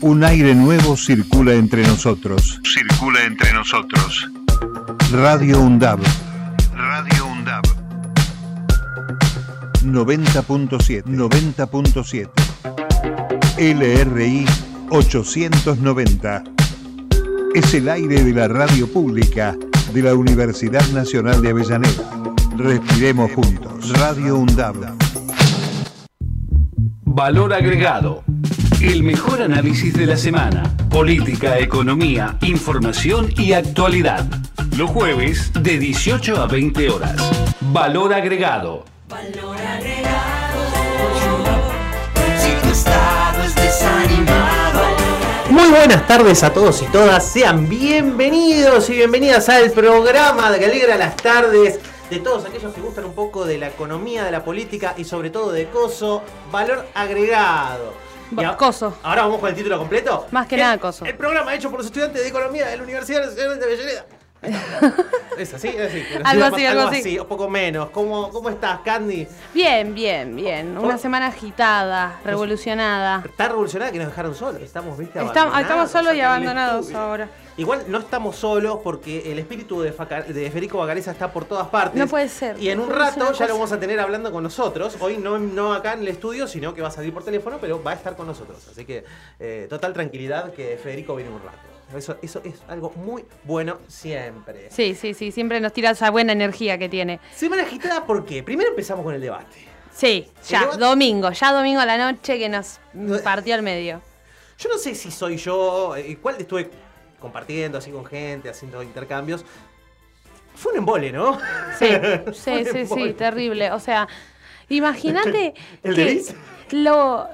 Un aire nuevo circula entre nosotros. Circula entre nosotros. Radio UNDAB Radio UNDAB. 90.7. 90.7. LRI 890. Es el aire de la radio pública de la Universidad Nacional de Avellaneda. Respiremos juntos. Radio UNDAB. Valor agregado. El mejor análisis de la semana. Política, economía, información y actualidad. Los jueves de 18 a 20 horas. Valor agregado. Valor agregado. Si tu estado es desanimado. Muy buenas tardes a todos y todas, sean bienvenidos y bienvenidas al programa que alegra las tardes de todos aquellos que gustan un poco de la economía, de la política y sobre todo de COSO, valor agregado. Y a- Coso. Ahora vamos con el título completo. Más que El- nada coso. El programa hecho por los estudiantes de economía de la Universidad Nacional de Avellaneda. Es así, es así. Algo así, algo así. un poco menos. ¿Cómo, ¿Cómo estás, Candy? Bien, bien, bien. Una semana agitada, revolucionada. Está revolucionada que nos dejaron solos. Estamos, viste, Estamos, abandonados estamos solos y abandonados ahora. Igual no estamos solos porque el espíritu de, Faca- de Federico Bacareza está por todas partes. No puede ser. Y en un rato ya lo vamos a tener hablando con nosotros. Hoy no, no acá en el estudio, sino que va a salir por teléfono, pero va a estar con nosotros. Así que eh, total tranquilidad que Federico viene un rato. Eso, eso es algo muy bueno siempre. Sí, sí, sí. Siempre nos tira esa buena energía que tiene. Semana agitada, ¿por qué? Primero empezamos con el debate. Sí, ya, debate- domingo. Ya domingo a la noche que nos partió al medio. Yo no sé si soy yo, eh, igual estuve compartiendo así con gente, haciendo intercambios. Fue un embole, ¿no? Sí, sí, sí, sí, terrible. O sea, imagínate ¿El de que lo,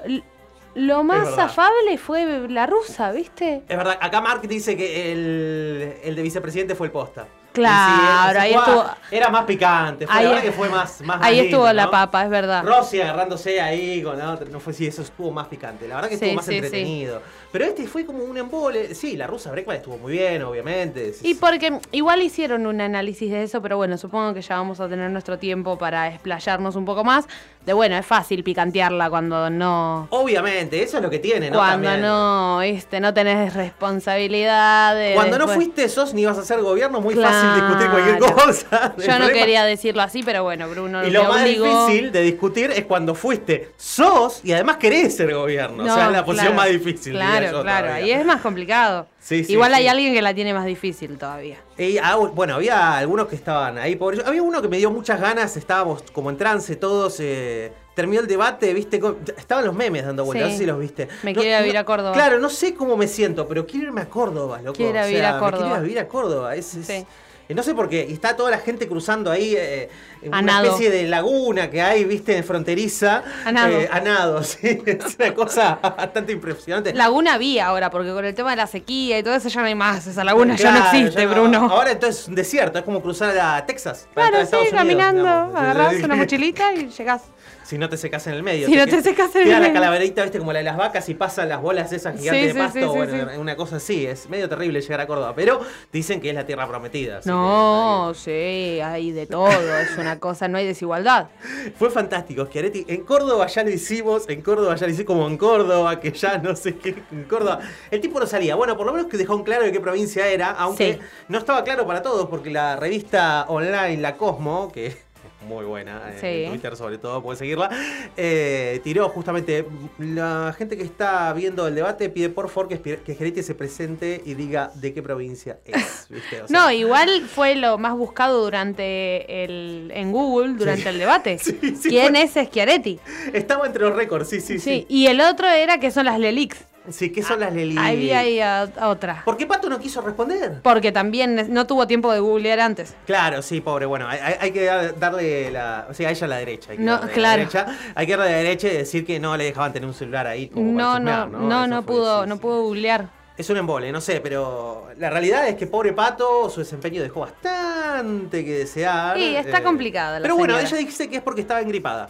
lo más afable fue la rusa, ¿viste? Es verdad, acá Mark dice que el, el de vicepresidente fue el posta. Claro, sí, ahí estuvo- Era más picante, fue, Ahí- la verdad que fue más, más Ahí lindo, estuvo la papa, es verdad. Rossi agarrándose ahí con la otra. No fue sí, eso estuvo más picante. La verdad que Sí, estuvo más sí. entretenido. Pero este fue como un embole. Sí, la rusa Breckman estuvo muy bien, obviamente. Y porque igual hicieron un análisis de eso, pero bueno, supongo que ya vamos a tener nuestro tiempo para explayarnos un poco más. De bueno, es fácil picantearla cuando no. Obviamente, eso es lo que tiene, ¿no? Cuando También. no, este, no tenés responsabilidad. de Cuando no fuiste sos ni vas a ser gobierno, muy Claro. fácil discutir cualquier cosa. Yo no problema- quería decirlo así, pero bueno, Bruno Y lo más obligó. difícil de discutir es cuando fuiste, sos y además querés ser gobierno. o sea, es la posición claro, más difícil. diría Claro, claro. Ahí es más complicado. Sí, sí, Igual hay sí. alguien que la tiene más difícil todavía. Y, ah, bueno, había algunos que estaban ahí por Había uno que me dio muchas ganas, estábamos como en trance todos. eh, terminó el debate, viste, estaban los memes dando vueltas, no sé si los viste. Me No- quiero ir a a Córdoba. Claro, no sé cómo me siento, pero quiero irme a Córdoba, loco. Quiero ir a O sea, a me Córdoba. Quiero ir a a Córdoba. Es, es- Sí. No sé por qué, y está toda la gente cruzando ahí eh, en una nado. especie de laguna que hay, viste, fronteriza. A nado. Eh, a nado, sí. Es una cosa bastante impresionante. Laguna había ahora, porque con el tema de la sequía y todo eso ya no hay más. Esa laguna ya no existe, ya no. Bruno. Ahora entonces es un desierto, es como cruzar a Texas. Claro, sí, Estados Unidos, caminando, digamos. agarrás una mochilita y llegás. Si no te secas en el medio. Si no te secas en el queda la medio. calaverita, viste, como la de las vacas y pasan las bolas esas gigantes Sí, de pasto. sí, sí, bueno, sí. una cosa así. Es medio terrible llegar a Córdoba. Pero dicen que es la tierra prometida. No, sí, hay de todo, es una cosa, no hay desigualdad. Fue fantástico, Schiaretti. En Córdoba ya lo hicimos, en Córdoba ya lo hicimos como en Córdoba, que ya no sé qué. En Córdoba. El tipo no salía. Bueno, por lo menos que dejó en claro de qué provincia era, aunque no estaba claro para todos, porque la revista online La Cosmo, que muy buena, eh, Sí. en Twitter sobre todo, pueden seguirla, eh, tiró justamente, la gente que está viendo el debate pide por favor que, que se presente y diga de qué provincia es. ¿viste? O sea, No, igual fue lo más buscado durante el en Google durante el debate. Sí, ¿Quién fue- es Schiaretti? Estaba entre los récords, sí, sí, Sí, sí. y el otro era que son las Lelix. Sí, ¿qué son las Leli? Ahí ahí a, a otra. ¿Por qué Pato no quiso responder? Porque también no tuvo tiempo de googlear antes. Claro, sí, pobre. Bueno, hay, que dar- darle la. O sea, a ella la derecha. Hay que No, darle la claro. derecha. Hay que darle la derecha y decir que no le dejaban tener un celular ahí. Como No, para no, no, no, fue, pudo, no pudo googlear. Es un embole, no sé, pero la realidad es que pobre Pato, su desempeño dejó bastante que desear. Sí, está eh, complicada la Pero bueno, ella dice que es porque estaba engripada.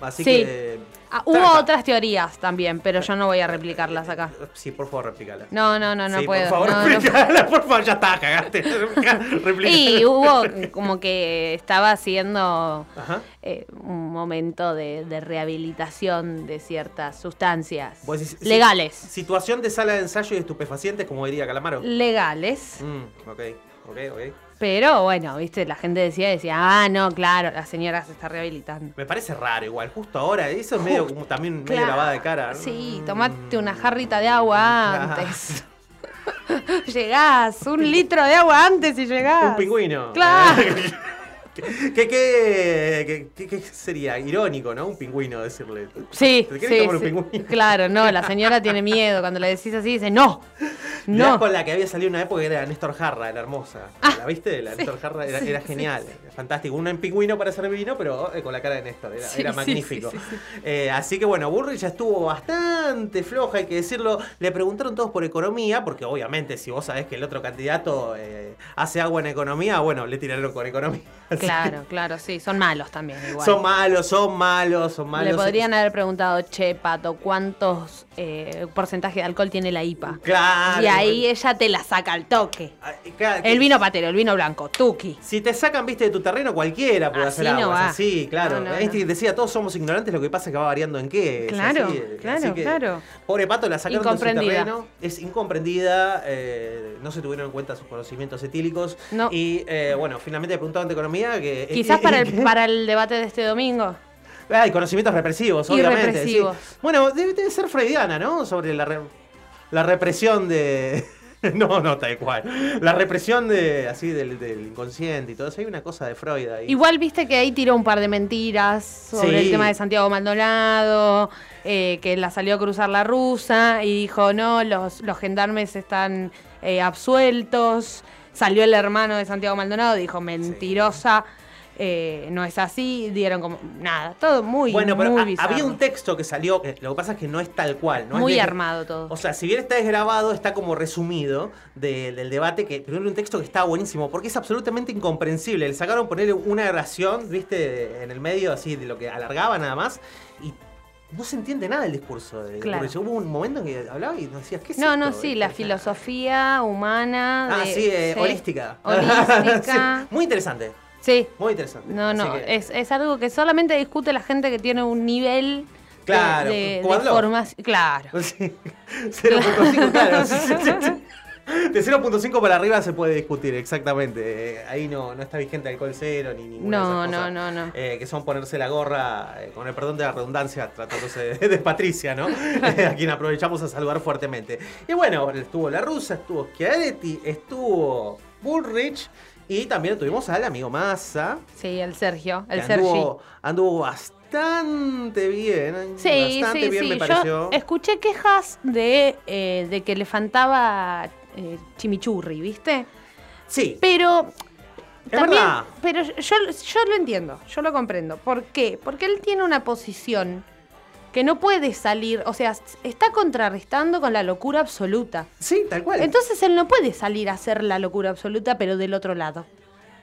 Así Sí. que. Ah, hubo otras teorías también, pero yo no voy a replicarlas acá. Sí, por favor, replicala. No, no, no, no sí, puedo. por favor, no, no replicala, por favor, ya está, cagaste. Y hubo como que estaba haciendo eh, un momento de, de rehabilitación de ciertas sustancias decís, legales. Situación de sala de ensayo y estupefacientes, como diría Calamaro. Legales. Mm, ok, ok, ok. Pero bueno, viste, la gente decía, decía, ah, no, claro, la señora se está rehabilitando. Me parece raro igual, justo ahora, eso es medio como también medio lavada de cara. Sí, tomate una jarrita de agua antes. llegás, un litro de agua antes y llegás. Un pingüino. Claro. ¿Qué, qué, qué- sería? Irónico, ¿no? Un pingüino decirle. Sí, ¿Te querés sí, tomar un sí. pingüino? Claro, no, la señora tiene miedo. Cuando le decís así, dice, no, Mirá no. con la que había salido una época que era Néstor Jarra, la hermosa. Ah, ¿La viste? La sí, Néstor Jarra era, sí, era genial, fantástico. Un pingüino para hacer vino, pero eh, con la cara de Néstor. Era, magnífico. Eh, así que bueno, Bullrich ya estuvo bastante floja, hay que decirlo. Le preguntaron todos por economía, porque obviamente si vos sabés que el otro candidato eh, hace agua en economía, bueno, le tiraron con economía. Así Claro, claro, sí, son malos también igual. Son malos, son malos, son malos. Le podrían haber preguntado, che, Pato, ¿cuántos eh, porcentaje de alcohol tiene la IPA? Claro. Y ahí ella te la saca al toque. Ah, claro, El vino patero, el vino blanco, tuki. Si te sacan, viste, de tu terreno, cualquiera puede Así hacer no aguas. va. Así, claro. No, no, no. decía, todos somos ignorantes, lo que pasa es que va variando en qué. Claro, así, claro, así que, claro. Pobre Pato, la sacaron de su terreno. Es incomprendida, eh, no se tuvieron en cuenta sus conocimientos etílicos. No. Y, eh, bueno, finalmente preguntaban de economía que... Quizás para el, para el debate de este domingo. Hay conocimientos represivos, obviamente. represivos. sí. Bueno, debe, debe ser freudiana, ¿no? Sobre la, re- la represión de... no, no, tal cual. La represión de así del, del inconsciente y todo eso. Hay una cosa de Freud ahí. Igual viste que ahí tiró un par de mentiras sobre Sí. el tema de Santiago Maldonado, eh, que la salió a cruzar la rusa y dijo, no, los, los gendarmes están eh, absueltos. Salió el hermano de Santiago Maldonado, dijo, mentirosa, eh, no es así. Dieron como, nada, todo muy, Bueno, pero muy ha- bizarro. había un texto que salió, lo que pasa es que no es tal cual. No Muy armado todo. O sea, si bien está desgrabado, está como resumido de- del debate, que era un texto que está buenísimo, porque es absolutamente incomprensible. Le sacaron ponerle una oración, viste, en el medio así de lo que alargaba nada más, y no se entiende nada del discurso de Claro. Hubo un momento en que hablaba y no decías, ¿qué es no, esto? no, sí, la filosofía humana. Ah, de- sí, eh, holística. Holística. Sí, muy interesante, sí. muy interesante. No, Así no, que- es, es algo que solamente discute la gente que tiene un nivel de- Claro, de, de formación. Claro. Sí, 0.5, claro. De 0.5 para arriba se puede discutir, exactamente. Eh, ahí no, no está vigente alcohol cero ni ninguna No, de esas no, cosas, no, no. eh, que son ponerse la gorra, eh, con el perdón de la redundancia, tratándose de, de Patricia, ¿no? A quien aprovechamos a saludar fuertemente. Y bueno, estuvo la rusa, estuvo Schiaretti, estuvo Bullrich y también tuvimos al amigo Massa. Sí, el Sergio, el anduvo, bastante bien. Sí, bastante sí, bien sí. me Yo pareció. escuché quejas de, eh, de que le faltaba eh, chimichurri, ¿viste? Sí, Pero Es también, verdad. pero yo, yo lo entiendo, yo lo comprendo. ¿Por qué? Porque él tiene una posición que no puede salir, o sea, está contrarrestando con la locura absoluta. sí, tal cual. Entonces él no puede salir a hacer la locura absoluta, pero del otro lado.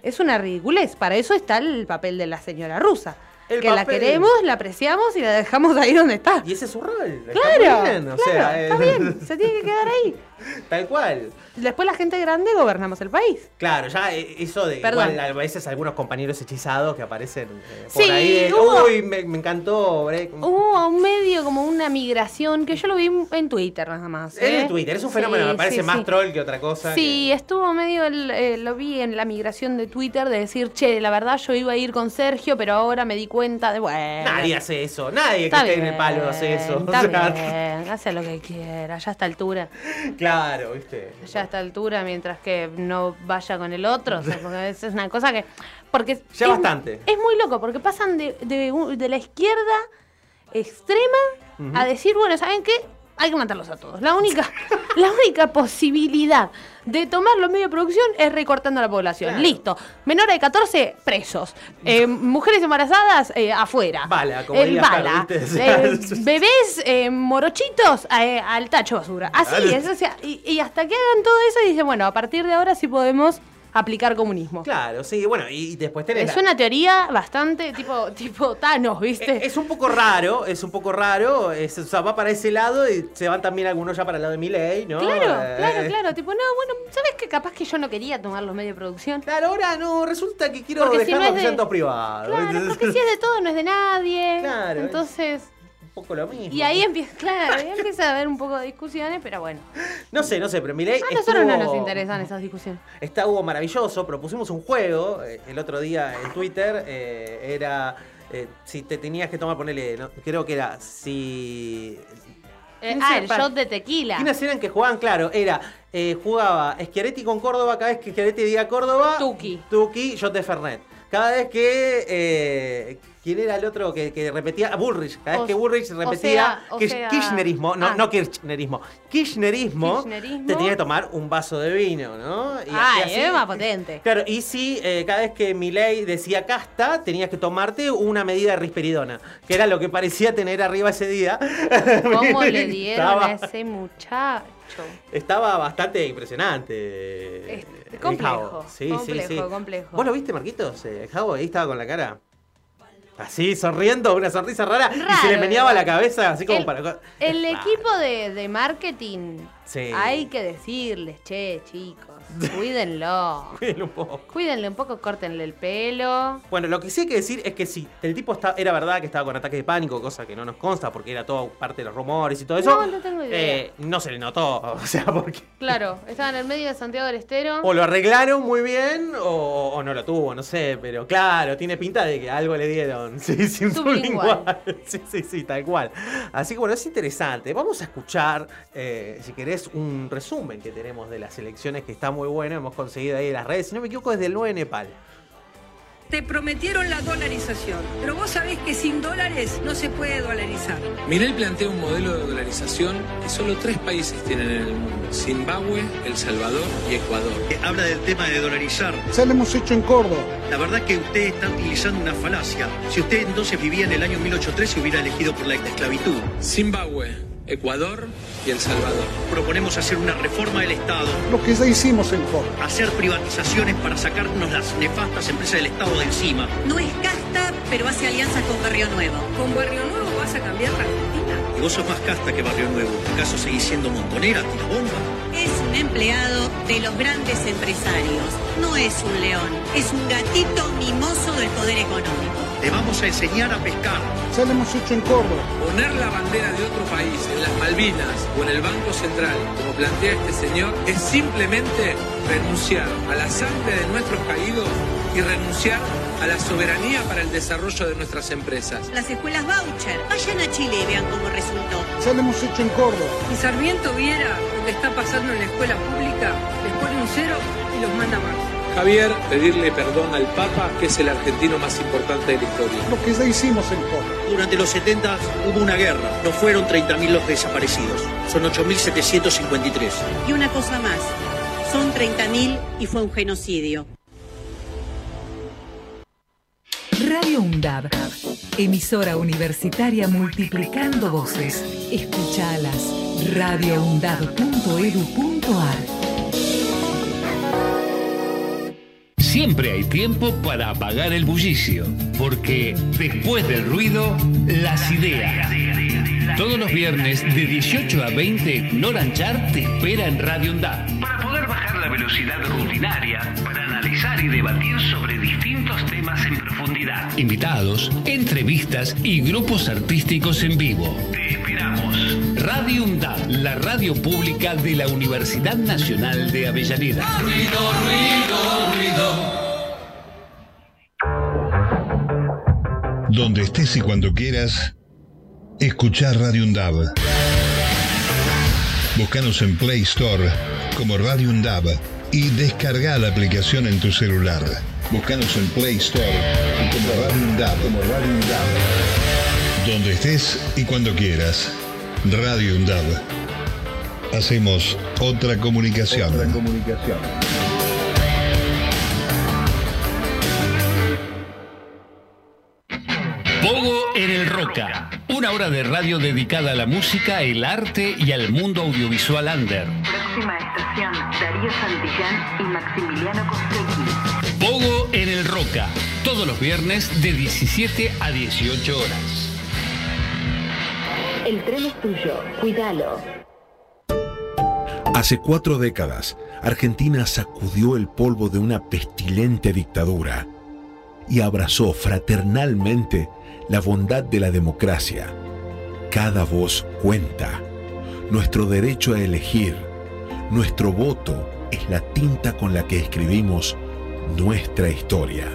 Es una ridiculez. Para eso está el papel de la señora rusa. El que la queremos, la apreciamos y la dejamos ahí donde está. Y ese es su rol. está Claro, muy bien, o claro, sea, está eh, bien, se tiene que quedar ahí. Tal cual. Después la gente grande gobernamos el país. Claro, ya eh, eso de Perdón. igual a veces algunos compañeros hechizados que aparecen eh, por Sí, ahí de, hubo- uy, me, me encantó. bre-". Hubo un medio como una migración que yo lo vi en Twitter nada más. Es ¿eh? de Twitter, es un fenómeno, Sí, me parece sí, más troll que otra cosa. Sí, que- estuvo medio, el- eh, lo vi en la migración de Twitter de decir, che, la verdad yo iba a ir con Sergio, pero ahora me di cuenta de, bueno. Nadie hace eso, nadie que Está esté en bien, el palo hace eso. o Está sea, bien, hace lo que quiera, ya a esta altura. Claro, viste. Ya a esta altura, mientras que no vaya con el otro. o sea, porque es una cosa que. Porque Ya es, bastante. Es muy loco, porque pasan de, de la izquierda extrema a decir, bueno, ¿saben qué? Hay que matarlos a todos. La única, la única posibilidad de tomar los medios de producción es recortando a la población. Claro. Listo. Menores de 14, presos. Eh, mujeres embarazadas, eh, afuera. Bala, como El diría bala. Eh, bebés eh, morochitos eh, al tacho basura. Así Dale. es, o sea, y, y hasta que hagan todo eso y dicen, bueno, a partir de ahora sí podemos aplicar comunismo. Claro, sí, bueno, y después tenés. Es la- una teoría bastante tipo, tipo Thanos, ¿viste? Eh, Es un poco raro, es un poco raro. es- o sea, va para ese lado y se van también algunos ya para el lado de Milei, ¿no? Claro, Eh, claro, claro. Tipo, no, bueno, ¿sabes que capaz que yo no quería tomar los medios de producción? Claro, ahora no, resulta que quiero Porque si dejarlo no que de- privados. Claro, porque si es de todo, no es de nadie. Claro, es- Entonces. Poco lo mismo. Y ahí empieza, claro, ahí empieza a haber un poco de discusiones, pero bueno. No sé, no sé, pero Milei. A nosotros no estuvo- nos interesan esas discusiones. Está Hugo maravilloso, propusimos un juego eh, el otro día en Twitter, eh, era eh, si te tenías que tomar, ponele, no, creo que era si... Eh, ¿Quién ah, el shot de tequila. ¿Quiénes eran que jugaban? Claro, era, eh, jugaba Schiaretti con Córdoba, cada vez que Schiaretti diga Córdoba, Tuki. Tuki, shot de Fernet. Cada vez que... eh, ¿Quién era el otro que, que repetía? Ah, Bullrich. Cada vez O- que Bullrich o repetía sea- o sea- Kirchnerismo, no, ah. no Kirchnerismo, Kirchnerismo, Kirchnerismo. te tenía que tomar un vaso de vino, ¿no? Y- Ay, así- es más potente. Claro, y si eh, cada vez que Milei decía casta, tenías que tomarte una medida de risperidona, que era lo que parecía tener arriba ese día. ¿Cómo le dieron estaba, a ese muchacho? estaba bastante impresionante. Es- el complejo. Sí, complejo, sí, sí. complejo. ¿Vos lo viste, Marquitos? Eh, Javo ahí estaba con la cara. Así, sonriendo, una sonrisa rara, y se le meneaba la cabeza así como El- para. El equipo de, de marketing, Sí. hay que decirles, che, chicos, cuídenlo. Cuídenlo un poco. Cuídenle un poco, córtenle el pelo. Bueno, lo que sí hay que decir es que si el tipo está, era verdad que estaba con ataque de pánico, cosa que no nos consta porque era todo parte de los rumores y todo eso. No, no tengo idea. eh, no se le notó, o sea, porque Claro, estaba en el medio de Santiago del Estero. o lo arreglaron muy bien o, o no lo tuvo, no sé, pero claro, tiene pinta de que algo le dieron. Sí, sí, un Sublingual. Sí, sí, sí, tal cual. Así que bueno, es interesante. Vamos a escuchar, eh, si querés, un resumen que tenemos de las elecciones que está muy bueno. Hemos conseguido ahí las redes, si no me equivoco, desde el 9 de Nepal. Te prometieron la dolarización, pero vos sabés que sin dólares no se puede dolarizar. Milei plantea un modelo de dolarización que solo tres países tienen en el mundo: Zimbabue, El Salvador y Ecuador. habla del tema de dolarizar. Ya lo hemos hecho en Córdoba. La verdad que usted está utilizando una falacia. Si usted entonces vivía en el año 1813, hubiera elegido por la esclavitud. Zimbabue, Ecuador y El Salvador. Proponemos hacer una reforma del Estado, Lo que ya hicimos en Córdoba. hacer privatizaciones para sacarnos las nefastas empresas del Estado de encima. No es casta, pero hace alianzas con Barrio Nuevo. ¿Con Barrio Nuevo vas a cambiar la Argentina? Y vos sos más casta que Barrio Nuevo. ¿Acaso seguís siendo montonera, tira bomba? Es un empleado de los grandes empresarios. No es un león, es un gatito mimoso del poder económico. Te vamos a enseñar a pescar. Ya lo hemos hecho en Córdoba. Poner la bandera de otro país en las Malvinas o en el Banco Central, como plantea este señor, es simplemente renunciar a la sangre de nuestros caídos y renunciar a la soberanía para el desarrollo de nuestras empresas. Las escuelas voucher, vayan a Chile y vean cómo resultó. Ya lo hemos hecho en Córdoba. Si Sarmiento viera lo que está pasando en la escuela pública, les pone un cero y los manda más. Javier, pedirle perdón al Papa, que es el argentino más importante de la historia. Lo que ya hicimos en Córdoba. Durante los 70 hubo una guerra. No fueron 30.000 los desaparecidos. Son 8.753. Y una cosa más, son 30.000 y fue un genocidio. Radio UNDAB, emisora universitaria multiplicando voces. Escuchalas, radioundab.edu.ar. Siempre hay tiempo para apagar el bullicio, porque después del ruido, las ideas. Todos los viernes de 18 a 20, Noranchar te espera en Radio UNDAP. Para poder bajar la velocidad rutinaria, para analizar y debatir sobre distintos temas en profundidad. Invitados, entrevistas y grupos artísticos en vivo. Te esperamos. Radio UNDAP, la radio pública de la Universidad Nacional de Avellaneda. Donde estés y cuando quieras, escuchar Radio Undab. Búscanos en Play Store como Radio Undab y descarga la aplicación en tu celular. Búscanos en Play Store como Radio Undab. Como Radio Undab. Donde estés y cuando quieras. Radio Undab. Hacemos otra comunicación. Otra comunicación. Pogo en el Roca. Una hora de radio dedicada a la música, el arte y al mundo audiovisual under. Próxima estación, Darío Santillán y Maximiliano Costecchi. Pogo en el Roca, todos los viernes de 17 a 18 horas. El tren es tuyo, cuídalo. Hace cuatro décadas, Argentina sacudió el polvo de una pestilente dictadura y abrazó fraternalmente la bondad de la democracia. Cada voz cuenta. Nuestro derecho a elegir, nuestro voto es la tinta con la que escribimos nuestra historia.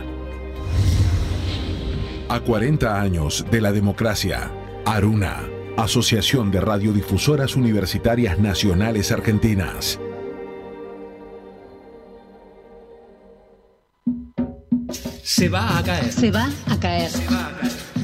A 40 años de la democracia, Aruna, Asociación de Radiodifusoras Universitarias Nacionales Argentinas. Se va a caer. Se va a caer.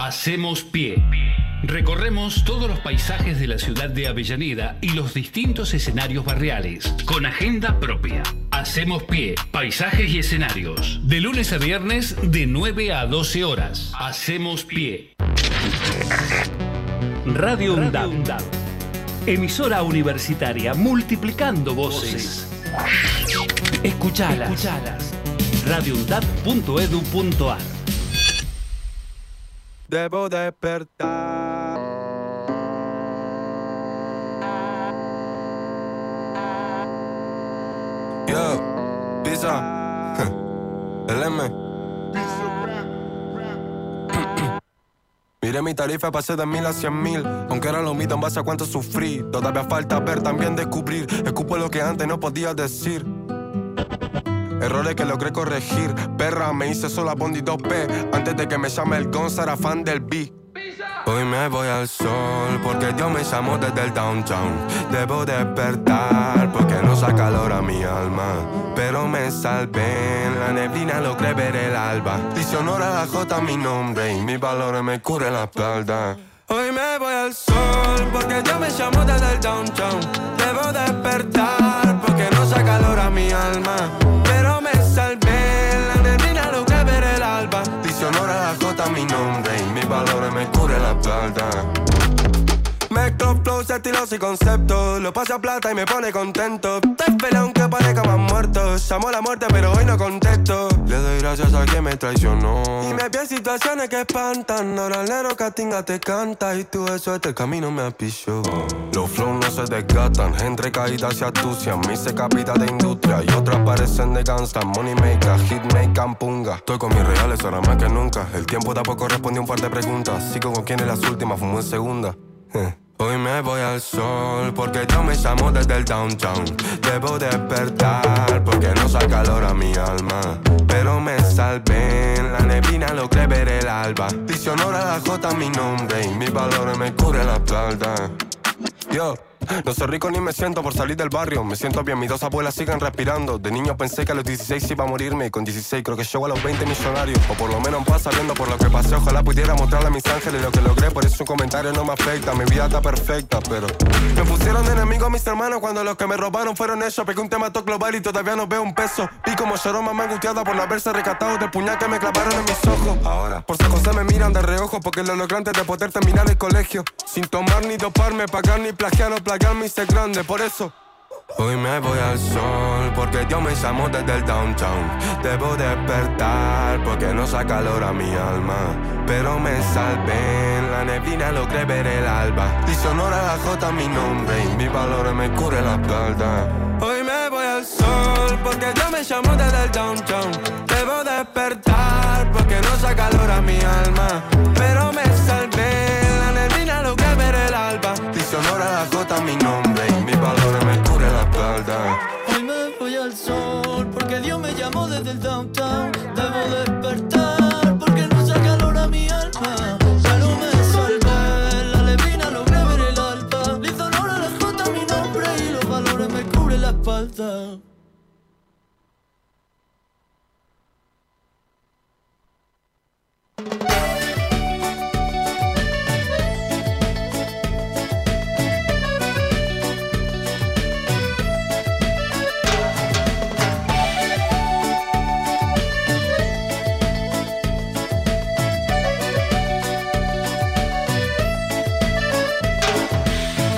Hacemos pie. Recorremos todos los paisajes de la ciudad de Avellaneda y los distintos escenarios barriales, con agenda propia. Hacemos pie, paisajes y escenarios. De lunes a viernes, de 9 a 12 horas. Hacemos pie. Radio UNDAB. Emisora universitaria multiplicando voces. Escuchalas. Escuchalas. radioundab.edu.ar Debo despertar. Yo, pizza, el M. Miré mi tarifa, pasé de mil a cien mil. Aunque era lo mismo en base a cuánto sufrí. Todavía falta ver, también descubrir. Escupo lo que antes no podía decir. Errores que logré corregir. Perra, me hice sola Bondi 2P. Antes de que me llame el Gonza, era fan del B. Hoy me voy al sol porque Dios me llamó desde el downtown. Debo despertar porque no saca calor a mi alma. Pero me salvé la neblina, logré ver el alba. Dice honor a la J mi nombre y mis valores me cubre la espalda. Hoy me voy al sol porque Dios me llamó desde el downtown. Debo despertar porque no saca calor a mi alma. Pero me salvé la neblina, logré ver el alba. Dice honor a la J mi nombre y mis valores me cubre la espalda. Mezclo flows, estilos y conceptos. Lo paso a plata y me pone contento. Te espera aunque parezca más muerto. Llamo a la muerte, pero hoy no contesto. Le doy gracias a quien me traicionó. Y me vi en situaciones que espantan. Negro Catinga te canta. Y tú eso este camino me apichó. Los flows no se desgastan. Entre caídas y astucias. Me hice capita de industria. Y otras parecen de gangsta. Money maker, hit maker, punga. Estoy con mis reales ahora más que nunca. El tiempo tampoco respondió un par de preguntas. Sigo con quien es las últimas, fumo en segunda. Eh. Hoy me voy al sol porque yo me llamo desde el downtown. Debo despertar porque no saca calor a mi alma. Pero me salvé la neblina, logré ver el alba. Dice honor a la J mi nombre y mis valores me cubre la espalda. Yo. No soy rico ni me siento por salir del barrio. Me siento bien, mis dos abuelas siguen respirando. De niño pensé que a los 16 iba a morirme. Y con 16 creo que llego a los 20 millonarios. O por lo menos en paz sabiendo por lo que pasé. Ojalá pudiera mostrarle a mis ángeles lo que logré. Por eso un comentario no me afecta. Mi vida está perfecta, pero. Me pusieron de a mis hermanos cuando los que me robaron fueron ellos. Pegué un tema todo global y todavía no veo un peso. Vi como lloró mamá angustiada por no haberse rescatado del puñal que me clavaron en mis ojos. Ahora, por San José me miran de reojo porque lo logré antes de poder terminar el colegio. Sin tomar ni doparme, pagar ni plagiar o plagiar me hice grande. Por eso, Hoy me voy al sol porque Dios me llamó desde el downtown. Debo despertar porque no saca a mi alma. Pero me salvé la neblina, logré ver el alba. Y sonora la J mi nombre y mi valor me cubre la espalda. Hoy me voy al sol porque Dios me llamó desde el downtown. Debo despertar porque no saca a mi alma. Pero me salvé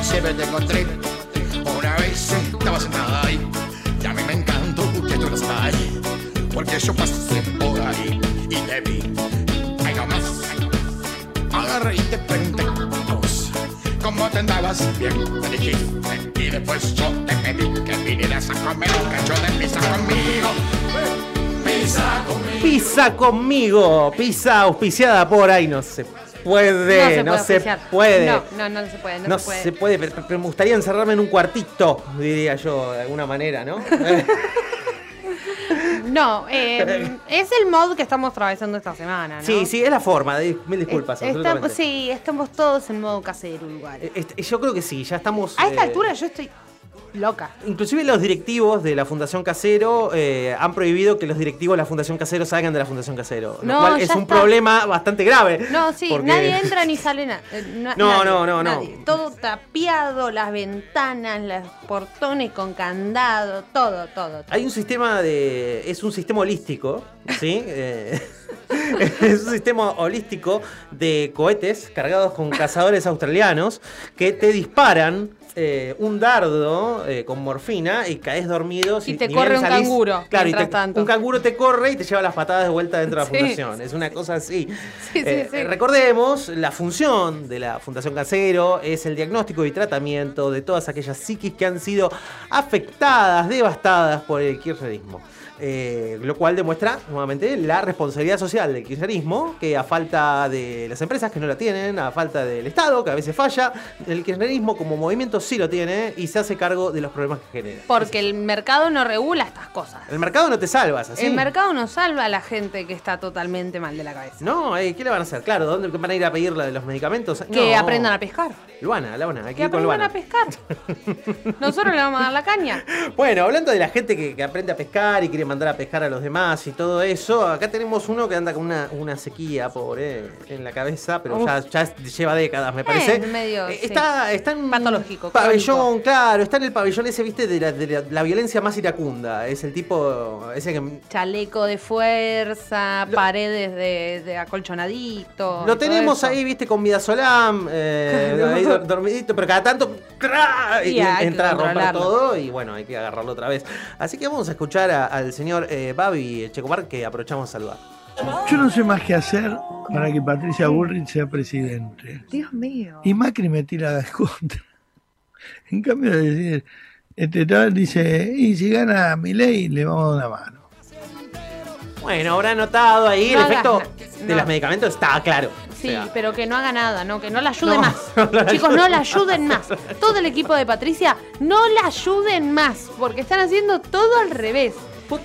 Siempre te encontré Una vez estaba sentada ahí. Y a mí me encantó que tú no estás ahí Porque yo pasé por ahí Y te vi Agarré y te pregunté vos, ¿Cómo te andabas? Bien, me dijiste Y después yo te pedí Que vinieras a comer un cacho de pizza conmigo Pizza conmigo Pisa conmigo, pisa auspiciada por ahí, no se puede, no se puede. No, no, no se puede, no, No se puede. se puede, pero, pero me gustaría encerrarme en un cuartito, diría yo, de alguna manera, ¿no? No, eh, es el mod que estamos atravesando esta semana, ¿no? Sí, sí, es la forma, di- mil disculpas, Estamos, sí, estamos todos en modo casero igual. Este, yo creo que sí, ya estamos. A esta eh, altura yo estoy loca. Inclusive los directivos de la Fundación Casero eh, han prohibido que los directivos de la Fundación Casero salgan de la Fundación Casero. Lo No, cual ya es un está. problema bastante grave. No, sí, porque- nadie entra ni sale eh, na- No, nadie, no, no, no. nadie. Todo tapiado, las ventanas, los portones con candado, todo, todo. todo. Hay un sistema de. Es un sistema holístico, ¿sí? Eh, es un sistema holístico de cohetes cargados con cazadores australianos que te disparan. Eh, un dardo eh, con morfina y caes dormido. Y te corre un salís- canguro, Claro, y te- tanto. un canguro te corre y te lleva las patadas de vuelta dentro de la Sí. fundación. Es una cosa así. Sí, sí, Eh. Recordemos, la función de la Fundación Casero es el diagnóstico y tratamiento de todas aquellas psiquis que han sido afectadas, devastadas por el kirchnerismo. Eh, lo cual demuestra nuevamente la responsabilidad social del kirchnerismo, que a falta de las empresas que no la tienen, a falta del Estado, que a veces falla, el kirchnerismo como movimiento sí lo tiene y se hace cargo de los problemas que genera. Porque el mercado no regula estas cosas. El mercado no te salvas, así. El mercado no salva a la gente que está totalmente mal de la cabeza. No, eh, ¿qué le van a hacer? Claro, ¿dónde van a ir a pedir la de los medicamentos? Que No. aprendan a pescar. Luana, Luana, hay que Que con aprendan Luana. a pescar. Nosotros le vamos a dar la caña. Bueno, hablando de la gente que, que aprende a pescar y quiere mandar a pescar a los demás y todo eso, acá tenemos uno que anda con una, una sequía, pobre, en la cabeza, pero ya, ya lleva décadas, me parece. Eh, medio, Eh, sí. está, está en Patológico, pabellón, crónico. claro, está en el pabellón ese, viste, de la, de la- la violencia más iracunda. Es el tipo, ese que Chaleco de fuerza, paredes de, de acolchonadito. Lo tenemos eso. ahí, viste, con Vidasolam, eh, ahí dor- dormidito, pero cada tanto y entra a romper todo y bueno, hay que agarrarlo otra vez. Así que vamos a escuchar a- al señor eh, Babi Checomar que aprovechamos a saludar. Yo no sé más qué hacer para que Patricia Bullrich sea presidente. Dios mío. Y Macri me tira de contra. En cambio de decir, este tal dice, y si gana Milei le vamos a dar una mano. Bueno, habrá notado ahí No el hagas efecto de no. los medicamentos, está claro. Sí, O sea, pero que no haga nada, ¿no? Que no la ayuden No, más. no la Chicos, no la más. ayuden más. Todo el equipo de Patricia, no la ayuden más. Porque están haciendo todo al revés.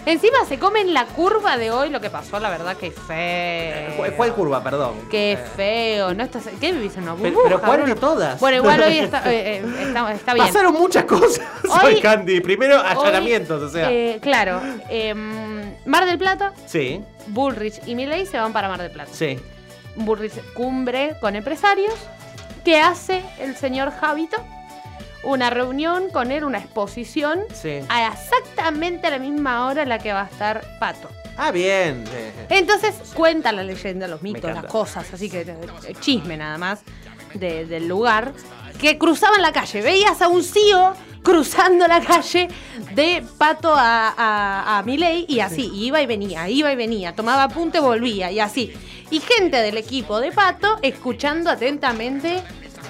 Encima se comen la curva de hoy, lo que pasó, la verdad, que feo. ¿cuál- ¿Cuál curva, perdón? Qué feo, ¿no? Estás, ¿Qué vivís en una Pero, burbuja, pero ¿cuál Bruno? de todas? Bueno, igual hoy está, eh, eh, está, está bien. Pasaron muchas cosas Hoy- hoy, Candy. Primero Hoy, allanamientos, o sea. eh, claro. em, Mar del Plata, Sí, Bullrich y Milley se van para Mar del Plata. sí. Bullrich cumbre con empresarios. ¿Qué hace el señor Javito? Una reunión con él, una exposición Sí. a exactamente la misma hora en la que va a estar Pato. Ah, bien. Entonces cuenta la leyenda, los mitos, las cosas, así que eh, chisme nada más de- del lugar, que cruzaban la calle. Veías a un CEO cruzando la calle de Pato a, a, a Milei y así, iba y venía, iba y venía, tomaba apunte, volvía y así. Y gente del equipo de Pato escuchando atentamente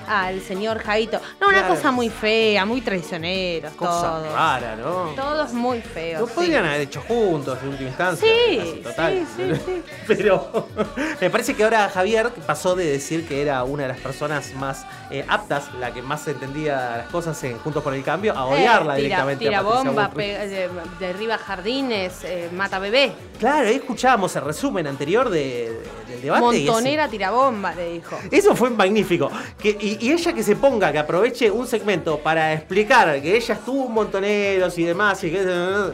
al señor Jaito. No, una Claro. cosa muy fea, muy traicioneros, Cosa todos. rara, ¿no? Todos muy feos. Lo sí. podrían haber hecho juntos en última instancia. Sí, total. sí, sí, sí. Pero me parece que ahora Javier pasó de decir que era una de las personas más eh, aptas, la que más entendía las cosas en Juntos por el Cambio, a odiarla Eh, tira, directamente. Tira a bomba, de- derriba jardines, eh, mata bebé. Claro, ahí escuchábamos el resumen anterior de- del debate. Montonera tira bomba, le dijo. Eso fue magnífico. Que, y, y ella que se ponga, que aproveche un segmento para explicar que ella estuvo en Montoneros y demás. Y que,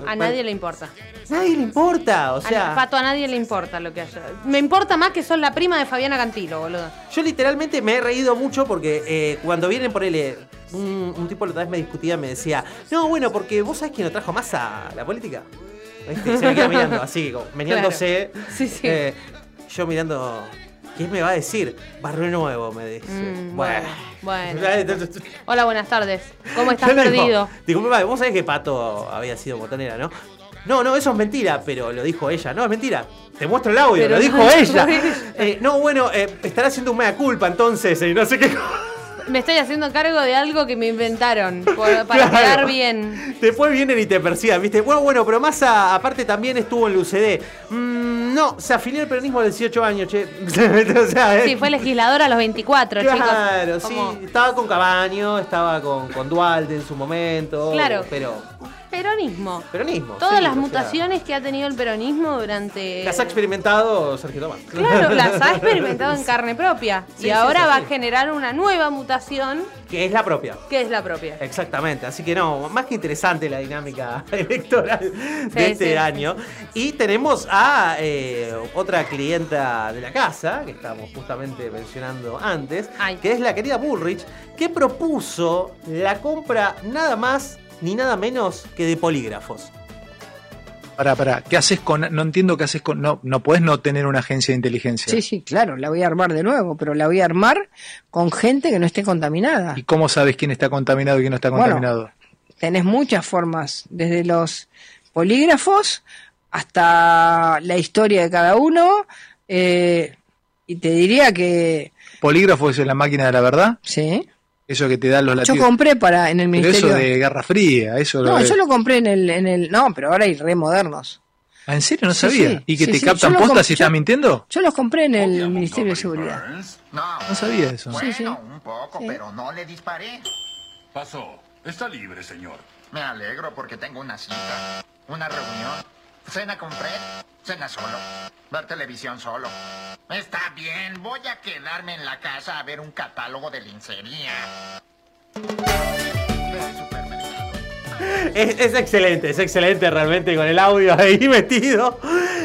A nadie le importa. Nadie le importa, o A sea. Pato, a nadie le importa lo que haya. Me importa más que son la prima de Fabiana Cantilo, boludo. Yo literalmente me he reído mucho porque eh, cuando vienen por él, un, un tipo la otra vez me discutía, me decía, no, bueno, porque vos sabés quién lo trajo más a la política. ¿Viste? Y se me queda mirando, así, como, meneándose. Sí, sí. Eh, yo mirando, ¿quién me va a decir? Barrio Nuevo, me dice. Mm, bueno. Bueno. Hola, buenas tardes. ¿Cómo estás digo, perdido? Digo, "Mamá, vos sabés que Pato había sido botonera, ¿no? No, no, eso es mentira, pero lo dijo ella. No, es mentira. Te muestro el audio, Pero lo dijo no, ella. no Eh, no, bueno, eh, estará haciendo un mea culpa entonces, y no sé qué. Me estoy haciendo cargo de algo que me inventaron por- para Claro. quedar bien. Después vienen y te persigan, ¿viste? Bueno, bueno, pero Massa aparte también estuvo en Lucedé. Mm, no, se afilió al peronismo a los 18 años, che. o sea, eh, Sí, fue legislador a los 24, Claro, chicos. sí. Como Estaba con Cabaño, estaba con, con Dualde en su momento. Claro. Pero. Peronismo. Peronismo. Todas sí, las sea, mutaciones que ha tenido el peronismo durante. las ha experimentado Sergio Tomás. Claro, las ha experimentado en carne propia. Sí, y sí, ahora va a generar una nueva mutación Que es la propia. que es la propia. Exactamente, así que no, más que interesante la dinámica electoral de este año. Y tenemos a eh, otra clienta de la casa, que estamos justamente mencionando antes, que es la querida Bullrich, que propuso la compra nada más ni nada menos que de polígrafos. Para, para, ¿qué haces con.? No entiendo qué haces con. No, no puedes no tener una agencia de inteligencia. Sí, sí, claro, la voy a armar de nuevo, pero la voy a armar con gente que no esté contaminada. ¿Y cómo sabes quién está contaminado y quién no está Bueno, contaminado? Tenés muchas formas, desde los polígrafos hasta la historia de cada uno. eh, y te diría que ¿Polígrafo es la máquina de la verdad? Sí. Eso que te dan los yo latidos. compré para en el Pero eso ministerio. de Guerra Fría, eso No, yo lo compré en el, en el. No, pero ahora hay re modernos. Ah, ¿En serio? No Sí, sabía. sí, ¿Y que sí, te sí, captan yo postas si yo- estás mintiendo? Yo los compré en el Ministerio de Seguridad. No sabía eso. Sí, sí. un poco, Sí. pero no le disparé. Pasó. Está libre, señor. Me alegro porque tengo una cita, una reunión, cena con Fred, cena solo, ver televisión solo. Está bien, voy a quedarme en la casa a ver un catálogo de lencería. Es, es excelente, es excelente realmente con el audio ahí metido.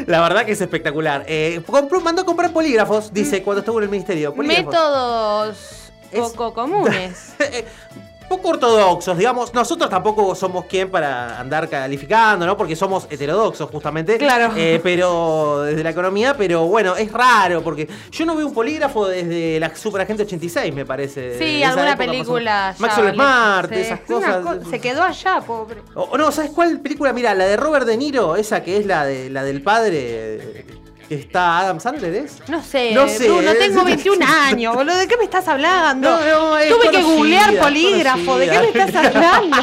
La verdad que es espectacular. Eh, compró- mandó a comprar polígrafos, dice, cuando estuvo en el ministerio. Polígrafos. Métodos poco comunes. poco ortodoxos, digamos. Nosotros tampoco somos quien para andar calificando, ¿no? Porque somos heterodoxos, justamente. Claro. Eh, pero desde la economía, pero bueno, es raro, porque yo no veo un polígrafo desde la Superagente 86, me parece. Sí, alguna película. Maxwell Smart, sí. esas cosas. co- se quedó allá, pobre. O no, ¿sabes cuál película? Mira, la de Robert De Niro, esa que es la de la del padre está Adam Sandler, ¿es? No sé, No sé, Bruno, eh. tengo 21 años, boludo. ¿De qué me estás hablando? No, no, es Tuve que googlear polígrafo. ¿De qué me estás hablando?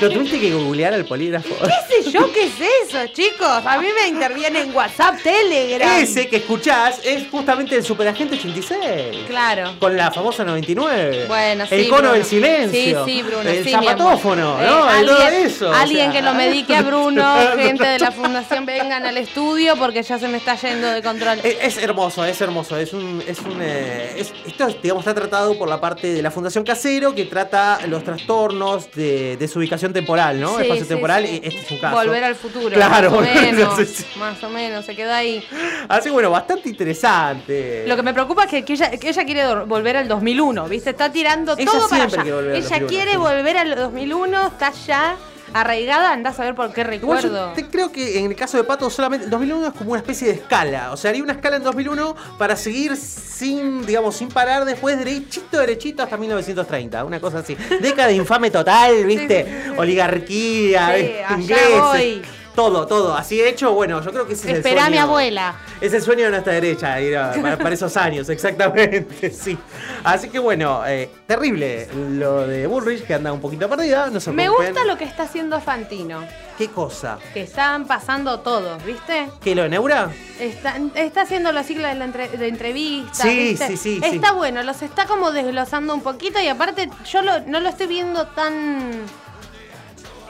¿Lo tuviste que googlear al polígrafo? ¿Qué sé yo qué es eso, chicos? A mí me interviene en WhatsApp, Telegram. Ese que escuchás es justamente el Superagente 86. Claro. Con la famosa 99. Bueno, sí, El cono Bruno. del silencio. Sí, sí, Bruno. El sí, zapatófono, Eh, ¿no? Todo alguien, eso. o Alguien sea. que lo medique a Bruno, gente de la fundación, vengan al estudio porque ya se me está yendo de control. Es, es hermoso, es hermoso. Es un. Es un eh, es- esto, digamos, está tratado por la parte de la Fundación Casero que trata los trastornos de desubicación temporal, ¿no? Sí, Espacio sí, temporal. sí. Y este es un caso. Volver al futuro. Claro, Más o menos. Más o menos, se queda ahí. Así bueno, bastante interesante. Lo que me preocupa es que, que ella, que ella quiere volver al 2001, ¿viste? Está tirando Ella todo para allá. ella 2001, quiere volver al 2001, está ya arraigada, andás a ver por qué recuerdo. te- creo que en el caso de Pato solamente el 2001 es como una especie de escala. O sea, haría una escala en 2001 para seguir sin, digamos, sin parar después derechito, derechito hasta 1930. Una cosa así. Década infame total, ¿viste? Oligarquía, Sí, ¿viste? allá ingleses. voy. Todo, todo. Así hecho, bueno, yo creo que ese es el Esperá a mi sueño- abuela. Es el sueño de nuestra derecha, ir a- para, para esos años, exactamente, sí. Así que bueno, eh, terrible lo de Bullrich, que anda un poquito perdida, no se Me gusta lo que está haciendo Fantino. ¿Qué cosa? Que están pasando todos, ¿viste? ¿Qué lo de Neura? Está, está haciendo los ciclos de, la entre- de entrevistas. Sí, ¿viste? sí, sí, Está sí. bueno, los está como desglosando un poquito y aparte yo lo- no lo estoy viendo tan...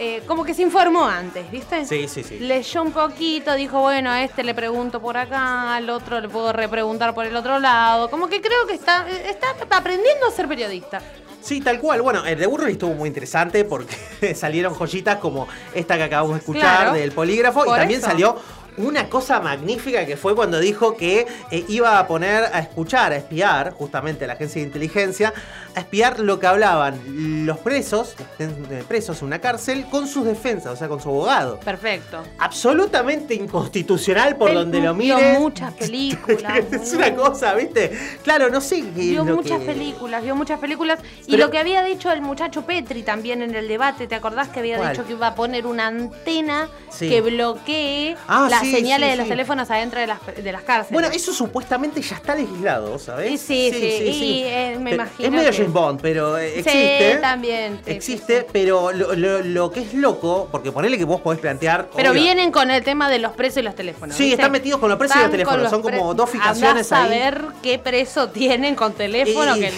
eh, como que se informó antes, ¿viste? Sí, sí, sí. Leyó un poquito, dijo, bueno, a este le pregunto por acá, al otro le puedo repreguntar por el otro lado. Como que creo que está, está aprendiendo a ser periodista. Sí, tal cual. Bueno, el de Bullrich estuvo muy interesante porque salieron joyitas como esta que acabamos de escuchar Claro. del polígrafo y también eso. salió una cosa magnífica que fue cuando dijo que eh, iba a poner a escuchar, a espiar, justamente a la agencia de inteligencia, a espiar lo que hablaban los presos, que estén eh, presos en una cárcel, con sus defensas, o sea, con su abogado. Perfecto. Absolutamente inconstitucional por Él donde lo vio mires. muchas películas. es una cosa, ¿viste? Claro, no sé qué Vio muchas que- películas, vio muchas películas. Y lo que había dicho el muchacho Petri también en el debate, ¿te acordás que había ¿Cuál? dicho que iba a poner una antena Sí. que bloquee Ah, las sí, señales sí, de los sí. teléfonos adentro de las, de las cárceles? Bueno, eso supuestamente ya está legislado, ¿sabes? Sí, sí, sí, y, eh, me imagino Es medio que- James Bond, pero eh, Sí, existe. también. sí, sí, existe, pero lo, lo- lo que es loco, porque ponele que vos podés plantear. Pero obvio, vienen con el tema de los presos y los teléfonos. Sí, ¿viste? están metidos con los presos y los teléfonos, son como dos fijaciones Andás a ahí. ver qué preso tienen con teléfono Y- que,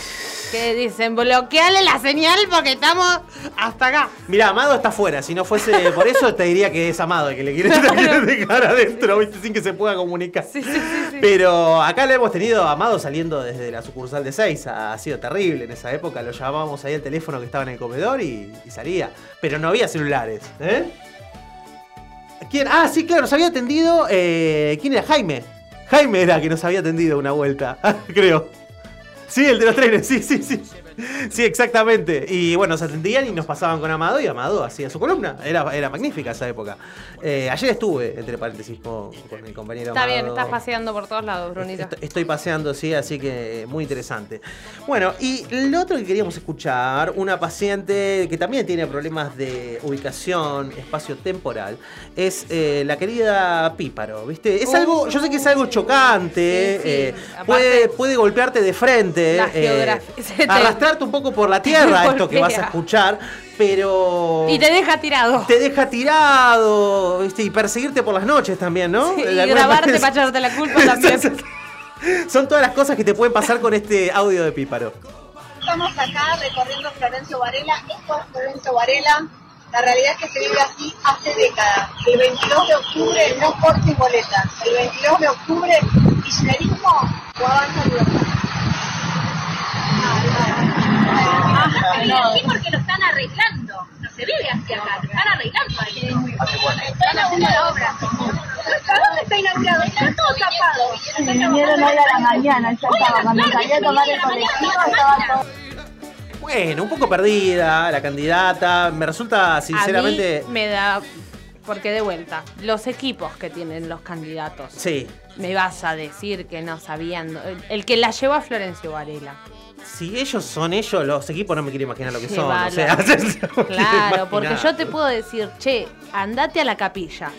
que dicen bloqueale la señal porque estamos hasta acá. Mirá, Amado está afuera. Si no fuese por eso, te diría que es Amado el que le quiere, quiere dejar adentro, ¿viste? Sin que se pueda comunicar. Pero acá lo hemos tenido a Amado saliendo desde la sucursal de 6. Ha sido terrible en esa época. Lo llamábamos ahí al teléfono que estaba en el comedor y, y salía. Pero no había celulares. ¿eh? ¿Quién? Ah, sí, claro, nos había atendido. eh, ¿Quién era? Jaime. Jaime era que nos había atendido una vuelta, creo. Sí, el de los trenes, sí, sí, sí. Sí, exactamente. Y bueno, nos atendían y nos pasaban con Amado y Amado hacía su columna. Era, era magnífica esa época. Eh, ayer estuve, entre paréntesis, con, con mi compañero Está bien, estás paseando por todos lados, Brunito. Est- Estoy paseando, sí, así que eh, muy interesante. Bueno, y lo otro que queríamos escuchar, una paciente que también tiene problemas de ubicación espacio-temporal, es eh, la querida Píparo, ¿viste? Es Uh. algo, yo sé que es algo chocante, Sí, sí. eh, Aparte- puede, puede golpearte de frente, La geografía se arrastrarte un poco por la tierra esto que vas a escuchar, pero... Y te deja tirado. Te deja tirado, ¿viste? Y perseguirte por las noches también, ¿no? Sí, y grabarte manera- para echarte la culpa también. Son todas las cosas que te pueden pasar con este audio de Píparo. Estamos acá recorriendo Florencio Varela. Esto es Florencio Varela. La realidad es que se vive así hace décadas. El 22 de octubre no corten boletas. El 22 de octubre, kirchnerismo o avanza libertad. Sí, porque lo están arreglando. No se vive así acá, se están arreglando ahí. Están haciendo la obra. ¿Dónde está inaugurado? Está todo tapado. Vinieron hoy a la mañana, yo estaba, cuando salí a tomar el colectivo estaba todo. Bueno, un poco perdida la candidata. Me resulta A sinceramente. mí me da. Porque de vuelta, los equipos que tienen los candidatos. Sí. Me vas a decir que no sabían. El que la llevó a Florencio Varela. Si ellos son ellos, los equipos no me quiero imaginar lo que son. O sea, no Claro, porque yo te puedo decir, che, andate a la capilla.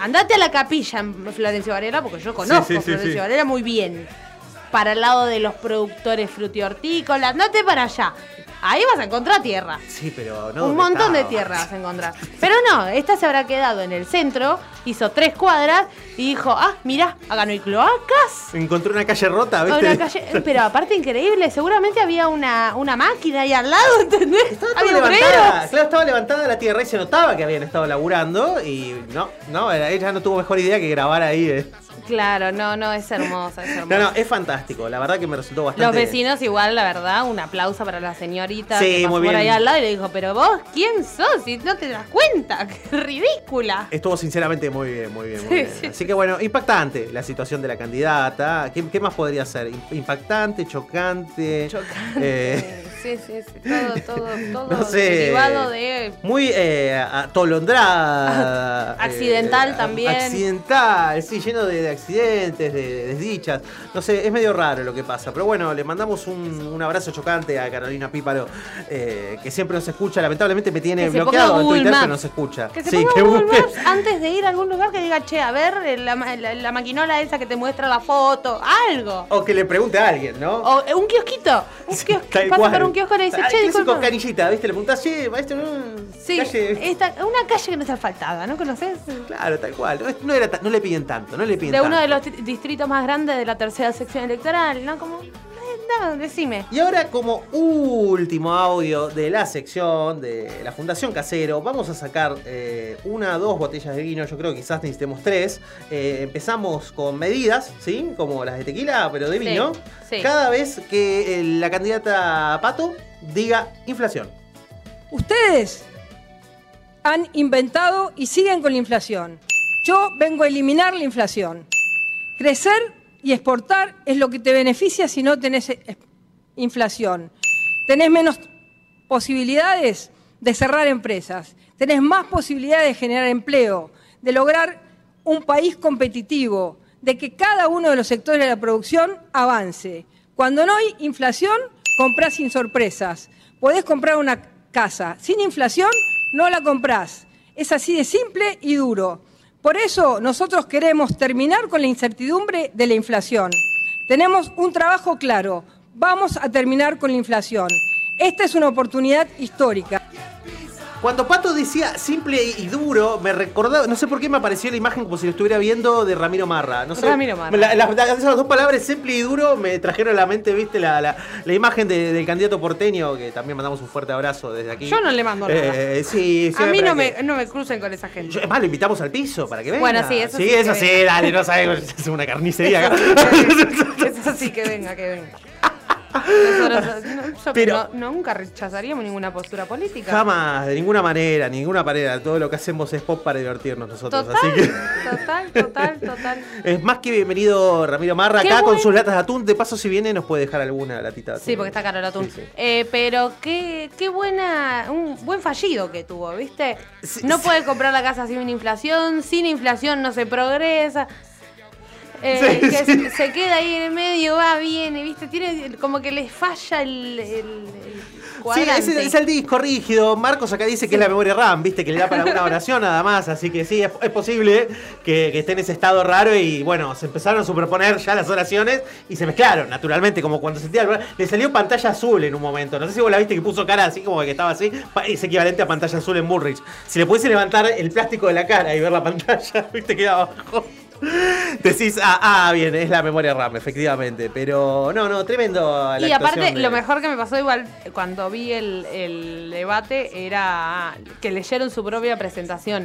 Andate a la capilla en Florencio Varela, porque yo conozco sí, Florencio sí. Varela muy bien. Para el lado de los productores frutihortícolas, andate para allá. Ahí vas a encontrar tierra. Sí, pero no. un ¿dónde montón de tierra vas a encontrar. Pero no, esta se habrá quedado en el centro, hizo tres cuadras y dijo, ah, mirá, acá no hay cloacas. Encontré una calle rota, Ah, ¿viste? una calle- pero aparte increíble, seguramente había una, una máquina ahí al lado, ¿entendés? Estaba Había levantada, claro, estaba levantada la tierra y se notaba que habían estado laburando y no, no, ella no tuvo mejor idea que grabar ahí. eh. Claro, no, no, es hermosa, es No, hermosa. no, es fantástico, la verdad que me resultó bastante... Los vecinos igual, la verdad, un aplauso para la señorita Sí, que pasó muy por bien. ahí al lado y le dijo, pero vos, ¿quién sos? Si no te das cuenta, qué ridícula. Estuvo sinceramente muy bien, muy bien, muy Sí, bien. sí. Así que bueno, impactante la situación de la candidata. ¿Qué, qué más podría ser? Im- Impactante, chocante. Chocante. eh, sí, sí, sí. Todo, todo, todo No sé. derivado de Muy eh, atolondrada. Accidental eh, también. Accidental, sí, lleno de, de accidentes, de, de desdichas. No sé, es medio raro lo que pasa. Pero bueno, le mandamos un, un abrazo chocante a Carolina Píparo, eh, que siempre nos escucha. Lamentablemente me tiene bloqueado en Twitter, pero nos escucha. Que se sí, ponga que Google. Maps antes de ir a algún lugar que diga, che, a ver, eh, la, la- la maquinola esa que te muestra la foto, algo. O que le pregunte a alguien, ¿no? O un kiosquito. Un. Tal Pasa por un kiosco le dice, Ah, che, disculpa. canillita, ¿viste? Le preguntás, che, maestro, mm, Sí, calle". esta- una calle que no está asfaltada, ¿no conoces? Claro, tal cual. No, no era no le piden tanto, no le piden De tanto. uno de los tri- distritos más grandes de la tercera sección electoral, ¿no? Como, no, decime. Y ahora, como último audio de la sección de la Fundación Casero, vamos a sacar eh, una o dos botellas de vino. Yo creo que quizás necesitemos tres. Eh, empezamos con medidas, ¿sí? Como las de tequila, pero de Sí, vino. sí. Cada vez que eh, la candidata Pato diga inflación. Ustedes han inventado y siguen con la inflación. Yo vengo a eliminar la inflación. Crecer y exportar es lo que te beneficia si no tenés eh, inflación. Tenés menos posibilidades de cerrar empresas. Tenés más posibilidades de generar empleo, de lograr un país competitivo, de que cada uno de los sectores de la producción avance. Cuando no hay inflación, comprás sin sorpresas. Podés comprar una casa. Sin inflación, no la comprás. Es así de simple y duro. Por eso nosotros queremos terminar con la incertidumbre de la inflación. Tenemos un trabajo claro. Vamos a terminar con la inflación. Esta es una oportunidad histórica. Cuando Pato decía simple y duro, me recordaba, no sé por qué me apareció la imagen como si lo estuviera viendo de Ramiro Marra. No sé, Ramiro Marra. la- la- la- esas dos palabras, simple y duro, me trajeron a la mente, viste, la, imagen de- del candidato porteño, que también mandamos un fuerte abrazo desde aquí. Yo no le mando nada. Eh, sí, sí, a mí no que- me, no me crucen con esa gente. Yo- es más, lo invitamos al piso para que venga. Bueno, sí, eso sí Sí, eso sí, dale, no sabemos, es una carnicería acá. Eso sí que venga, que venga. Nosotros, no, Pero- no- nunca rechazaríamos ninguna postura política. Jamás, de ninguna manera, ninguna manera. Todo lo que hacemos es pop para divertirnos nosotros. Total, Así que total, total, total. es más que bienvenido Ramiro Marra Qué acá con sus latas de atún. De paso, si viene, nos puede dejar alguna latita de atún. Sí, porque está caro el atún. Eh, pero qué, qué buena, un buen fallido que tuvo, ¿viste? No puede comprar la casa sin inflación, sin inflación no se progresa. Eh, Sí, que sí. se- queda ahí en el medio, va, viene, ¿viste? Tiene como que le falla el, el- el Sí, es, es el disco rígido. Marcos acá dice que es la memoria RAM, viste, que le da para una oración nada más. Así que sí, es, es posible que, que esté en ese estado raro y bueno, se empezaron a superponer ya las oraciones y se mezclaron, naturalmente, como cuando sentía el- Le salió pantalla azul en un momento. No sé si vos la viste que puso cara así como que estaba así. Es equivalente a pantalla azul en Bullrich. Si le pudiese levantar el plástico de la cara y ver la pantalla, viste, queda abajo. Decís, ah, ah, bien, es la memoria RAM, efectivamente. Pero no, no, tremendo. la Y aparte, de- lo mejor que me pasó igual cuando vi el, el debate era que leyeron su propia presentación.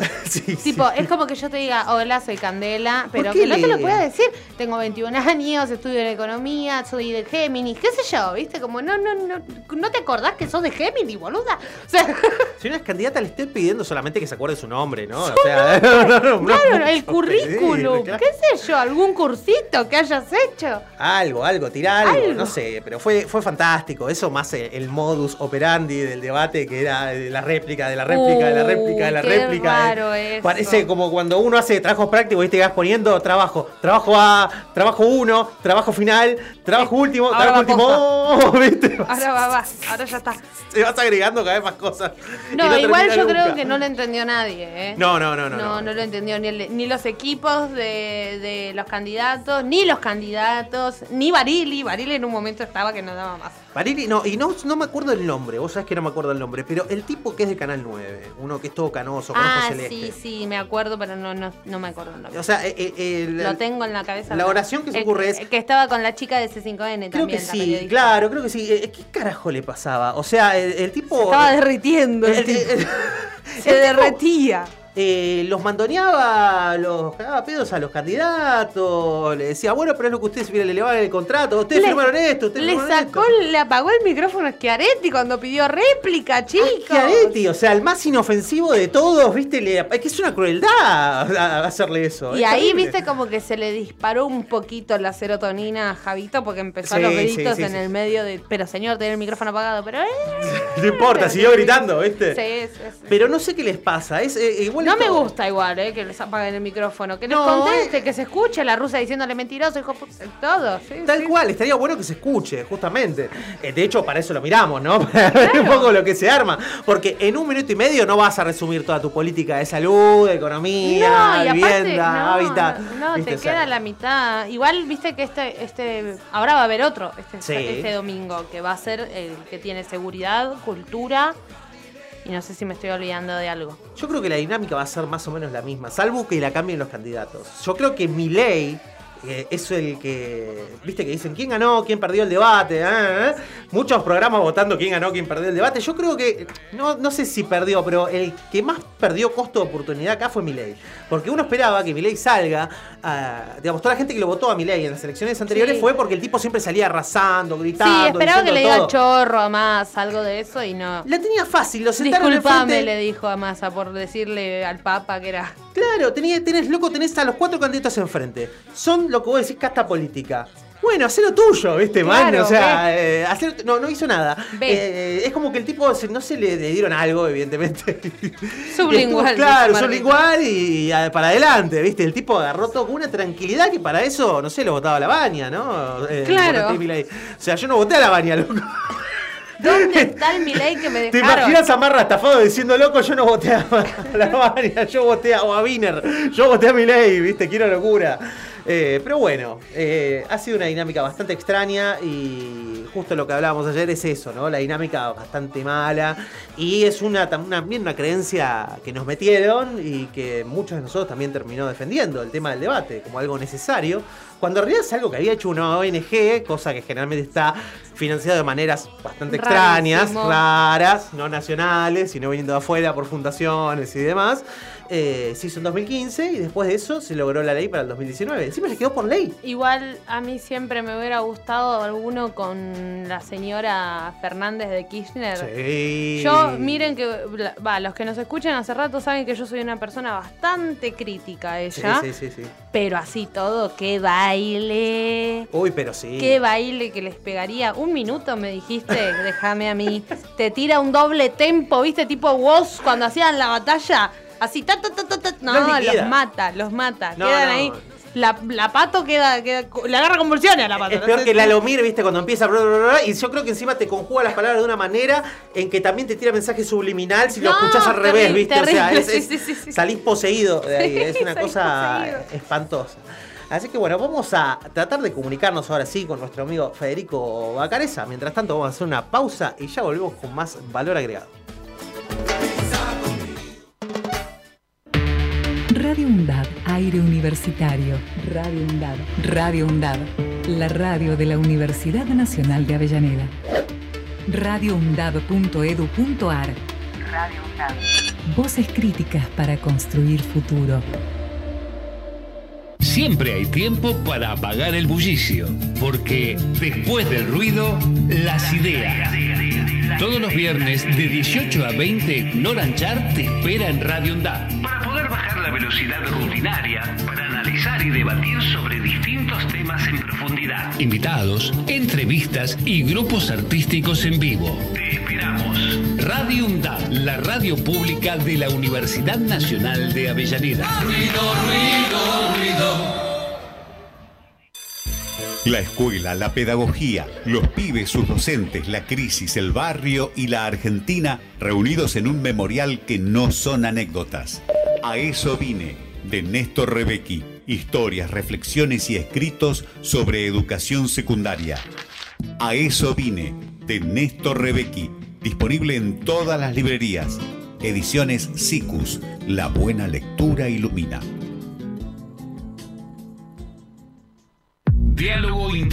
tipo, es como que yo te diga, hola, soy Candela, pero que no te lo pueda decir. Tengo 21 años, estudio en economía, soy de Géminis, qué sé yo, ¿viste? Como, no, no, no, ¿no te acordás que sos de Géminis, boluda? O sea, Si una candidata, le estoy pidiendo solamente que se acuerde su nombre, ¿no? O sea, no, no, no, claro, el no, claro. qué sé yo, algún cursito que hayas hecho. Algo, algo, tirar algo, Algo. no sé, pero fue, fue fantástico. Eso más el, el modus operandi del debate, que era de la réplica, de la réplica, de la réplica, de la qué réplica. raro eso. Parece como cuando uno hace trabajos prácticos, viste, vas poniendo trabajo, trabajo A, trabajo 1, trabajo final, trabajo último, trabajo último, ¿viste? Ahora va, va, ahora ya está. Se vas agregando cada vez más cosas. No, igual yo nunca. creo que no lo entendió nadie, ¿eh? No, no, no, no, No, no. no lo entendió ni, el- ni los equipos de, de los candidatos, ni los candidatos, ni Barili. Barili en un momento estaba que no daba más. Barili, no, y no, no me acuerdo el nombre, vos sabés que no me acuerdo el nombre, pero el tipo que es de Canal 9, uno que es todo canoso, con Ah, sí, sí, me acuerdo, pero no, no, no me acuerdo el nombre. O sea, eh, eh, el- lo tengo en la cabeza. la oración que se El- ocurre es- Que estaba con la chica de C5N Creo también. que sí, claro, creo que sí. Eh, ¿Qué carajo le pasaba? O sea, el, tipo. Se estaba derritiendo Se derretía. Eh, los mandoneaba, los cagaba pedos a los candidatos, le decía, bueno, pero es lo que ustedes le elevaban el contrato, ustedes Le- firmaron esto, ustedes Le firmaron sacó, le apagó el micrófono a Schiaretti cuando pidió réplica, chicos. Schiaretti, o sea, el más inofensivo de todos, ¿viste? Le- es que es una crueldad hacerle eso. Y es ahí, terrible. viste, como que se le disparó un poquito la serotonina a Javito porque empezó Sí, los gritos sí, en el medio de. Pero señor, tiene el micrófono apagado, pero. eh, No importa, siguió gritando, ¿viste? Sí, sí, sí. Pero no sé qué les pasa. Es, eh, No me gusta igual, eh, que les apaguen el micrófono. Que No, conteste, que se escuche la rusa diciéndole mentiroso, hijo pu- todo. sí, Tal sí. cual, estaría bueno que se escuche, justamente. Eh, de hecho, para eso lo miramos, ¿no? Para ver un poco lo que se arma. Porque en un minuto y medio no vas a resumir toda tu política de salud, de economía, No, y aparte, vivienda, no, hábitat. No, te queda la mitad. Igual, viste que este, este, ahora va a haber otro, este, Sí. este domingo, que va a ser el que tiene seguridad, cultura, no sé si me estoy olvidando de algo. Yo creo que la dinámica va a ser más o menos la misma, salvo que la cambien los candidatos. Yo creo que Milei eh, es el que, viste que dicen quién ganó, quién perdió el debate. ah, ah. Muchos programas votando quién ganó, quién perdió el debate. Yo creo que, no, no sé si perdió, pero el que más perdió costo de oportunidad acá fue Milei. Porque uno esperaba que Milei salga, ah, digamos, toda la gente que lo votó a Milei en las elecciones anteriores Sí. fue porque el tipo siempre salía arrasando, gritando. Sí, esperaba que le diga todo. chorro a más, algo de eso, y no. La tenía fácil, lo sentaron Disculpame, le dijo a Massa por decirle al Papa que era. Claro, tenés, tenés, loco, tenés a los cuatro candidatos enfrente. Son lo que vos decís casta política. Bueno, hacé lo tuyo, ¿viste, man? Claro, O sea, eh, hacer- no, no hizo nada. Eh, es como que el tipo no se le, le dieron algo, evidentemente. Sublingual, Claro, sublingual y, a- para adelante, ¿viste? El tipo agarró todo con una tranquilidad que para eso, no sé, lo votaba a la baña, ¿no? Eh, Claro. O sea, yo no voté a la baña, loco. ¿Dónde está el Milei que me ¿Te dejaron? imaginas a Marra estafado diciendo, loco, yo no voté a, a la baña, yo voté a, o a Wiener, yo voté a Milei, ¿viste? Quiero locura. Eh, pero bueno, eh, ha sido una dinámica bastante extraña y justo lo que hablábamos ayer es eso, ¿no? La dinámica bastante mala y es una también una creencia que nos metieron y que muchos de nosotros también terminó defendiendo el tema del debate como algo necesario, cuando en realidad es algo que había hecho una ONG, cosa que generalmente está financiada de maneras bastante extrañas, raras, no nacionales, sino viniendo de afuera por fundaciones y demás. Eh, se hizo en 2015 y después de eso se logró la ley para el 2019. Encima se quedó por ley. Igual a mí siempre me hubiera gustado alguno con la señora Fernández de Kirchner. Sí. Yo, miren que, va, los que nos escuchan hace rato saben que yo soy una persona bastante crítica a Sí, ella. sí, sí, sí. Pero así todo, qué baile. Uy, pero sí. Qué baile que les pegaría. Un minuto me dijiste, déjame a mí. Te tira un doble tempo, ¿viste? Tipo Woz cuando hacían la batalla. Así, ta, ta, ta, ta, ta. No, Los mata, los mata. No, Quedan no. ahí. La, la pato queda, queda- Le agarra convulsiones a la pato. Es peor que Lalo Mir, viste, cuando empieza. bla, bla, bla, bla, y yo creo que encima te conjuga las palabras de una manera en que también te tira mensaje subliminal si lo No, escuchás al revés, terrible, viste. O sea, es- es- sí, sí, sí, sí. salís poseído de ahí. Es una cosa poseído. espantosa. Así que bueno, vamos a tratar de comunicarnos ahora sí con nuestro amigo Federico Bacareza. Mientras tanto, vamos a hacer una pausa y ya volvemos con más valor agregado. Radio UNDAD, aire universitario. Radio UNDAD, Radio UNDAD, la radio de la Universidad Nacional de Avellaneda. radioundad.edu.ar Radio UNDAD. Voces críticas para construir futuro. Siempre hay tiempo para apagar el bullicio, porque después del ruido, las ideas. Todos los viernes de 18 a 20, Noranchar te espera en Radio UNDAD. Para poder bajar velocidad rutinaria, para analizar y debatir sobre distintos temas en profundidad. Invitados, entrevistas y grupos artísticos en vivo. Te esperamos. Radio UNDAD, la radio pública de la Universidad Nacional de Avellaneda. La escuela, la pedagogía, los pibes, sus docentes, la crisis, el barrio y la Argentina reunidos en un memorial que no son anécdotas. A eso vine, de Néstor Rebecki. Historias, reflexiones y escritos sobre educación secundaria. A eso vine, de Néstor Rebecki. Disponible en todas las librerías. Ediciones SICUS. La buena lectura ilumina.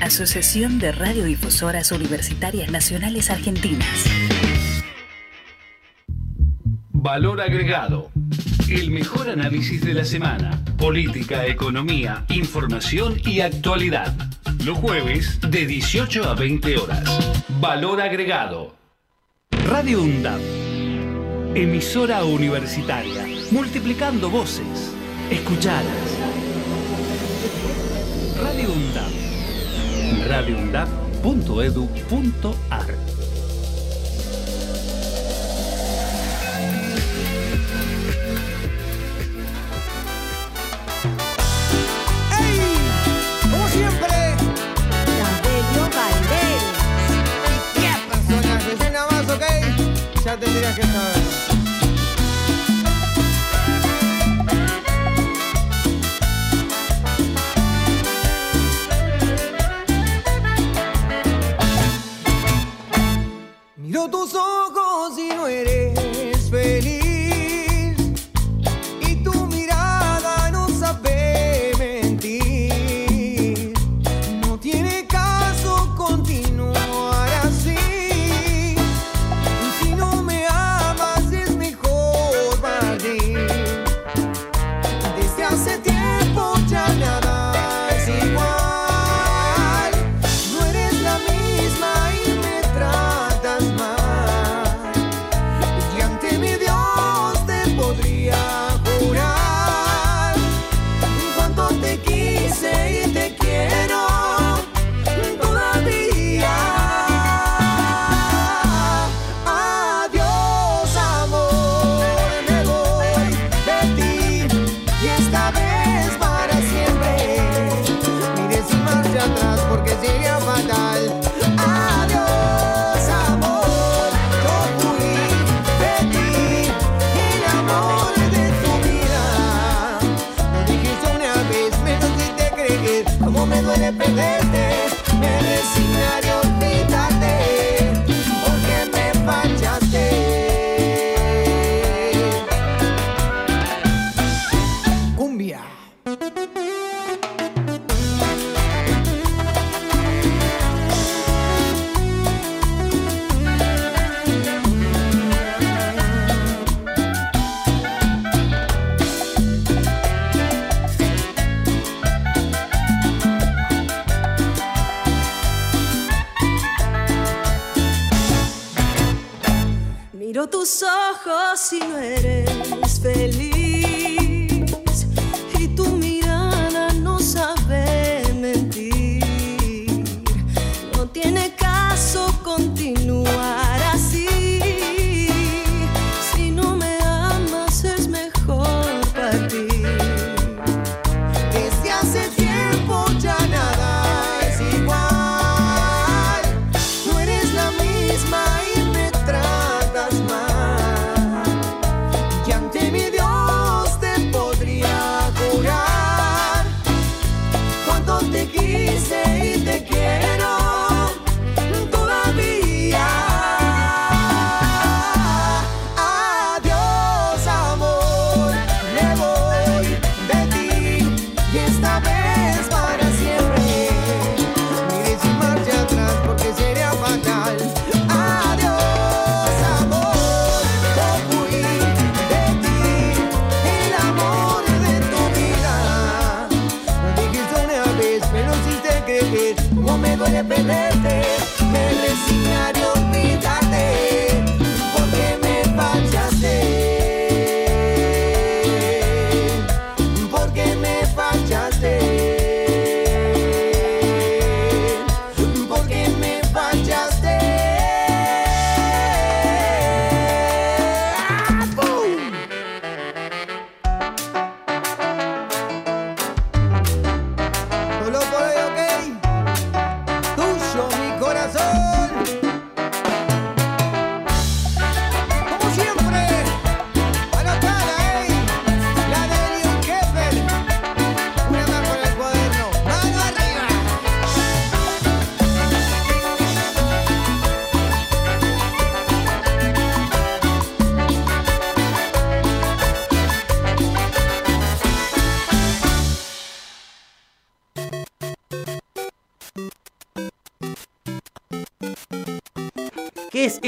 Asociación de Radiodifusoras Universitarias Nacionales Argentinas. Valor agregado. El mejor análisis de la semana. Política, economía, información y actualidad. Los jueves de 18 a 20 horas. Valor agregado. Radio UNDAP. Emisora universitaria. Multiplicando voces. Escuchadas. Radio UNDAP. radioundap.edu.ar Como siempre, Cabello Valdés. ¿qué personajes? Es nada más, ok. Ya tendrías que saber. Me duele perderte. Me resignaré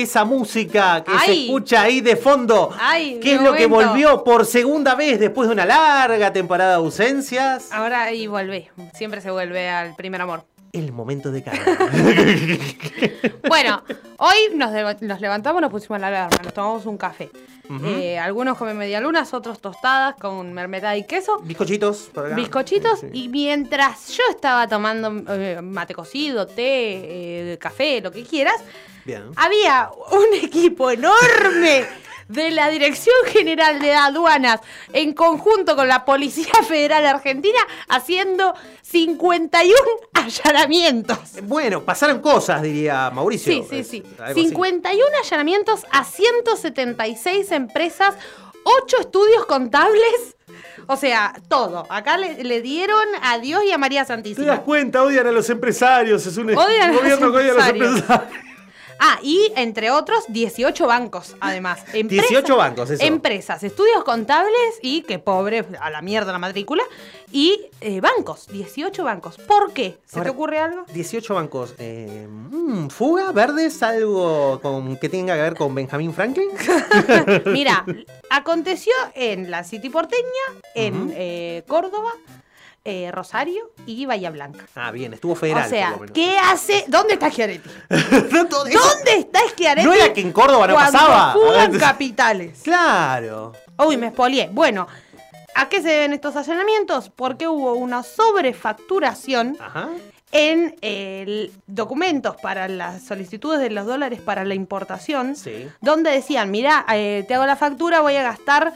es esa música que se escucha ahí de fondo? Ay, ¿Qué es lo que volvió por segunda vez después de una larga temporada de ausencias? Ahora ahí volvé. Siempre se vuelve al primer amor. El momento de cara. Bueno, hoy nos, nos levantamos, nos pusimos la alarma, nos tomamos un café. Eh, algunos comen medialunas, otros tostadas con mermelada y queso. Bizcochitos. por acá. Bizcochitos Sí, sí. y mientras yo estaba tomando eh, mate cocido, té, eh, café, lo que quieras, Bien. había un equipo enorme de la Dirección General de Aduanas en conjunto con la Policía Federal Argentina haciendo 51 allanamientos. Bueno, pasaron cosas, diría Mauricio. Sí, sí, sí. algo así. 51 allanamientos a 176 empresas, 8 estudios contables. O sea, todo. Acá le, le dieron a Dios y a María ¿Te das Santísima. cuenta? Odian a los empresarios. Es un Odian gobierno que odia a los empresarios. Ah, y entre otros, 18 bancos, además. Empresas- 18 bancos, eso. Empresas, estudios contables y que pobre, a la mierda la matrícula. Y eh, bancos, 18 bancos. ¿Por qué? ¿Se Ahora- te ocurre algo? 18 bancos. Eh, mm, ¿Fuga? ¿Verdes? ¿Algo con, que tenga que ver con Benjamín Franklin? Mira, aconteció en la City porteña, en eh, Córdoba, eh, Rosario y Bahía Blanca. Ah, bien, estuvo federal. o sea, por lo menos. ¿qué hace? ¿Dónde está Schiaretti? ¿Dónde está Schiaretti? ¿No era que en Córdoba no cuando pasaba? fugan capitales. Claro. Uy, me espolié. Bueno, ¿a qué se deben estos allanamientos? Porque hubo una sobrefacturación Ajá. en eh, documentos para las solicitudes de los dólares para la importación, Sí. donde decían, mira, eh, te hago la factura, voy a gastar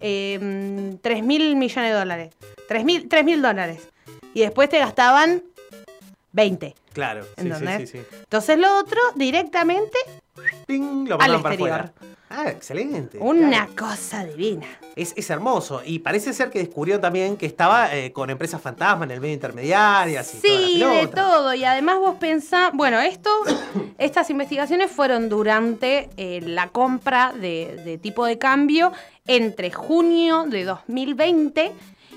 eh, 3 mil millones de dólares. 3 mil 3 mil dólares. Y después te gastaban 20. Claro. Sí, sí, sí, sí. Entonces lo otro, directamente Ping, lo al exterior. afuera. Ah, excelente. Una claro. cosa divina. Es, es hermoso. Y parece ser que descubrió también que estaba eh, con empresas fantasma en el medio toda Sí, de todo. Y además vos pensás, bueno, esto, estas investigaciones fueron durante eh, la compra de, de tipo de cambio entre junio de 2020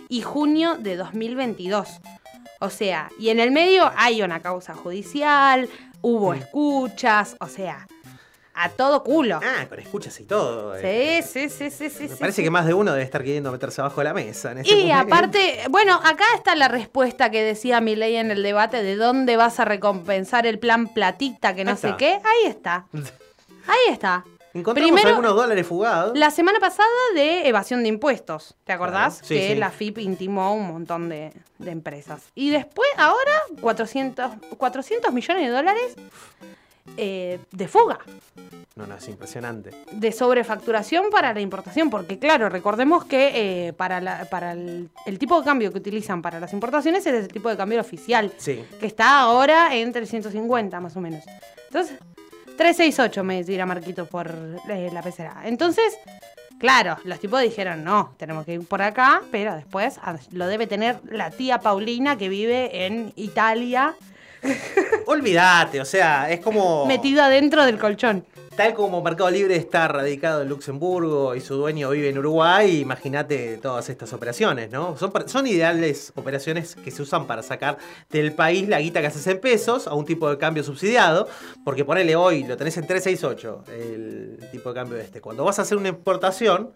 y junio de 2022. O sea, y en el medio hay una causa judicial, hubo escuchas, o sea, a todo culo. Ah, con escuchas y todo. eh. Sí, sí, sí, sí, sí. Me sí, parece sí. que más de uno debe estar queriendo meterse abajo de la mesa. En este Y momento. aparte, bueno, acá está la respuesta que decía Milei en el debate de dónde vas a recompensar el plan platita, que no sé qué. Ahí está. Ahí está. Encontramos Primero- algunos dólares fugados. La semana pasada de evasión de impuestos, ¿te acordás? Claro, sí, que sí. la FIP intimó un montón de, de empresas. Y después, ahora, 400, 400 millones de dólares eh, de fuga. No, no, es impresionante. de sobrefacturación para la importación, porque claro, recordemos que eh, para, la- para el, el tipo de cambio que utilizan para las importaciones es el tipo de cambio oficial, Sí. que está ahora en 350 más o menos. Entonces, 368 me dirá Marquito por eh, la pecera. Entonces, claro, los tipos dijeron, no, tenemos que ir por acá, pero después ah, lo debe tener la tía Paulina que vive en Italia, Olvídate, o sea, es como. metida dentro del colchón. Tal como Mercado Libre está radicado en Luxemburgo y su dueño vive en Uruguay, imagínate todas estas operaciones, ¿no? Son, ideales operaciones que se usan para sacar del país la guita que haces en pesos a un tipo de cambio subsidiado, porque ponele hoy, lo tenés en 368, el tipo de cambio este. Cuando vas a hacer una importación,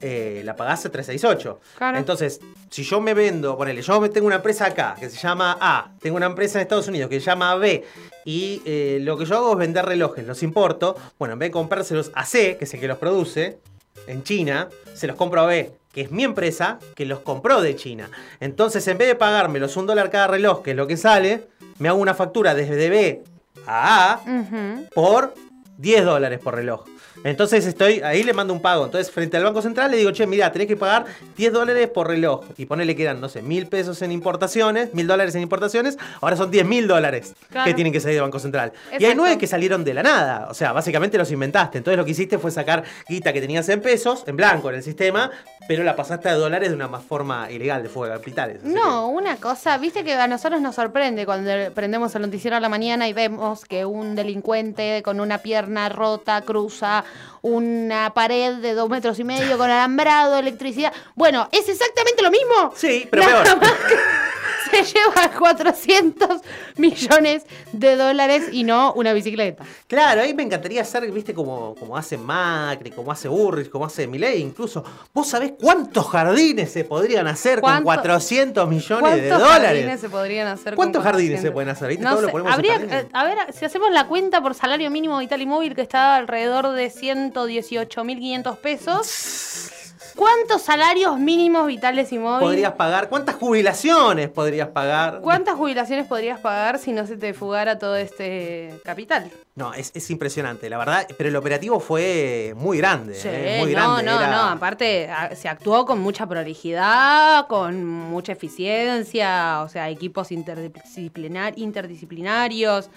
eh, la pagás a 368. Claro. Entonces, si yo me vendo, ponele, yo tengo una empresa acá que se llama A, tengo una empresa en Estados Unidos que se llama B, y eh, lo que yo hago es vender relojes, los importo. Bueno, en vez de comprárselos a C, que es el que los produce, en China, se los compro a B, que es mi empresa, que los compró de China. Entonces, en vez de pagármelos un dólar cada reloj, que es lo que sale, me hago una factura desde B a A por 10 dólares por reloj. Entonces estoy, ahí le mando un pago. Entonces, frente al Banco Central le digo, che, mira, tenés que pagar 10 dólares por reloj. Y ponele que eran, no sé, mil pesos en importaciones, mil dólares en importaciones. Ahora son 10 mil dólares Claro. que tienen que salir del Banco Central. Y hay nueve que salieron de la nada. O sea, básicamente los inventaste. Entonces lo que hiciste fue sacar guita que tenías en pesos, en blanco en el sistema, pero la pasaste a dólares de una más forma ilegal de fuego de capitales. No, una cosa, viste que a nosotros nos sorprende cuando prendemos el noticiero a la mañana y vemos que un delincuente con una pierna rota cruza una pared de dos metros y medio con alambrado, electricidad. Bueno, es exactamente lo mismo. Sí, pero Nada peor. más que- se lleva 400 millones de dólares y no una bicicleta. Claro, ahí me encantaría hacer, viste, como, como hace Macri, como hace Burrich, como hace Milei, incluso. ¿Vos sabés cuántos jardines se podrían hacer con ¿Cuánto- 400 millones de ¿Cuántos dólares? jardines se podrían hacer? ¿Cuántos con jardines 400? se pueden hacer? ¿Viste? No Todo sé, habría, a ver, si hacemos la cuenta por salario mínimo vital y móvil que está alrededor de 118.500 pesos, ¿cuántos salarios mínimos vitales y móviles? Podrías pagar, ¿cuántas jubilaciones podrías pagar? ¿Cuántas jubilaciones podrías pagar si no se te fugara todo este capital? No, es, es impresionante, la verdad, pero el operativo fue muy grande, Sí, eh, muy no, grande. no, era- no, aparte se actuó con mucha prolijidad, con mucha eficiencia, o sea, equipos interdisciplinar, interdisciplinarios,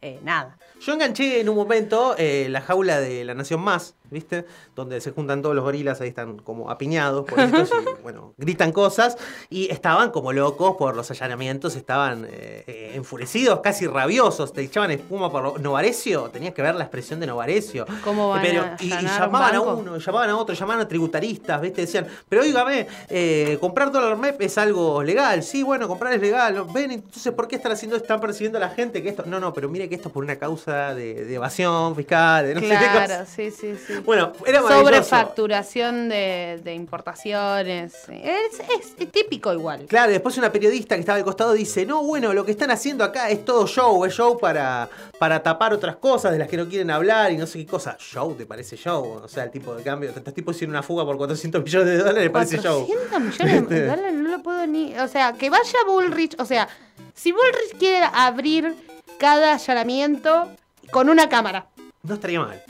eh, nada. Yo enganché en un momento eh, la jaula de la Nación Más, ¿viste? Donde se juntan todos los gorilas, ahí están como apiñados, pobrecitos, y bueno, gritan cosas. Y estaban como locos por los allanamientos, estaban eh, eh, enfurecidos, casi rabiosos. Te echaban espuma por lo- Novarecio, tenías que ver la expresión de Novarecio. ¿Cómo van Pero- a y, y un llamaban a uno, llamaban a otro, llamaban a tributaristas, ¿viste? Decían, pero oígame, eh, comprar dólar MEP es algo legal. Sí, bueno, comprar es legal. ¿no? Ven, entonces, ¿por qué están haciendo esto? Están persiguiendo a la gente que esto. No, no, pero mire que esto es por una causa de, de evasión fiscal, de no sé qué Claro, cosa. sí, sí, sí. Bueno, era. Sobrefacturación de, de importaciones. Es, es típico igual. Claro, después una periodista que estaba al costado dice, no, bueno, lo que están haciendo acá es todo show, es show para, para tapar otras cosas de las que no quieren hablar y no sé qué cosa. Show, ¿te parece show? O sea, el tipo de cambio, estos tipos hicieron una fuga por 400 millones de dólares, parece show. 400 millones de dólares no lo puedo ni. O sea, que vaya Bullrich. O sea, si Bullrich quiere abrir cada allanamiento con una cámara. No estaría mal.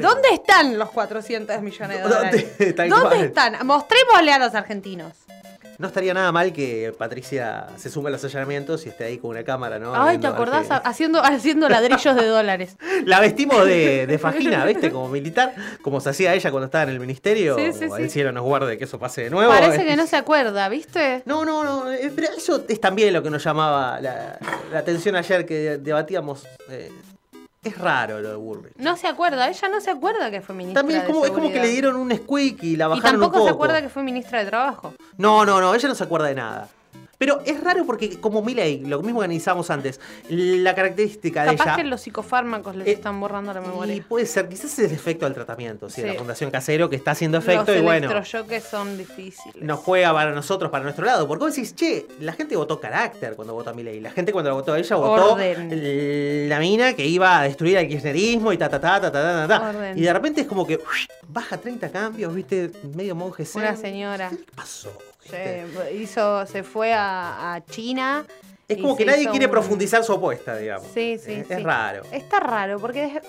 ¿Dónde están los 400 millones de dólares? ¿Dónde están? Mostrémosle a los argentinos. No estaría nada mal que Patricia se sume a los allanamientos y esté ahí con una cámara, ¿no? Ay, ¿te acordás? Haciendo, haciendo ladrillos de dólares. La vestimos de, de fajina, ¿viste? Como militar, como se hacía ella cuando estaba en el ministerio. Sí, sí, El sí. cielo nos guarde que eso pase de nuevo. Parece que no se acuerda, ¿viste? No, no, no. eh, Pero eso es también lo que nos llamaba la, la atención ayer que debatíamos. eh, es raro lo de Bullrich. No se acuerda, ella no se acuerda que fue ministra También es de como, es como que le dieron un squeak y la Y bajaron un tampoco se poco. acuerda que fue ministra de Trabajo. No, no, no, ella no se acuerda de nada. Pero es raro porque, como Milei, lo mismo que analizamos antes, la característica de Capaz ella. que los psicofármacos les Eh, están borrando la memoria. Y puede ser, quizás es el efecto del tratamiento, sí, Sí. la Fundación Casero que está haciendo efecto los y bueno, electrochoques son difíciles. nos juega para nosotros, para nuestro lado. Porque vos decís, che, la gente votó carácter cuando votó a Milei. La gente cuando votó a ella votó Orden. la mina que iba a destruir al kirchnerismo y ta ta ta ta ta ta, ta. Orden. Y de repente es como que baja 30 cambios, viste, medio monje. Una señora. ¿Qué pasó? Se, hizo, se fue a, a China. Es como que nadie quiere un- profundizar su apuesta, digamos. Sí, sí, Es, sí. es raro. Está raro, porque.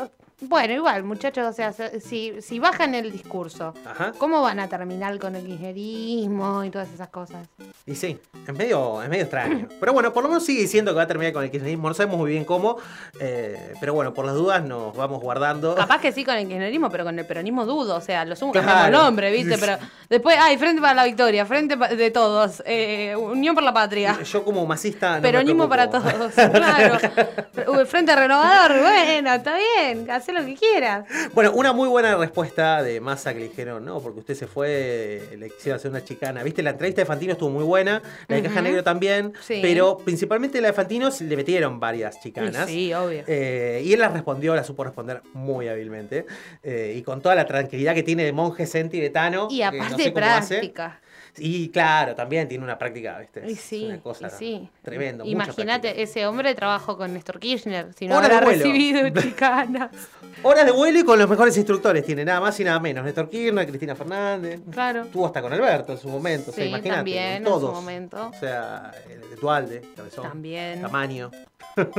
Bueno, igual, muchachos, o sea, se- si, si bajan el discurso, Ajá. ¿cómo van a terminar con el kirchnerismo y todas esas cosas? Y sí, es medio, es medio extraño. Pero bueno, por lo menos sigue diciendo que va a terminar con el kirchnerismo. No sabemos muy bien cómo. eh, pero bueno, por las dudas nos vamos guardando. Capaz que sí con el kirchnerismo, pero con el peronismo dudo. O sea, lo sumo Claro. el nombre, ¿viste? Pero después, ay, Frente para la Victoria, Frente de Todos, eh, Unión por la Patria. Yo como masista. no Peronismo para todos, claro. Frente Renovador, bueno, está bien, lo que quieras. Bueno, una muy buena respuesta de Massa que le dijeron, no, porque usted se fue, le quisieron hacer una chicana. Viste, la entrevista de Fantino estuvo muy buena, la de Caja. Negro también, Sí. pero principalmente la de Fantino le metieron varias chicanas. Sí, obvio. Eh, y él las respondió, las supo responder muy hábilmente. eh, y con toda la tranquilidad que tiene de monje tibetano. Y aparte no sé hace. Y claro, también tiene una práctica, ¿viste? Es sí, una cosa y sí. tremendo. Imagínate, ese hombre trabajó con Néstor Kirchner, si no Horas de habrá vuelo. recibido chicanas. Horas de vuelo y con los mejores instructores tiene, nada más y nada menos. Néstor Kirchner, Cristina Fernández. Claro. Estuvo hasta con Alberto en su momento, o sea, Sí, imagínate. también, con en su todos. momento. O sea, el de Dualde, Cabezón, También. Tamaño.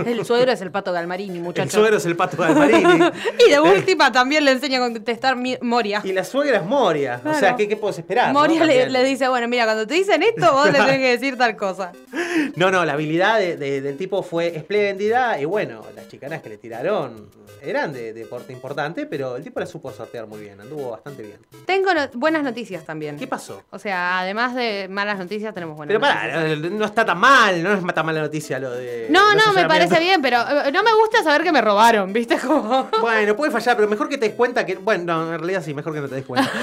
El suegro es el pato Galmarini, muchachos. El suegro es el pato Galmarini. y de última también le enseña a contestar Moria. y la suegra es Moria. O sea. ¿qué, qué puedes esperar? no? Moria le, le dice, bueno, mira, cuando te dicen esto, vos le tenés que decir tal cosa. No, no, la habilidad de- de- del tipo fue espléndida y bueno, las chicanas que le tiraron eran de, de porte importante, pero el tipo la supo sortear muy bien, anduvo bastante bien. Tengo no- buenas noticias también. ¿Qué pasó? O sea, además de malas noticias, tenemos buenas Pero pará, no, no está tan mal, no es tan mala noticia lo de... No, no, me parece bien, pero eh, no me gusta saber que me robaron, ¿viste? Como... Bueno, puede fallar, pero mejor que te des cuenta que. Bueno, no, en realidad sí, mejor que no te des cuenta.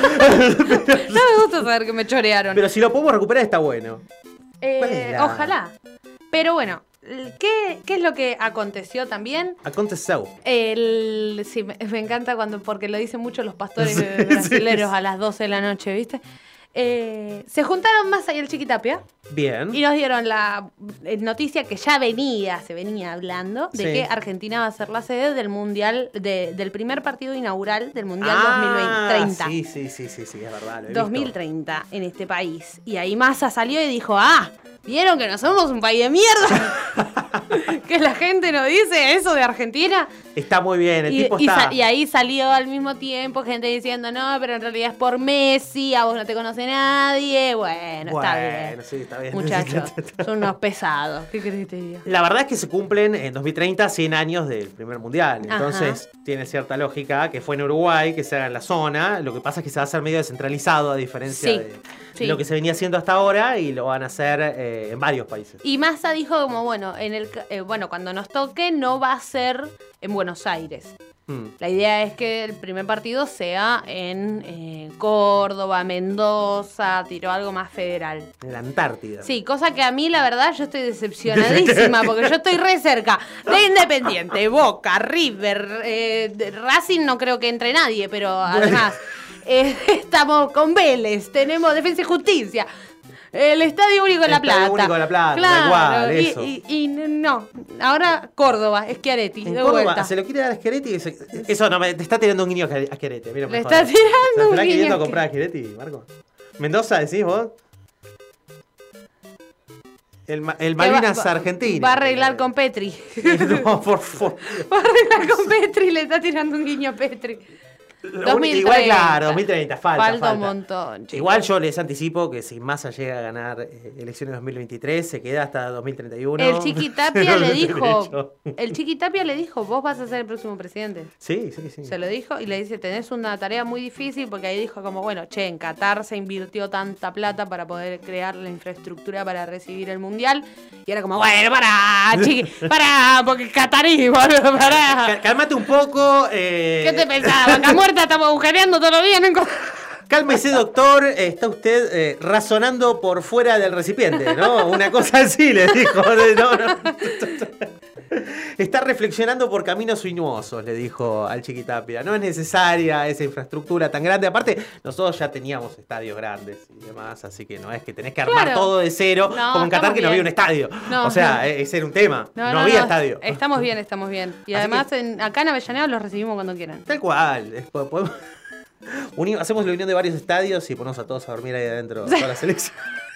No me gusta saber que me chorearon. Pero si lo podemos recuperar está bueno. Eh, ¿Cuál es la- Ojalá. Pero bueno, ¿qué, ¿qué es lo que aconteció también? Aconteceu. El, sí, me, me encanta cuando, porque lo dicen mucho los pastores Sí, brasileños sí. a las 12 de la noche, ¿viste? Eh, se juntaron más y el Chiquitapia Bien. y nos dieron la noticia que ya venía, se venía hablando, de Sí. que Argentina va a ser la sede del Mundial, de- del primer partido inaugural del Mundial Ah, 2030. Sí, sí, sí, sí, sí, es verdad. lo he visto. 2030 en este país. Y ahí Massa salió y dijo, ah, ¿vieron que no somos un país de mierda? que la gente nos dice eso de Argentina. Está muy bien, el Y, tipo y está. y ahí salió al mismo tiempo gente diciendo, no, pero en realidad es por Messi, a vos no te conoce nadie. Bueno, está bien. Bueno, sí, está bien. Muchachos, son unos pesados. ¿Qué querés que te diga? La verdad es que se cumplen en 2030 100 años del primer mundial. Ajá. Entonces tiene cierta lógica que fue en Uruguay, que se haga en la zona. Lo que pasa es que se va a hacer medio descentralizado a diferencia Sí, de, sí. lo que se venía haciendo hasta ahora y lo van a hacer eh, en varios países. Y Massa dijo como, bueno, en el, eh, bueno, cuando nos toque no va a ser en Buenos Aires. Mm. La idea es que el primer partido sea en eh, Córdoba, Mendoza, tiró algo más federal. En la Antártida. Sí, cosa que a mí la verdad yo estoy decepcionadísima porque yo estoy re cerca de Independiente, Boca, River, eh, Racing no creo que entre nadie, pero además eh, estamos con Vélez, tenemos Defensa y Justicia. El Estadio Único de la El Estadio Plata. Único de La Plata, claro, igual, y, eso. y- y no, ahora Córdoba, Schiaretti, En de Córdoba vuelta. se lo quiere dar a Schiaretti. Eso no, me, te está tirando un guiño a Schiaretti. Mira, Le está tirando ¿Se un guiño queriendo a comprar a Schiaretti, Marco? ¿Mendoza decís vos? El, el Malvinas va- Argentina. Va a arreglar con Petri. no, por favor. Va a arreglar con Petri, le está tirando un guiño a Petri. Lo único- Igual, claro, 2030, falta. Falta, falta. un montón. chicos. Igual yo les anticipo que si Massa llega a ganar eh, elecciones 2023, se queda hasta 2031. El Chiquitapia le dijo, el Chiquitapia le dijo, vos vas a ser el próximo presidente. Sí, sí, sí. Se lo dijo y le dice, tenés una tarea muy difícil porque ahí dijo como, bueno, che, en Qatar se invirtió tanta plata para poder crear la infraestructura para recibir el mundial. Y era como, bueno, pará, chiqui, pará, porque Qatarí, boludo, pará. Cá- Cálmate un poco. eh, ¿Qué te pensabas? Vaca estamos agujereando días, no Cálmese, doctor. Está usted eh, razonando por fuera del recipiente, ¿no? Una cosa así le dijo. No, no. Está reflexionando por caminos sinuosos, le dijo al Chiquitapia. No es necesaria esa infraestructura tan grande. Aparte, nosotros ya teníamos estadios grandes y demás, así que no es que tenés que armar Claro. todo de cero, No, como en Qatar que no había un estadio. No, o sea, no. e- ese era un tema. No, había estadio. Estamos bien, estamos bien. Y Así además en- acá en Avellaneda los recibimos cuando quieran. Tal cual. después podemos- hacemos la unión de varios estadios y ponemos a todos a dormir ahí adentro.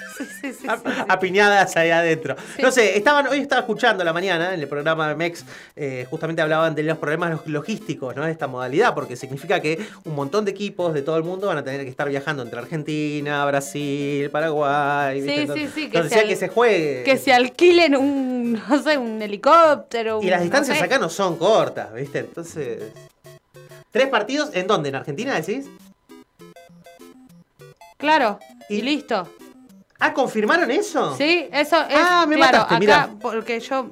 Apiñadas ahí adentro. No sé, estaban, hoy estaba escuchando a la mañana en el programa de MEX, eh, justamente hablaban de los problemas log- logísticos ¿no? de esta modalidad, porque significa que un montón de equipos de todo el mundo van a tener que estar viajando entre Argentina, Brasil, Paraguay. Sí, ¿viste? sí, Entonces- sí, que entonces se al- que se juegue. Que se alquilen un, no sé, un helicóptero. Y las distancias no sé. acá no son cortas, ¿viste? Entonces. ¿Tres partidos? ¿En dónde? ¿En Argentina decís? Claro, y, listo. ¿Ah, confirmaron eso? Sí, eso es. Ah, me claro, mataste, acá, mirá. porque yo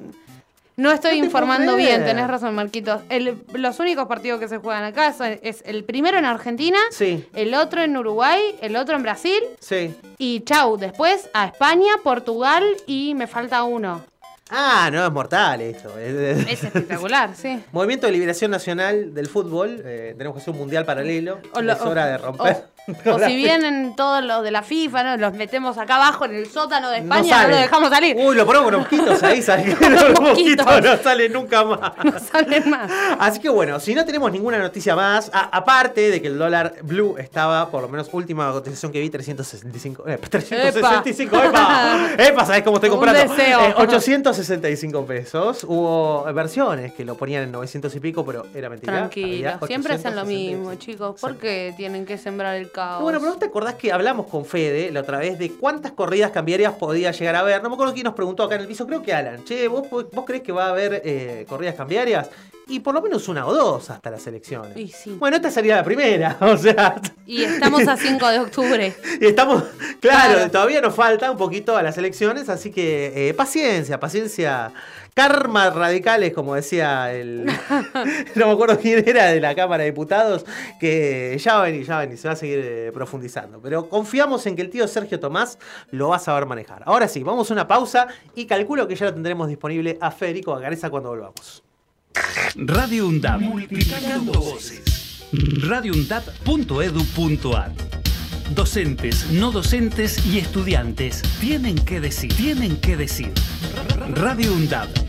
no estoy No te informando puedo bien, creer. tenés razón, Marquitos. El- los únicos partidos que se juegan acá son- es el primero en Argentina, Sí, el otro en Uruguay, el otro en Brasil sí. y chau, después a España, Portugal y me falta uno. Ah, no, es mortal esto. Es- Es espectacular, sí. Movimiento de Liberación Nacional del Fútbol. eh, tenemos que hacer un mundial paralelo. O lo- es hora de romper. O si vienen todos los de la FIFA, ¿no? los metemos acá abajo en el sótano de No España, no, sale. lo dejamos salir. Uy, lo ponemos con mosquitos ahí, sale. Con Los mosquitos. no salen nunca más. No salen más. Así que bueno, si no tenemos ninguna noticia más, a- aparte de que el dólar blue estaba, por lo menos última cotización que vi, 365. Eh, 365, epa. Epa, ¿sabes cómo estoy Un comprando? deseo. Eh, 865 pesos. Hubo versiones que lo ponían en 900 y pico, pero era mentira. Tranquilo, siempre hacen lo 865. mismo, chicos. ¿Por qué tienen que sembrar el Bueno, pero ¿no te acordás que hablamos con Fede la otra vez de cuántas corridas cambiarias podía llegar a haber? No me acuerdo quién nos preguntó acá en el piso, creo que Alan. Che, ¿vos, vos crees que va a haber eh, corridas cambiarias? Y por lo menos una o dos hasta las elecciones. Y sí. Bueno, esta sería la primera, o sea, Y estamos a 5 de octubre. y estamos, claro, Claro. todavía nos falta un poquito a las elecciones, así que eh, paciencia, paciencia. karma radicales, como decía el. no me acuerdo quién era de la Cámara de Diputados, que ya va a venir, ya va a venir, se va a seguir eh, profundizando. Pero confiamos en que el tío Sergio Tomás lo va a saber manejar. Ahora sí, vamos a una pausa y calculo que ya lo tendremos disponible a Federico Agareza cuando volvamos. Radio UNDAP. Multiplicando voces. radioundap.edu.ar Docentes, no docentes y estudiantes tienen que decir, tienen que decir. Radio UNDAP.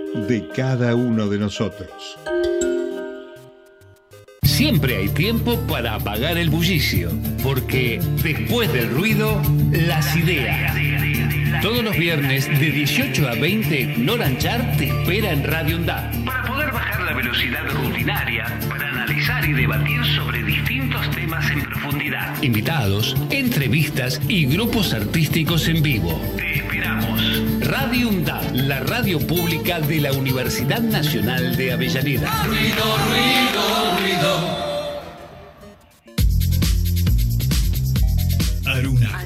de cada uno de nosotros. Siempre hay tiempo para apagar el bullicio, porque después del ruido, las ideas. Todos los viernes de 18 a 20, Noranchar te espera en Radio UNDAP. Para poder bajar la velocidad rutinaria, para analizar y debatir sobre distintos temas en profundidad. Invitados, entrevistas y grupos artísticos en vivo. Te esperamos. Radio UNDAP, la radio pública de la Universidad Nacional de Avellaneda. Ruido, ruido, ruido. Aruna,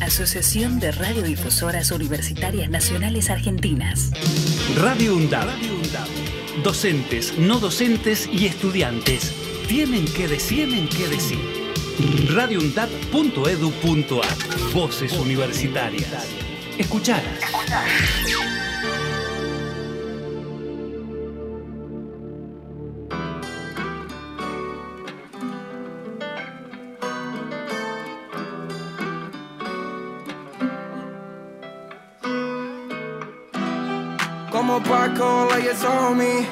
Asociación de Radiodifusoras Universitarias Nacionales Argentinas. Radio UNDAB. Docentes, no docentes y estudiantes tienen que decir, tienen que decir. radioundap.edu.ar Voces universitarias. Escuchalas. Como Paco, leyes on me.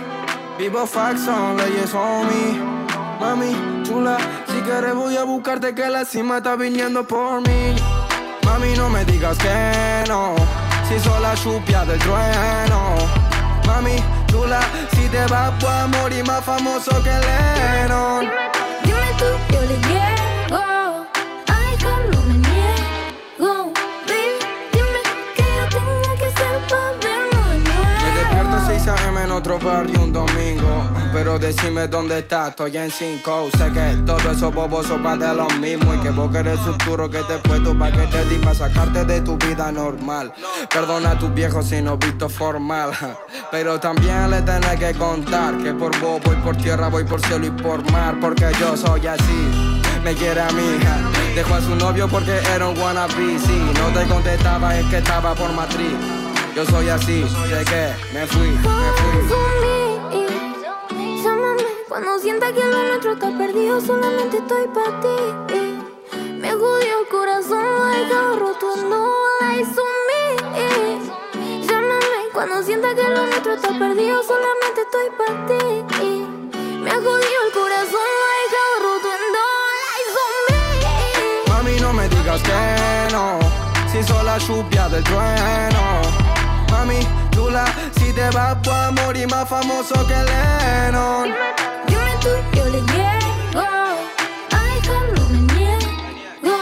Vivo fax on, leyes on me. Mami, chula, si quieres voy a buscarte que la cima está viniendo por mí. Mami, no me digas que no, si soy la chupia del trueno. Mami, chula, si te vas a morir más famoso que Lennon. Dime tú, yo le llego. Otro barrio un domingo. Pero decime dónde estás, estoy en 5. Sé que todo eso bobos son de lo mismo. Y que vos querés futuro que te puesto pa' que te di pa' sacarte de tu vida normal. Perdona a tus viejos si no visto formal. Pero también le tenés que contar que por vos voy por tierra, voy por cielo y por mar. Porque yo soy así. Me quiere a mi hija. Dejó a su novio porque era un wannabe. Si no te contestaba es que estaba por matriz. Yo soy así, sé que me fui, me fui. Llámame cuando sienta que lo nuestro está perdido. Solamente estoy para ti. Me jodió el corazón, lo he roto on me. Llámame cuando sienta que lo nuestro está perdido. Solamente estoy para ti. Me ha jodido el corazón, lo he roto on me. Mami, no me digas que no, si soy la chupia del trueno. Mami, chula, si te vas a morir más famoso que Lennon. Dime tú, yo le llego. A dejarlo me niego.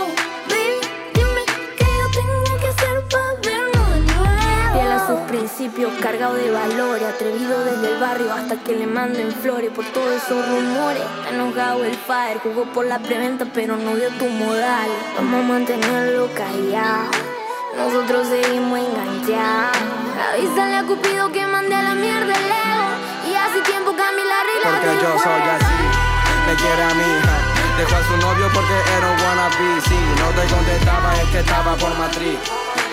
Baby, dime que yo tengo que hacer para verlo de nuevo. Fiel a sus principios, cargado de valores, atrevido desde el barrio hasta que le manden flores por todos esos rumores. Está enojado el fire, jugó por la preventa pero no dio tu modal. Vamos a mantenerlo callado, nosotros seguimos enganchados. Avísale a Cupido que mande a la mierda el ego. Y hace tiempo Camila la Porque yo soy así, me quiere a mi hija. Dejó a su novio porque era un wannabe. Sí, no te contestaba, es que estaba por matriz.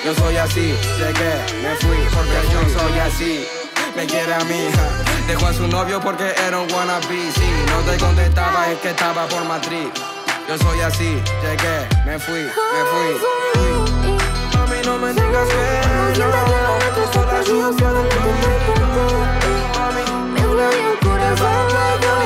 Yo soy así, llegué, me fui porque yo soy así. Me quiere a mi hija. Dejó a su novio porque era un wannabe. Sí, no te contestaba, es que estaba por matriz. Yo soy así, llegué, me fui, me fui. No me digas que no. Tú sola lluvia del Mami, Me el corazón,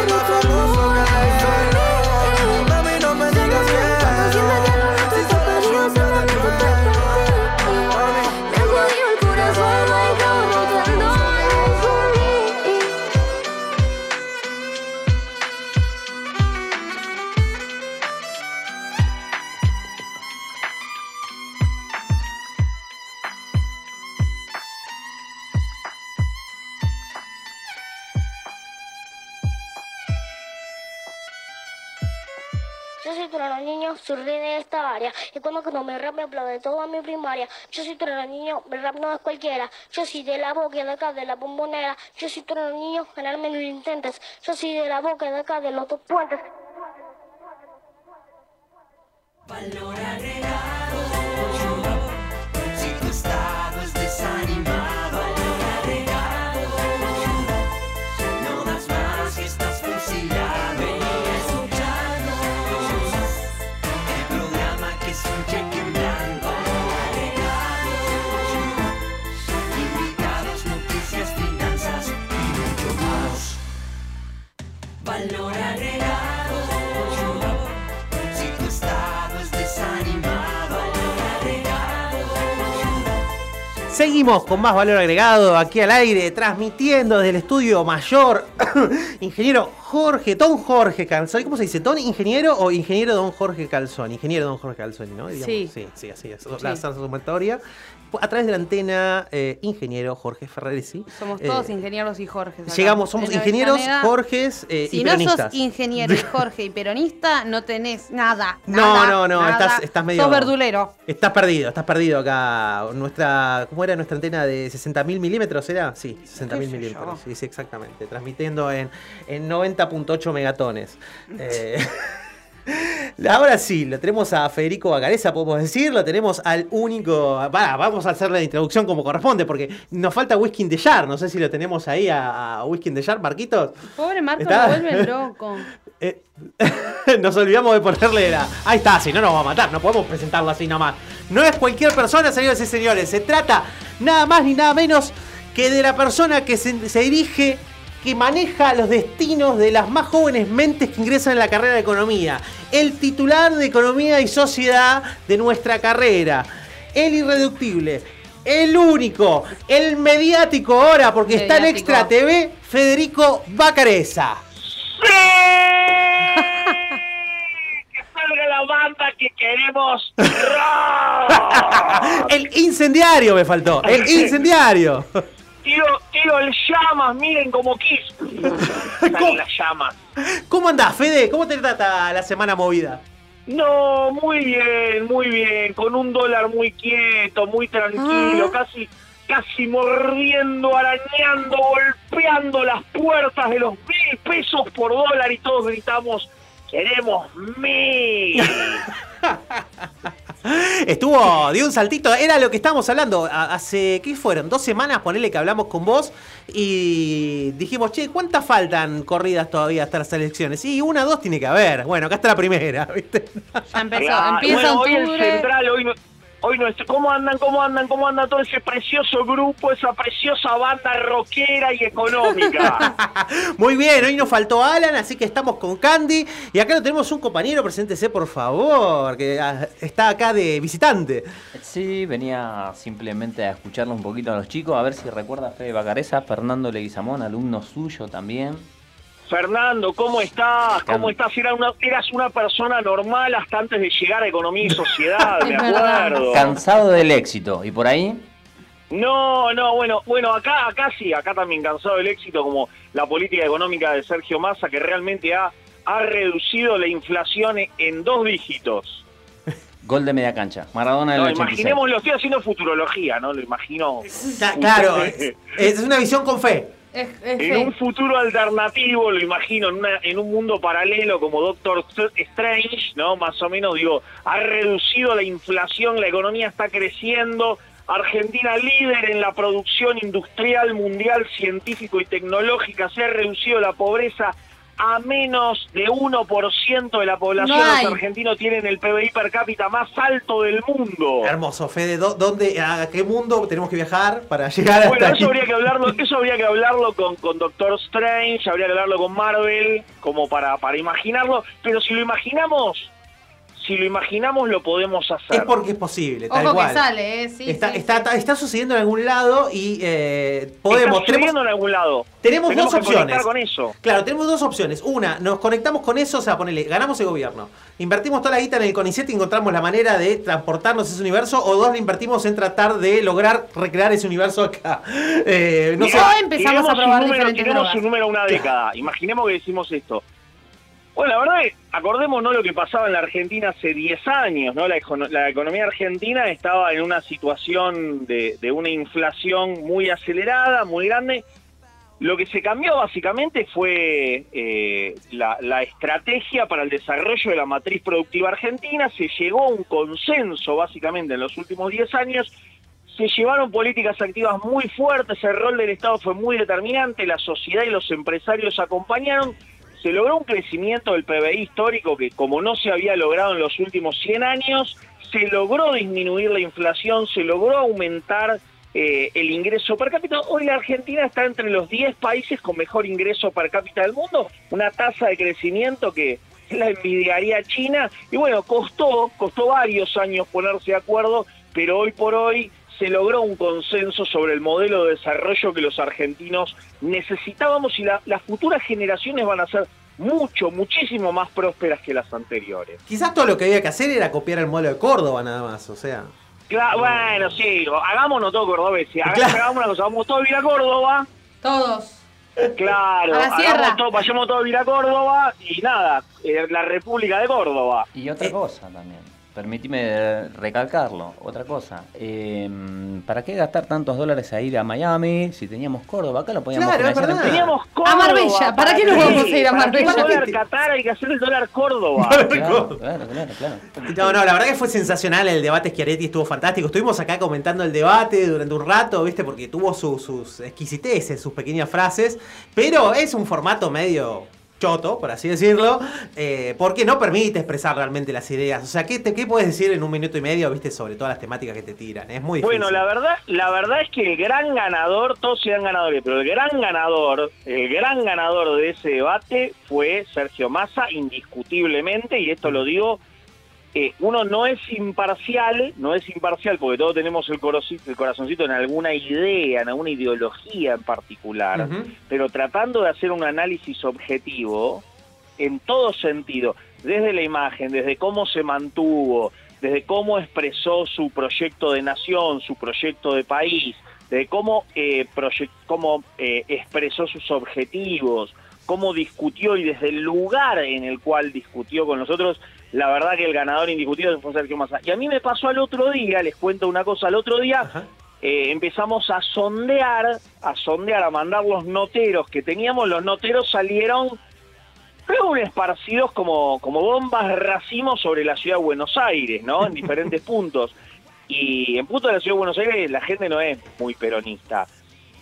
Yo soy tu gran niño, soy rey de esta área. Y cuando no me rap me aplaude toda mi primaria. Yo soy tu gran niño, mi rap no es cualquiera. Yo soy de la boca de acá, de la bombonera. Yo soy tu gran niño, ganarme lo intentes. Yo soy de la boca de acá, de los dos puentes. Si tu estado es desanimado, Valor agregado. Si tu estado es desanimado, valor agregado. Seguimos con más valor agregado aquí al aire, transmitiendo desde el estudio mayor. ingeniero Jorge, Don Jorge Calzoni. ¿Cómo se dice? ¿Don ingeniero o ingeniero Don Jorge Calzoni? Ingeniero Don Jorge Calzoni, ¿no? Sí. Sí, sí, así es. La la sumatoria. A través de la antena, eh, ingeniero Jorge Ferreresi. Somos Eh, todos ingenieros y Jorge. Llegamos, somos En ingenieros, Jorges eh, Si y no peronistas. sos ingeniero y Jorge y peronista, no tenés nada. No, nada, no, no, nada. estás- estás medio- Sos verdulero. Estás perdido, estás perdido acá. Nuestra, ¿Cómo era nuestra antena de 60.000 milímetros? ¿Era? Sí, 60.000 ¿Qué sé milímetros. Sí, sí, exactamente. Transmitiendo en, en 90.8 megatones. Eh, Ahora sí, lo tenemos a Federico Bacareza, podemos decir, lo tenemos al único. Vamos a hacer la introducción como corresponde, porque nos falta Whisky in the Jar. No sé si lo tenemos ahí a, a Whisky in the Jar, Marquitos. Pobre Marco, Está- lo vuelven loco. Nos olvidamos de ponerle la. Ahí está, si no nos va a matar, no podemos presentarlo así nomás. No es cualquier persona, señores y señores. Se trata nada más ni nada menos que de la persona que se, se dirige, que maneja los destinos de las más jóvenes mentes que ingresan en la carrera de economía. El titular de Economía y Sociedad de nuestra carrera. El irreductible. El único, el mediático ahora, porque está en. Extra TV, Federico Bacareza. salga la banda que queremos. El incendiario me faltó. El incendiario. Tiro, tiro el llamas, miren como Kiss. Salen las llamas. ¿Cómo andás, Fede? ¿Cómo te trata la semana movida? No, muy bien, muy bien. Con un dólar muy quieto, muy tranquilo, casi casi mordiendo, arañando, golpeando las puertas de los mil pesos por dólar y todos gritamos, queremos mil. Estuvo, dio un saltito, era lo que estábamos hablando. Hace, ¿qué fueron? Dos semanas, ponele que hablamos con vos y dijimos, che, ¿cuántas faltan corridas todavía hasta las elecciones? Y una, dos tiene que haber. Bueno, acá está la primera, ¿viste? Ya empezó, Claro, empieza bueno, hoy el octubre. central, hoy, no- hoy no es- ¿cómo andan, cómo andan, cómo anda todo ese precioso grupo, esa preciosa banda rockera y económica? Muy bien, hoy nos faltó Alan, así que estamos con Candy. Y acá lo tenemos un compañero, preséntese por favor, que ah, está acá de visitante. Sí, venía simplemente a escucharle un poquito a los chicos, a ver si recuerda a Fede Bacareza, Fernando Leguizamón, alumno suyo también. Fernando, ¿cómo estás? ¿Cómo estás? Era una- eras una persona normal hasta antes de llegar a Economía y Sociedad, me acuerdo. Cansado del éxito, y por ahí, No, no, bueno, bueno, acá, acá sí, acá también cansado del éxito como la política económica de Sergio Massa que realmente ha, ha reducido la inflación en dos dígitos. Gol de media cancha. Maradona del No, 86. imaginémoslo, estoy haciendo futurología, ¿no? Lo imagino. Claro, es, es una visión con fe. Es, es En un futuro alternativo, lo imagino, en, una- en un mundo paralelo como Doctor Strange, ¿no? Más o menos, digo, ha reducido la inflación, la economía está creciendo. Argentina líder en la producción industrial mundial, científico y tecnológica, se ha reducido la pobreza a menos de 1% de la población. No. Los argentinos tienen el PBI per cápita más alto del mundo. Hermoso, Fede. ¿dó- ¿Dónde, ¿A qué mundo tenemos que viajar para llegar Bueno, hasta eso habría que hablarlo, eso habría que hablarlo con, con Doctor Strange, habría que hablarlo con Marvel, como para, para imaginarlo, pero si lo imaginamos, si lo imaginamos lo podemos hacer. Es porque es posible, tal Ojo cual. que sale, ¿eh? Sí, está, sí. está, está, está sucediendo en algún lado y eh, podemos. Está sucediendo en algún lado. tenemos Tenemos dos que opciones. con eso. Claro, tenemos dos opciones. Una, nos conectamos con eso, o sea, ponele, ganamos el gobierno. Invertimos toda la guita en el CONICET y encontramos la manera de transportarnos ese universo. O dos, le invertimos en tratar de lograr recrear ese universo acá. Eh, no sé. Tiremos un número, tiremos un número a una década. Imaginemos que decimos esto. Bueno, la verdad es, acordémonos lo que pasaba en la Argentina hace 10 años, ¿no? La, econo- la economía argentina estaba en una situación de, una inflación muy acelerada, muy grande. Lo que se cambió básicamente fue eh, la, la estrategia para el desarrollo de la matriz productiva argentina. Se llegó a un consenso básicamente en los últimos 10 años se llevaron políticas activas muy fuertes, el rol del Estado fue muy determinante, la sociedad y los empresarios acompañaron, se logró un crecimiento del PBI histórico que como no se había logrado en los últimos 100 años, se logró disminuir la inflación, se logró aumentar eh, el ingreso per cápita. Hoy la Argentina está entre los 10 países con mejor ingreso per cápita del mundo, una tasa de crecimiento que la envidiaría China. Y bueno, costó, costó varios años ponerse de acuerdo, pero hoy por hoy se logró un consenso sobre el modelo de desarrollo que los argentinos necesitábamos y la- las futuras generaciones van a ser mucho, muchísimo más prósperas que las anteriores. Quizás todo lo que había que hacer era copiar el modelo de Córdoba nada más, o sea. Claro, bueno, sí, hagámonos todo cordobés. Haga- Hagamos una cosa, vamos todos a ir a Córdoba. Todos. Claro, A la sierra. hagamos todo, vayamos todos a ir a Córdoba y nada, eh, la República de Córdoba. Y otra cosa también, permitime recalcarlo, otra cosa. eh, ¿Para qué gastar tantos dólares a ir a Miami si teníamos Córdoba? Acá lo podíamos Claro, financiar en- Teníamos Córdoba. A Marbella, ¿para qué nos vamos a ir a ¿Para qué Marbella? el dólar Qatar hay que hacer el dólar Córdoba? Claro, claro, claro, claro. No, no, la verdad que fue sensacional el debate Schiaretti, estuvo fantástico. Estuvimos acá comentando el debate durante un rato, ¿viste? Porque tuvo su- sus exquisiteces, sus pequeñas frases, pero es un formato medio choto, por así decirlo, eh, porque no permite expresar realmente las ideas. O sea, ¿qué, te- ¿qué puedes decir en un minuto y medio, viste, sobre todas las temáticas que te tiran? Es muy difícil. Bueno, la verdad, la verdad es que el gran ganador, todos serán ganadores, pero el gran ganador, el gran ganador de ese debate fue Sergio Massa, indiscutiblemente, y esto lo digo, eh, uno no es imparcial, no es imparcial porque todos tenemos el, corocito- el corazoncito en alguna idea, en alguna ideología en particular, pero tratando de hacer un análisis objetivo en todo sentido, desde la imagen, desde cómo se mantuvo, desde cómo expresó su proyecto de nación, su proyecto de país, de cómo, eh, cómo eh, expresó sus objetivos, cómo discutió y desde el lugar en el cual discutió con nosotros, la verdad que el ganador indiscutido fue Sergio Massa. Y a mí me pasó al otro día, les cuento una cosa, al otro día eh, empezamos a sondear, a sondear, a mandar los noteros que teníamos, los noteros salieron Luego esparcidos como, como bombas racimos sobre la ciudad de Buenos Aires, ¿no? En diferentes puntos. Y en punto de la ciudad de Buenos Aires la gente no es muy peronista.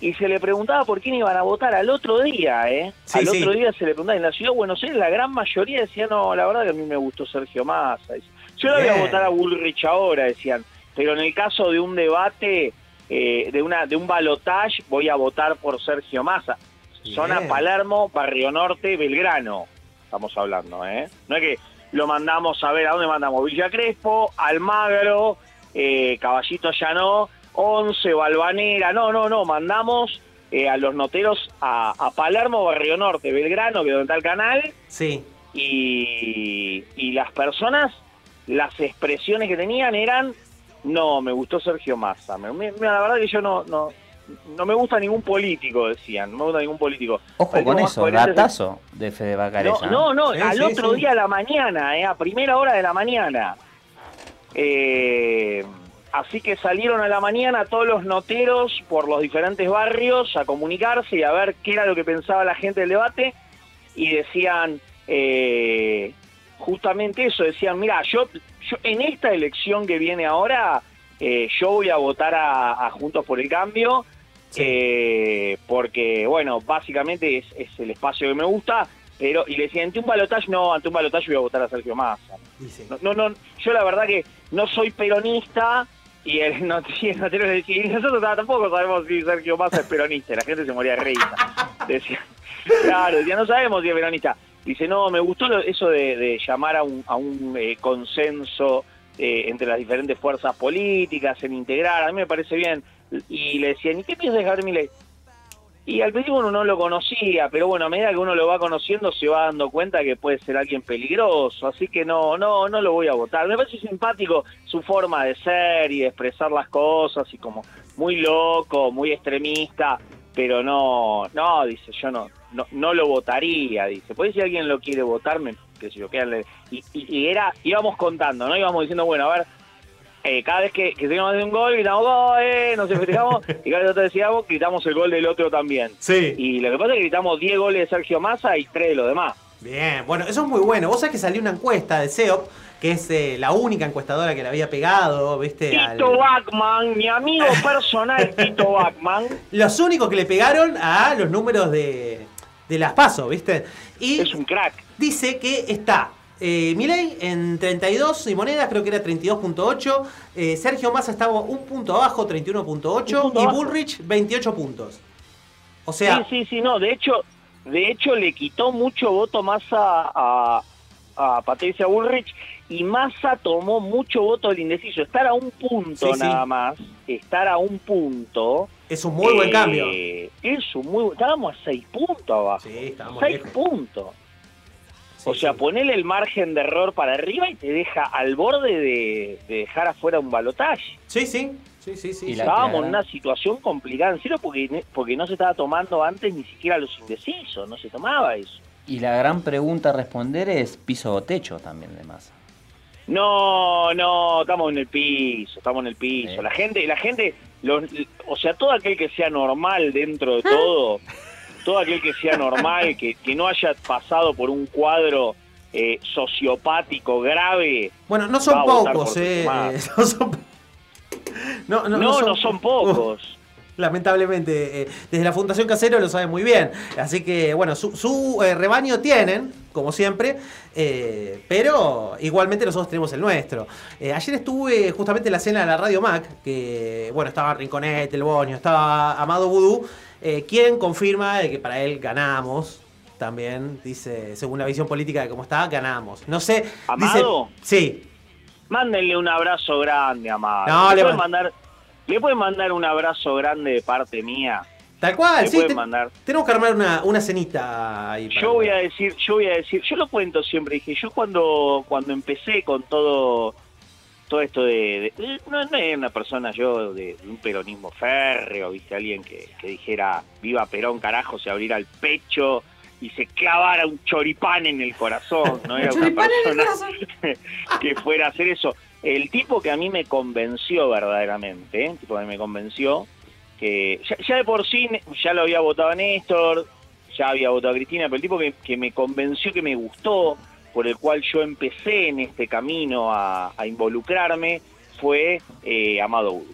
Y se le preguntaba por quién iban a votar al otro día, ¿eh? Sí, al sí. otro día se le preguntaba. En la ciudad de Buenos Aires la gran mayoría decía, no, la verdad que a mí me gustó Sergio Massa. Yo le voy a votar a Bullrich ahora, decían. Pero en el caso de un debate, eh, de, una, de un balotage, voy a votar por Sergio Massa. Zona. Palermo, Barrio Norte, Belgrano. Estamos hablando, ¿eh? No es que lo mandamos a ver, ¿a dónde mandamos? Villa Crespo, Almagro, eh, Caballito Llanó, Once, Balvanera. No, no, no, mandamos eh, a los noteros a, a Palermo, Barrio Norte, Belgrano, que es donde está el canal. Sí. Y, y las personas, las expresiones que tenían eran No, me gustó Sergio Massa. Me- me- la verdad que yo no, no, no me gusta ningún político, decían. No me gusta ningún político. Ojo con eso, datazo de Fede No, Bacareza. no, no, Sí, al sí, otro sí. día a la mañana, eh, a primera hora de la mañana. Eh, así que salieron a la mañana todos los noteros por los diferentes barrios a comunicarse y a ver qué era lo que pensaba la gente del debate. Y decían eh, justamente eso, decían, mira, yo, yo en esta elección que viene ahora, eh, yo voy a votar a, a Juntos por el Cambio, eh, porque, bueno, básicamente es, es el espacio que me gusta, pero, y le decían, ante un balotaje, no, ante un balotaje voy a votar a Sergio Massa. No, no, no, yo la verdad que no soy peronista, y el, not- y el notero le decía, y nosotros tampoco sabemos si Sergio Massa es peronista, la gente se moría de risa. Decía, claro, decía, no sabemos si es peronista. Dice, no, me gustó lo- eso de, de llamar a un, a un eh, consenso eh, entre las diferentes fuerzas políticas, en integrar, a mí me parece bien. Y le decían, ¿y qué piensas de Javier Milei? Y al principio uno no lo conocía, pero bueno, a medida que uno lo va conociendo se va dando cuenta que puede ser alguien peligroso, así que no, no, no lo voy a votar. Me parece simpático su forma de ser y de expresar las cosas y como muy loco, muy extremista, pero no, no, dice, yo no, no, no lo votaría, dice. Pues si alguien lo quiere votar, me, qué sé yo, quédale. Y, y, y era, íbamos contando, ¿no? Íbamos diciendo, bueno, a ver, eh, cada vez que, que teníamos un gol, gritamos nos festejamos, y cada vez que nosotros decíamos, gritamos el gol del otro también. Sí. Y lo que pasa es que gritamos 10 goles de Sergio Massa y 3 de los demás. Bien, bueno, eso es muy bueno. Vos sabés que salió una encuesta de SEOP, que es eh, la única encuestadora que le había pegado, ¿viste? al- Tito Bachman, mi amigo personal Tito Bachman. Los únicos que le pegaron a los números de, de las PASO, ¿viste? Y es un crack. Dice que está eh, Milei en 32 y monedas, creo que era 32.8. eh, Sergio Massa estaba un punto abajo, 31.8. Y Bullrich, 28 puntos. O sea, sí, sí, sí, no, de hecho, de hecho le quitó mucho voto Massa a, a Patricia Bullrich y Massa tomó mucho voto del indeciso. Estar a un punto Sí, sí. nada más, estar a un punto. es un muy buen eh, cambio. Es un muy Estábamos a seis puntos abajo. Sí, estábamos seis lejos. puntos. O sea, ponele el margen de error para arriba y te deja al borde de, de dejar afuera un balotaje. Sí, sí. Sí, sí, sí. Estábamos en una situación complicada, en serio, porque, porque no se estaba tomando antes ni siquiera los indecisos, no se tomaba eso. Y la gran pregunta a responder es piso o techo también de Massa. No, no, estamos en el piso, estamos en el piso. La gente, la gente, los- o sea, todo aquel que sea normal dentro de todo, todo aquel que sea normal, que, que no haya pasado por un cuadro eh, sociopático grave. Bueno, no son pocos, eh. No son, no, no, No, no son pocos. Lamentablemente, eh, desde la Fundación Casero lo saben muy bien. Así que, bueno, su, su, eh, rebaño tienen, como siempre, pero igualmente nosotros tenemos el nuestro. Ayer estuve justamente en la cena de la Radio Mac, que, bueno, estaba Rinconet, El Boño, estaba Amado Vudú, eh, quien confirma de que para él ganamos. También dice, según la visión política de cómo está, ganamos. No sé. ¿Amado? Dice, sí, Mándenle un abrazo grande, Amado. No, ¿Le, le pueden mand- mandar, ¿Le pueden mandar un abrazo grande de parte mía? tal cual, Le sí. te- mandar. tenemos que armar una, una cenita ahí. Yo voy a decir, yo voy a decir, yo lo cuento siempre, dije, yo cuando cuando empecé con todo todo esto de, de- no, no era una persona yo de, de un peronismo férreo, viste, alguien que, que dijera viva Perón carajo, se abriera el pecho y se clavara un choripán en el corazón, no era una persona que fuera a hacer eso. El tipo que a mí me convenció verdaderamente, ¿eh? el tipo que me convenció, que ya, ya de por sí ya lo había votado a Néstor, ya había votado a Cristina, pero el tipo que, que me convenció, que me gustó, por el cual yo empecé en este camino a, a involucrarme, fue eh, Amado Udo.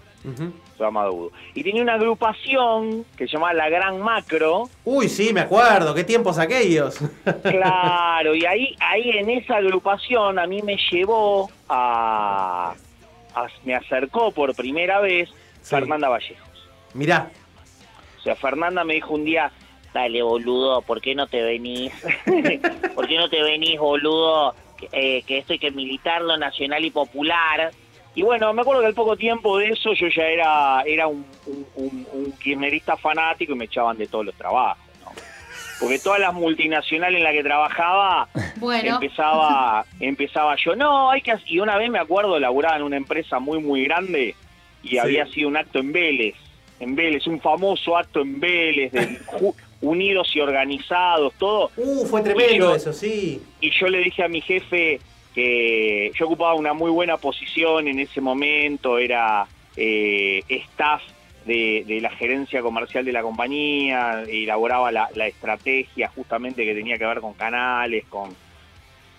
Fue Amado Udo. Y tenía una agrupación que se llamaba La Gran Macro, Uy, sí, me acuerdo, qué tiempos aquellos. Claro, y ahí, ahí en esa agrupación a mí me llevó a, a- me acercó por primera vez Fernanda Vallejos. Mirá, O sea, Fernanda me dijo un día, dale boludo, ¿por qué no te venís? ¿Por qué no te venís, boludo? Que, eh, que esto hay que militarlo nacional y popular. Y bueno, me acuerdo que al poco tiempo de eso yo ya era, era un, un, un- un kirchnerista fanático y me echaban de todos los trabajos. ¿no? porque todas las multinacionales en las que trabajaba Bueno. empezaba empezaba yo no hay que hac-". y una vez me acuerdo laburaba en una empresa muy muy grande y Sí. había sido un acto en Vélez en Vélez un famoso acto en Vélez de ju- unidos y organizados todo Uh, fue tremendo yo- eso, sí. y yo le dije a mi jefe que yo ocupaba una muy buena posición en ese momento, era eh, staff de, de la gerencia comercial de la compañía, elaboraba la, la estrategia justamente que tenía que ver con canales, con,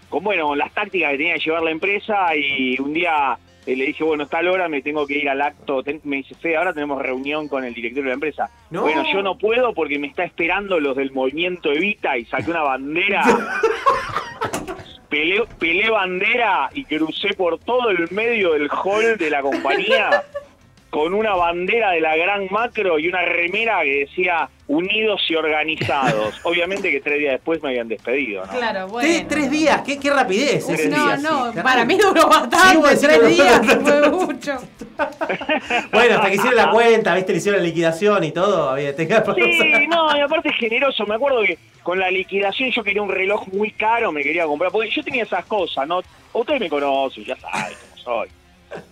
con bueno, las tácticas que tenía que llevar la empresa y un día eh, le dije, bueno, tal hora me tengo que ir al acto, Ten- me dice, Fede, ahora tenemos reunión con el director de la empresa. No. Bueno, yo no puedo porque me está esperando los del movimiento Evita y saqué una bandera Pelé, pelé bandera y crucé por todo el medio del hall de la compañía con una bandera de la gran macro y una remera que decía unidos y organizados. Obviamente que tres días después me habían despedido, ¿no? Claro, Tres, bueno. tres días, qué, qué rapidez. Tres No, no, sí, para mí duró bastante, tres días, fue mucho. Bueno, hasta que hicieron la cuenta, viste, le hicieron la liquidación y todo. había- tenía para Sí, no, y aparte es generoso. Me acuerdo que con la liquidación yo quería un reloj muy caro, me quería comprar, porque yo tenía esas cosas, ¿no? Ustedes me conocen, ya saben cómo soy.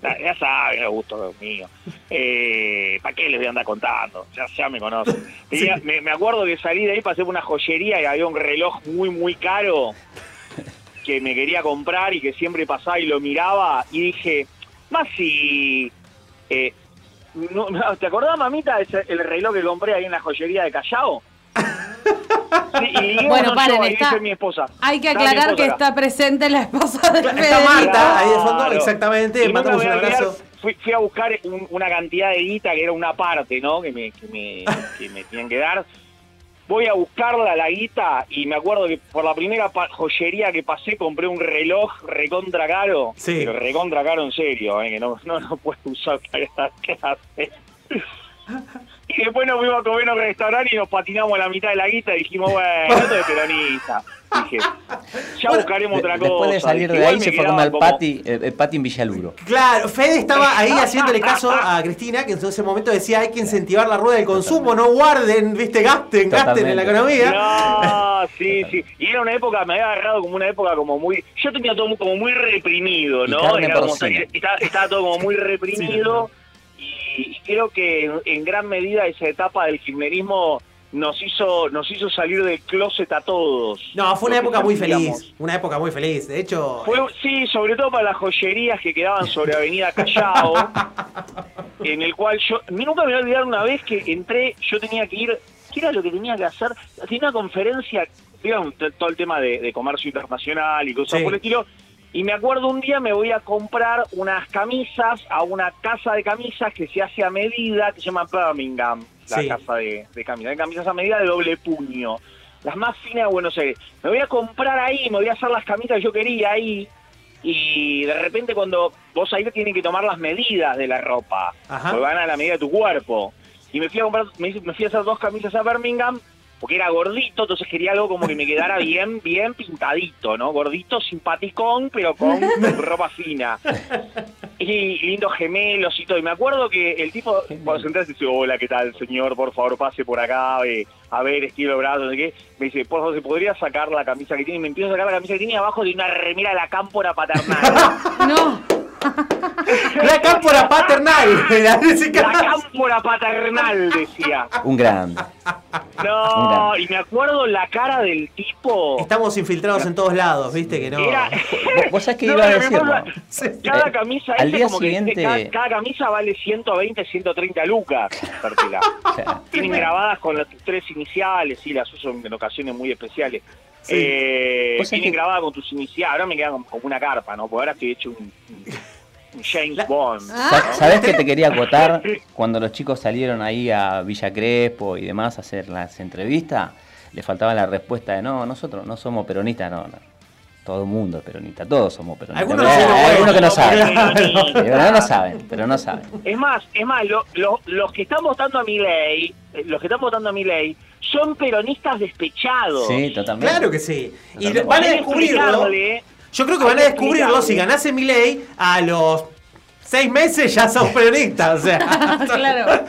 Ya, saben el gusto mío. Eh, ¿Para qué les voy a andar contando? Ya, ya me conocen. Me, me acuerdo que salí de ahí, pasé por una joyería y había un reloj muy, muy caro que me quería comprar y que siempre pasaba y lo miraba y dije, más si... eh, no, ¿Te acordás, mamita, el reloj que compré ahí en la joyería de Callao? Sí, Bueno, paren, está- dice mi esposa. Hay que aclarar que acá. está presente la esposa de Está Federico. Marta ahí de fondo, Claro. exactamente. Y un abrazo. Fui, fui a buscar un- una cantidad de guita que era una parte, ¿no? Que me, que me, que me tenían que dar. Voy a buscarla, la guita, y me acuerdo que por la primera joyería que pasé compré un reloj recontra caro. Sí. Pero recontra caro en serio, ¿eh? Que no, no lo puedo usar para estas clases. Y después nos fuimos a comer en un restaurante y nos patinamos a la mitad de la guita y dijimos, bueno, esto es peronista. Dije, ya buscaremos otra cosa. Después de salir de ahí se a comer el como- pati, el, pati en Villaluro. Claro, Fede estaba ahí haciéndole caso a Cristina, que en ese momento decía hay que incentivar la rueda del consumo, no guarden, viste, gasten, gasten en la Totalmente. economía. No, sí, sí. Y era una época, me había agarrado como una época como muy... Yo tenía todo como muy reprimido, Y ¿no? carne Era como- estaba, estaba todo como muy reprimido y creo que en, en gran medida esa etapa del kirchnerismo nos hizo nos hizo salir del closet a todos. No, fue una época muy feliz, una época muy feliz. De hecho, Fue, sí, sobre todo para las joyerías que quedaban sobre Avenida Callao, en el cual yo nunca me voy a olvidar una vez que entré, yo tenía que ir, ¿qué era lo que tenía que hacer? Tenía una conferencia, digamos, todo el tema de, de comercio internacional y cosas Sí. por el estilo, y me acuerdo un día me voy a comprar unas camisas a una casa de camisas que se hace a medida, que se llama Birmingham, la Sí. casa de, de camisas, de camisas a medida de doble puño. Las más finas de Buenos Aires. Me voy a comprar ahí, me voy a hacer las camisas que yo quería ahí. Y de repente cuando vos ahí te tienen que tomar las medidas de la ropa, Ajá. porque van a la medida de tu cuerpo. Y me fui a comprar, me, me fui a hacer dos camisas a Birmingham, porque era gordito, entonces quería algo como que me quedara bien, bien pintadito, ¿no? Gordito, simpaticón, pero con ropa fina. Y lindos gemelos y todo. Y me acuerdo que el tipo, cuando se entra, dice, hola, ¿qué tal, señor? Por favor, pase por acá, eh, a ver, estilo brazo, no sé qué. Me dice, por favor, ¿se podría sacar la camisa que tiene? Y me empiezo a sacar la camisa que tiene y abajo de una remera de la cámpora paternal. No. La cámpora paternal. La cámpora paternal, decía. Un grande. No, y me acuerdo la cara del tipo. Estamos infiltrados en todos lados, viste que no. Era- ¿Vos, vos sabés que No, iba a acuerdo, Cada Eh, camisa, al ese día como que siguiente- cada, cada camisa vale 120, 130 lucas. Tienen grabadas con las tres iniciales, sí, las uso en ocasiones muy especiales. Sí. Eh, grabadas con tus iniciales. Ahora me quedan como, una carpa, ¿no? Porque ahora estoy hecho un, un James Bond. Sa- ¿Sabés que te quería acotar? Cuando los chicos salieron ahí a Villa Crespo y demás a hacer las entrevistas, le faltaba la respuesta de no, nosotros no somos peronistas, no, no. Todo el mundo es peronista, todos somos peronistas. Algunos Pero sí, hay no, algunos que no no, saben. Pero no saben, pero no saben. Es más, es más, lo- lo- los que están votando a mi ley, los que están votando a mi ley, son peronistas despechados. Sí, totalmente. Claro que sí. Y van a descubrirlo. Yo creo que van a descubrirlo si ganase mi ley a los seis meses ya sos peronista, o sea. claro.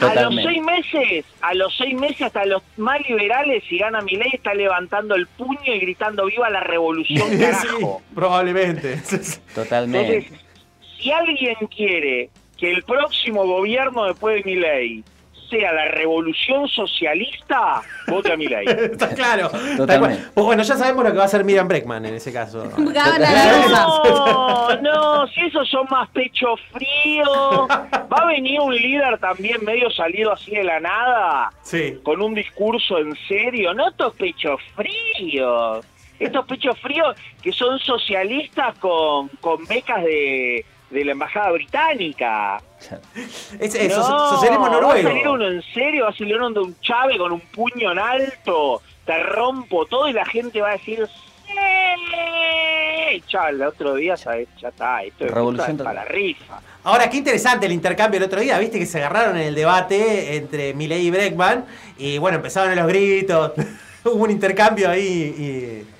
A los seis meses, a los seis meses hasta los más liberales, si gana mi ley, está levantando el puño y gritando viva la revolución, Sí, carajo. probablemente. Totalmente. Entonces, si alguien quiere que el próximo gobierno después de mi ley sea la revolución socialista, vote a mi ley. Está claro. Tal Totalmente. cual. Pues bueno, ya sabemos lo que va a hacer Miriam Breckman en ese caso. No, no, si esos son más pecho frío. Va a venir un líder también medio salido así de la nada, Sí. con un discurso en serio. No estos pechos fríos. Estos pechos fríos que son socialistas con, con becas de, de la embajada británica. Es, es socialismo Va a salir uno en serio, va a salir uno de un chave con un puño en alto, te rompo todo y la gente va a decir ¡Sí! Chao, el otro día ¿sabes? ya está, esto es Revolución para la rifa. Ahora, qué interesante el intercambio el otro día, viste que se agarraron en el debate entre Milei y Breckman y bueno, empezaron los gritos, hubo un intercambio ahí y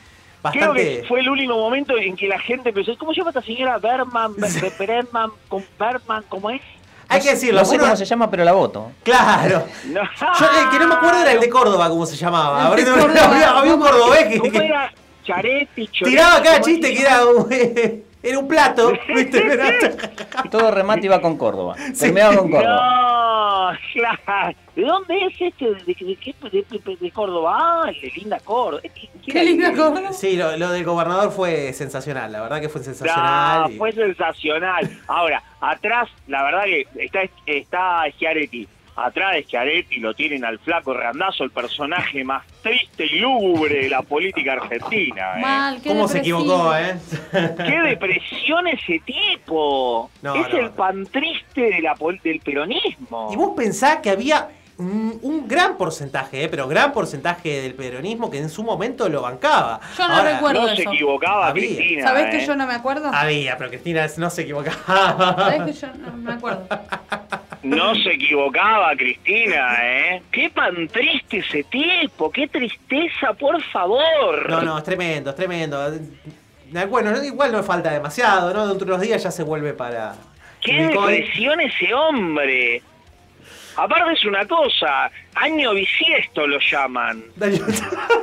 Creo que fue el único momento en que la gente empezó, ¿cómo se llama esta señora Berman? Be- Be- Berman, con Berman, ¿cómo es? Hay que decirlo, No sé uno- cómo se llama, pero la voto. Claro. No. Yo el que no me acuerdo era el de Córdoba, cómo se llamaba. Había, había un cordobés que, ¿Cómo que era? Charetti, tiraba cada ¿cómo chiste que era era un plato, ¿viste? Pero- Todo remate iba con Córdoba. Terminaba con Córdoba. No, claro. ¿De dónde es este? ¿De, de, de qué? De, de- de Córdoba. Ah, el de linda Córdoba. Qué linda Córdoba. Sí, lo, lo del gobernador fue sensacional, la verdad que fue sensacional. No, y- fue sensacional. Ahora, atrás, la verdad que está, está Schiaretti. Atrás de Schiaretti lo tienen al flaco Randazo, el personaje más triste y lúgubre de la política argentina. ¿eh? Mal, qué ¿Cómo se equivocó, eh? ¡Qué depresión ese tipo! No, es no, el pan triste de la, pol- del peronismo. Y vos pensás que había un, un gran porcentaje, eh, pero gran porcentaje del peronismo que en su momento lo bancaba. Yo no Ahora, recuerdo no se equivocaba Había. Cristina. ¿Sabés ¿eh? que yo no me acuerdo? Había, pero Cristina no se equivocaba. ¿Sabés que yo no me acuerdo? No se equivocaba, Cristina, ¿eh? ¡Qué pan triste ese tipo! ¡Qué tristeza, por favor! No, no, es tremendo, es tremendo. Eh, Bueno, igual no falta demasiado, ¿no? Dentro de unos días ya se vuelve para. ¡Qué depresión ese hombre! Aparte es una cosa, año bisiesto lo llaman.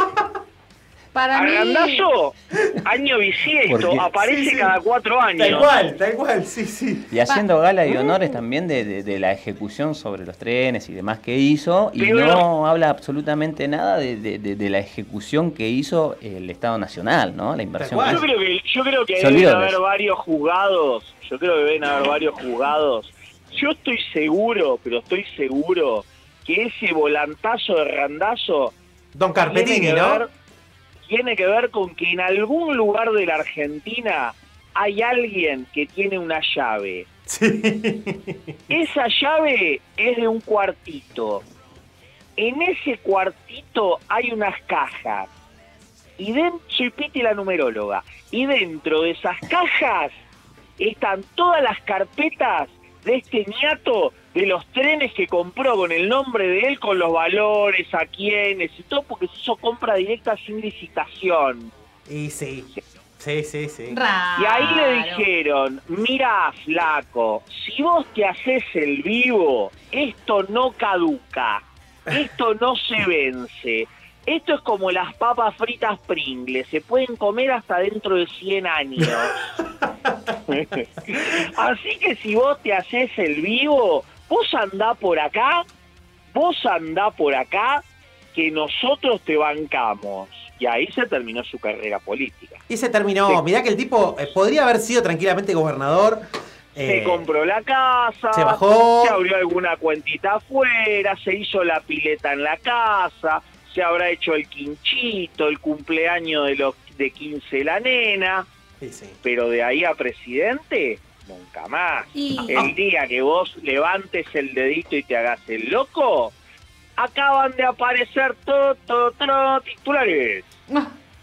Para A mí. Año bisiesto, aparece Sí, sí. cada cuatro años. Tal cual, tal cual, sí, sí. Y haciendo gala y honores también de, de- de la ejecución sobre los trenes y demás que hizo, y Pero- no habla absolutamente nada de, de- de- de la ejecución que hizo el Estado Nacional, ¿no? La inversión. Yo creo que, yo creo que deben haber varios juzgados. Yo creo que deben haber varios juzgados. Yo estoy seguro, pero estoy seguro que ese volantazo de randazo Don tiene Carpetini, ver, tiene que ver con que en algún lugar de la Argentina hay alguien que tiene una llave. Esa llave es de un cuartito. En ese cuartito hay unas cajas. Y dentro, soy Piti la numeróloga. Y dentro de esas cajas están todas las carpetas de este niato de los trenes que compró con el nombre de él, con los valores, a quiénes y todo, porque se hizo compra directa sin licitación. Y sí, sí, sí, sí. Y ahí le dijeron, mira flaco, si vos te haces el vivo, esto no caduca, esto no se vence. Esto es como las papas fritas Pringles, se pueden comer hasta dentro de 100 años. Así que si vos te haces el vivo, vos andá por acá, vos andá por acá, que nosotros te bancamos. Y ahí se terminó su carrera política. Y se terminó. Mirá que el tipo eh, podría haber sido tranquilamente gobernador. Se eh, compró la casa, se bajó. se abrió alguna cuentita afuera, se hizo la pileta en la casa, se habrá hecho el quinchito, el cumpleaños de los de 15 de la nena, sí, sí. pero de ahí a presidente, nunca más. Y- El día que vos levantes el dedito y te hagas el loco, acaban de aparecer todo, todo, todo titulares.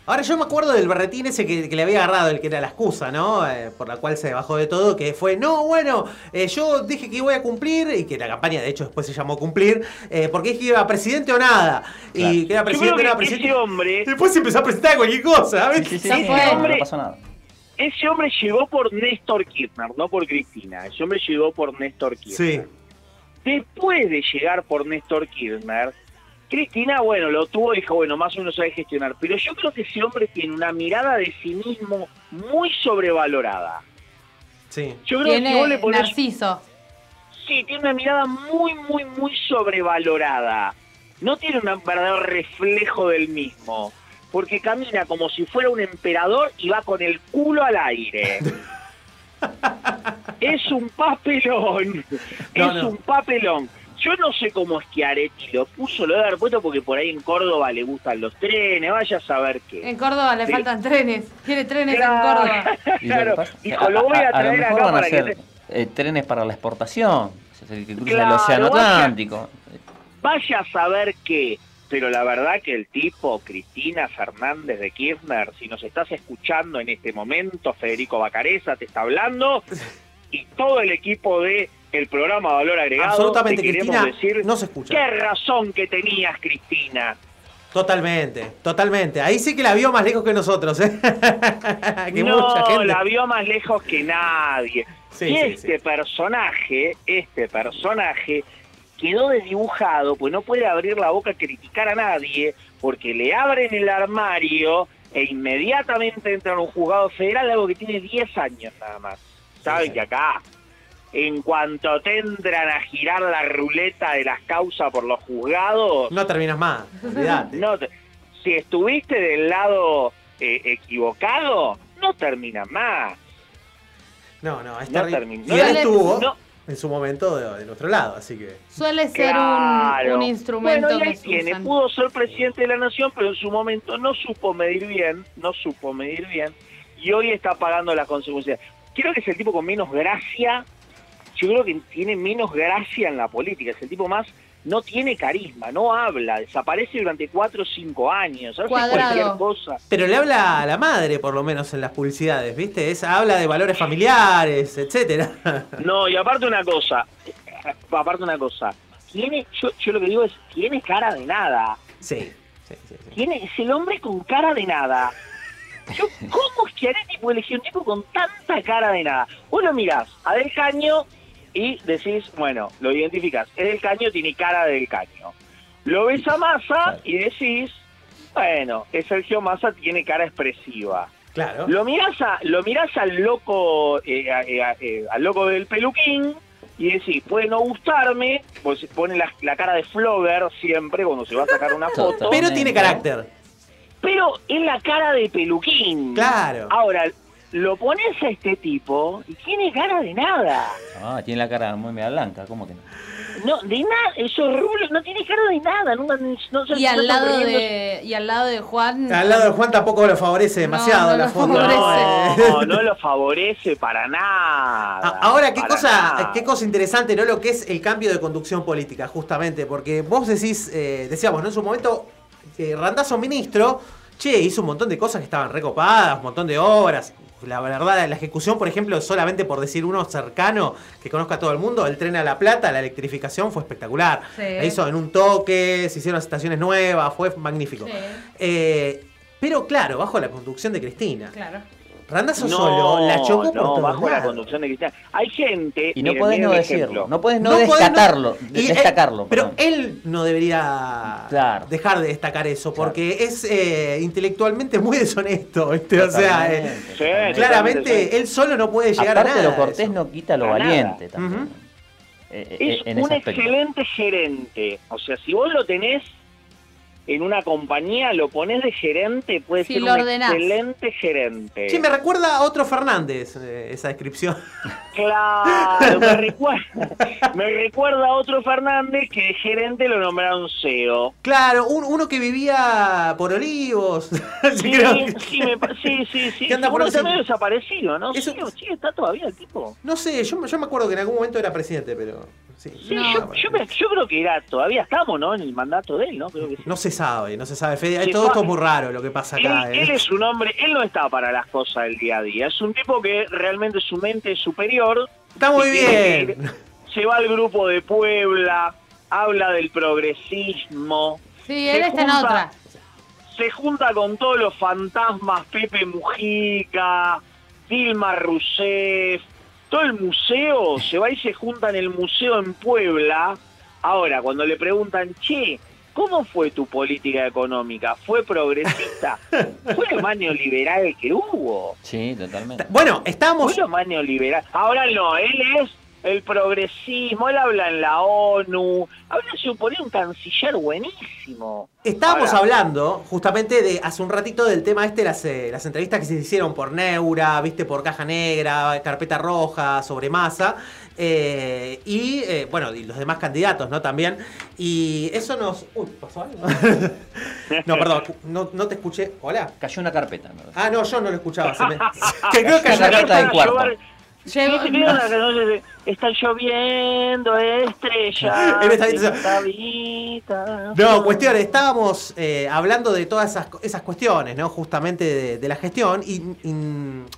Ahora yo me acuerdo del berretín ese que, que le había agarrado, el que era la excusa, ¿no? Eh, por la cual se bajó de todo, que fue, no, bueno, eh, yo dije que iba a cumplir, y que la campaña de hecho después se llamó cumplir, eh, porque dije que iba presidente o nada. Y que era Yo creo presidente que nada, ese presidente. hombre, Después se empezó a presentar cualquier cosa, ¿ves? Sí, sí, ese sí, hombre- no pasó nada. ese hombre llegó por Néstor Kirchner, no por Cristina. Ese hombre llegó por Néstor Kirchner. Sí. Después de llegar por Néstor Kirchner, Cristina, bueno, lo tuvo y dijo, bueno, más o menos sabe gestionar. Pero yo creo que ese hombre tiene una mirada de sí mismo muy sobrevalorada. Sí. Yo creo que si vos Tiene le pones Narciso. Sí, tiene una mirada muy, muy, muy sobrevalorada. No tiene un verdadero reflejo del mismo. Porque camina como si fuera un emperador y va con el culo al aire. es un papelón. No, es no. un papelón. Yo no sé cómo es que Areti lo puso, lo debe haber puesto porque por ahí en Córdoba le gustan los trenes, vaya a saber qué. En Córdoba le Sí. faltan trenes. Quiere trenes Claro. en Córdoba. Y lo que Claro, dijo, lo voy a lo traer mejor acá van a para que ser eh, trenes para la exportación. Es el que cruza Claro, el Océano vaya- Atlántico. Vaya a saber qué. Pero la verdad que el tipo, Cristina Fernández de Kirchner, si nos estás escuchando en este momento, Federico Bacareza te está hablando, y todo el equipo de el programa Valor Agregado, Absolutamente, te queremos Cristina, decir no se escucha. qué razón que tenías, Cristina. Totalmente, totalmente. Ahí sí que la vio más lejos que nosotros, ¿eh? que no, mucha gente. la vio más lejos que nadie. Sí, y sí, este personaje, este personaje quedó desdibujado, pues no puede abrir la boca a criticar a nadie, porque le abren el armario e inmediatamente entra en un juzgado federal, algo que tiene 10 años nada más. Saben que acá, en cuanto te entran a girar la ruleta de las causas por los juzgados, No terminas más, olvidate. no te- si estuviste del lado eh, equivocado, no termina más. No, no, es No terminó. Y No él estuvo no. en su momento de, de nuestro lado, así que. Suele ser Claro. un, un instrumento Bueno, y ahí tiene, usan. pudo ser presidente de la nación, pero en su momento no supo medir bien, no supo medir bien, y hoy está pagando las consecuencias. Creo que es el tipo con menos gracia, yo creo que tiene menos gracia en la política, es el tipo más, no tiene carisma, no habla, desaparece durante cuatro o cinco años, hace Cuadrado. cualquier cosa. Pero le habla a la madre, por lo menos en las publicidades, ¿viste? Es, habla de valores familiares, etcétera. No, y aparte una cosa, aparte una cosa, tiene, yo, yo lo que digo es, tiene cara de nada. Sí, sí, sí. sí. Tiene, es el hombre con cara de nada. Yo, ¿Cómo es que Areti puede elegir un tipo con tanta cara de nada? Lo mirás a Del Caño y decís, bueno, lo identificás. Es Del Caño, tiene cara de Del Caño. Lo ves a Massa y decís, bueno, es Sergio Massa, tiene cara expresiva. Claro. Lo mirás, a, lo mirás al loco eh, a- eh, a- eh, al loco del peluquín y decís, puede no gustarme, pues pone la, la cara de Flogger siempre cuando se va a sacar una foto. Pero tiene carácter. Pero es la cara de peluquín. Claro. Ahora, lo pones a este tipo y tiene cara de nada. Ah, tiene la cara muy media blanca, ¿cómo que no? No, de nada, esos rulos no tiene cara de nada. No, Y al, lado de, y al lado de Juan. Al lado de Juan tampoco lo favorece demasiado no la lo foto. favorece. No, no lo favorece para nada. Ahora, ¿qué cosa, nada. qué cosa interesante, ¿no? Lo que es el cambio de conducción política, justamente, porque vos decís, eh, decíamos, ¿no? En su momento, eh, Randazzo ministro, che, hizo un montón de cosas que estaban recopadas, un montón de obras. La verdad, la ejecución, por ejemplo, solamente por decir uno cercano que conozca a todo el mundo, el tren a La Plata, la electrificación fue espectacular. Sí. La hizo en un toque, se hicieron estaciones nuevas, fue magnífico. Sí, Eh, pero claro, bajo la conducción de Cristina. claro. Randazzo No, solo la chocó por no, todos bajo la conducción de Cristina. Hay gente. Y no miren, podés miren no decirlo, ejemplo. no podés no, No podés no- destacarlo, Y él- destacarlo. pero él no debería Claro. dejar de destacar eso, porque es eh, intelectualmente muy deshonesto. ¿viste? O sea, eh, Sí, claramente él solo no puede llegar Aparte a nada. lo cortés no quita lo A nada. valiente también. Eh, eh, Es en un excelente gerente. O sea, si vos lo tenés en una compañía, lo ponés de gerente, puede Si ser lo un ordenás. excelente gerente. Sí, me recuerda a otro Fernández eh, esa descripción. Claro, me recuerda, me recuerda a otro Fernández que de gerente lo nombraron CEO. Claro, un- uno que vivía por Olivos. Sí, Sí, creo que- sí, me sí, sí, sí. Que anda por está medio desaparecido, ¿no? Eso- Sí, sí, está todavía el tipo. No sé, yo, yo me acuerdo que en algún momento era presidente, pero. Sí, Sí, No. yo, yo, me- yo creo que era, todavía estamos, ¿no? En el mandato de él, ¿no? Creo que sí. No se sabe, no se sabe. Fede, Sí, todo esto es muy raro lo que pasa acá. Él, eh. él es un hombre, él no está para las cosas del día a día. Es un tipo que realmente su mente es superior. Está muy bien. ir- Se va al grupo de Puebla, habla del progresismo. Sí, Se él está en junta- otra. Se junta con todos los fantasmas, Pepe Mujica, Dilma Rousseff, todo el museo se va y se junta en el museo en Puebla. Ahora, cuando le preguntan, che, ¿cómo fue tu política económica? ¿Fue progresista? fue lo más neoliberal que hubo. Sí, totalmente. Bueno, estábamos. Fue lo más neoliberal. Ahora no, él es el progresismo, él habla en la ONU, habla supone un canciller buenísimo. Estábamos Ahora, hablando justamente de hace un ratito del tema este, las, eh, las entrevistas que se hicieron por Neura, viste, por Caja Negra, Carpeta Roja, sobre Masa, eh, y eh, bueno, y los demás candidatos, ¿no? También. Y eso nos. Uy, ¿pasó algo? no, perdón, no, no te escuché. Hola. Cayó una carpeta. ¿no? Ah, no, yo no lo escuchaba. se me- que creo que Una cayó carta del cuarto. Sí, sí, vieron la canción de, Está lloviendo estrellas. En esta habitación. esta habitación". No, cuestión, estábamos eh, hablando de todas esas, esas cuestiones, ¿no? Justamente de, de la gestión y, y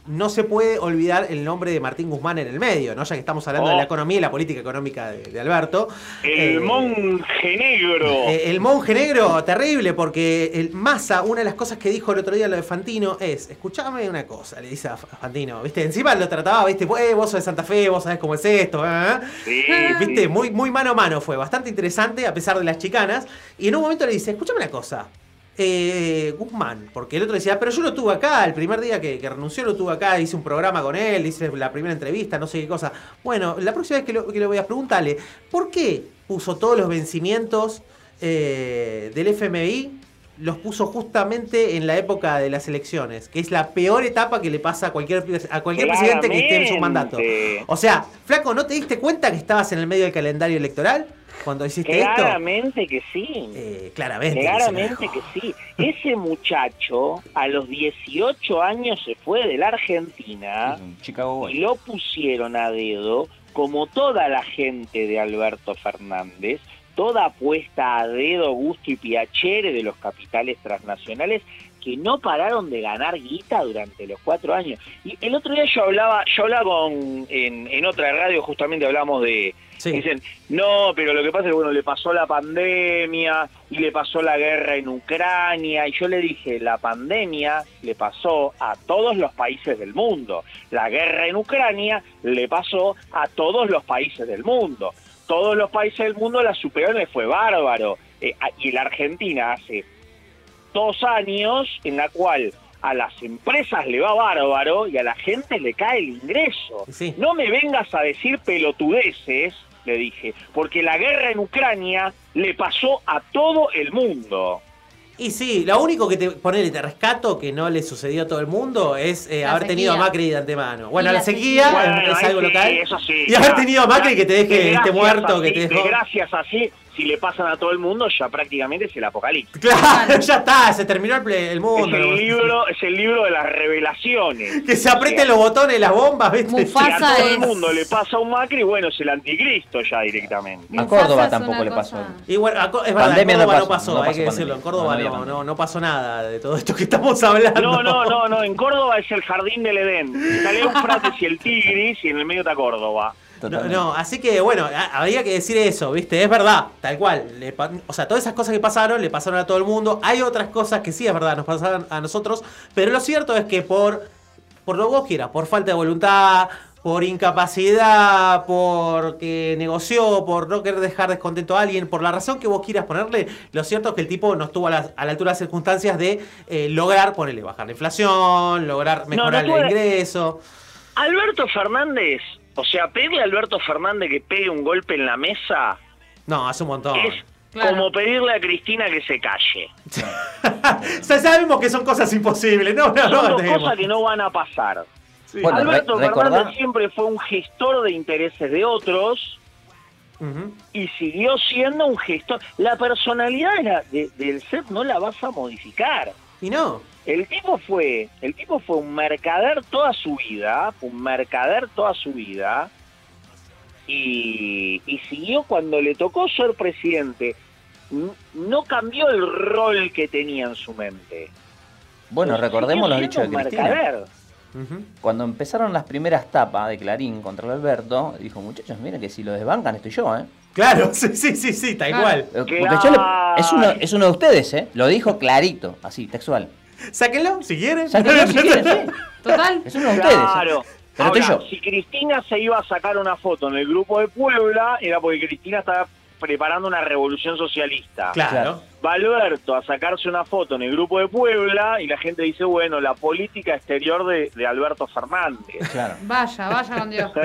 no se puede olvidar el nombre de Martín Guzmán en el medio, ¿no? Ya que estamos hablando de la Oh. economía y la política económica de, de Alberto. El Eh, monje negro. eh, el monje negro, terrible, porque el Massa, una de las cosas que dijo el otro día lo de Fantino es, escuchame una cosa, le dice a Fantino, ¿viste? Encima lo trataba, ¿viste? "Eh, vos sos de Santa Fe, vos sabés cómo es esto, ¿eh? Sí, ¿Viste? sí. Muy, muy mano a mano fue, bastante interesante a pesar de las chicanas. Y en un momento le dice, escúchame una cosa, eh, Guzmán, porque el otro decía, pero yo lo tuve acá, el primer día que, que renunció lo tuve acá, hice un programa con él, hice la primera entrevista, no sé qué cosa. Bueno, la próxima vez que lo, que lo voy a preguntarle, ¿por qué puso todos los vencimientos eh, del FMI? Los puso justamente en la época de las elecciones, que es la peor etapa que le pasa a cualquier, a cualquier presidente que esté en su mandato. O sea, Flaco, ¿no te diste cuenta que estabas en el medio del calendario electoral cuando hiciste esto? Claramente que sí. Eh, claramente. Claramente que sí. Ese muchacho a los 18 años se fue de la Argentina Chicago y lo pusieron a dedo, como toda la gente de Alberto Fernández, toda apuesta a dedo, gusto y piacere de los capitales transnacionales que no pararon de ganar guita durante los cuatro años. Y el otro día yo hablaba, yo hablaba con, en, en otra radio, justamente hablamos de, dicen, no, pero lo que pasa es que bueno, le pasó la pandemia y le pasó la guerra en Ucrania, y yo le dije, la pandemia le pasó a todos los países del mundo, la guerra en Ucrania le pasó a todos los países del mundo. Todos los países del mundo la superaron, y fue bárbaro. Eh, y la Argentina hace dos años en la cual a las empresas le va bárbaro y a la gente le cae el ingreso. No me vengas a decir pelotudeces, le dije, porque la guerra en Ucrania le pasó a todo el mundo. Y sí, lo único que te ponele, te rescato que no le sucedió a todo el mundo es eh, haber tenido a. Macri de antemano. Bueno, la, la sequía sequía. es- Bueno, es ahí algo sí, local. eso sí, y haber tenido a Macri que te deje este muerto, que te dejó. Desgracias así, si le pasan a todo el mundo, ya prácticamente es el apocalipsis. Claro, ya está, se terminó el, ple- el mundo. Es el libro, es el libro de las revelaciones. Que se aprieten los botones, las bombas, ¿viste? Si a todo el mundo le pasa a un Macri, bueno, es el anticristo ya directamente. A Córdoba tampoco le pasó. Y bueno, a Co- es verdad, en Pandemia no Córdoba no pasó, pasó, no hay pasó que decirlo. En. Córdoba No, no no, pasó nada de todo esto que estamos hablando. No, no, no, no, en Córdoba es el jardín del Edén. Está Eufrates y el Tigris y en el medio está Córdoba. No, no, así que bueno, habría que decir eso, ¿viste? Es verdad, tal cual. Le pa- o sea, todas esas cosas que pasaron le pasaron a todo el mundo. Hay otras cosas que sí es verdad, nos pasaron a nosotros, pero lo cierto es que por, por lo que vos quieras, por falta de voluntad, por incapacidad, porque negoció, por no querer dejar descontento a alguien, por la razón que vos quieras ponerle, lo cierto es que el tipo no estuvo a la, a la altura de las circunstancias de eh, lograr ponerle bajar la inflación, lograr mejorar el ingreso. Alberto Fernández, o sea, pedirle a Alberto Fernández que pegue un golpe en la mesa No, hace un montón. es como pedirle a Cristina que se calle. Sabemos que son cosas imposibles, no, no, Son no cosas que no van a pasar. Bueno, Alberto re- recordá- Fernández siempre fue un gestor de intereses de otros y siguió siendo un gestor. La personalidad de la- de- del CEP no la vas a modificar. Y no. El tipo fue, el tipo fue un mercader toda su vida, fue un mercader toda su vida y, y siguió cuando le tocó ser presidente. No cambió el rol que tenía en su mente. Bueno, recordemos los dichos de Cristina. mercader. Cuando empezaron las primeras tapas de Clarín contra el Alberto, dijo, muchachos, miren que si lo desbancan estoy yo, ¿eh? Claro, sí, sí, sí, sí, tal cual. Eh, Porque yo le- es, uno, es uno de ustedes, ¿eh? Lo dijo clarito, así, textual. Sáquenlo si quieren. Sáquenlo si quieren, sí. Total. Es uno de ustedes. Claro. Pero estoy Ahora, yo. si Cristina se iba a sacar una foto en el grupo de Puebla, era porque Cristina estaba preparando una revolución socialista. Claro. Va Alberto a sacarse una foto en el grupo de Puebla y la gente dice, bueno, la política exterior de, de Alberto Fernández. Claro. Vaya, vaya con Dios.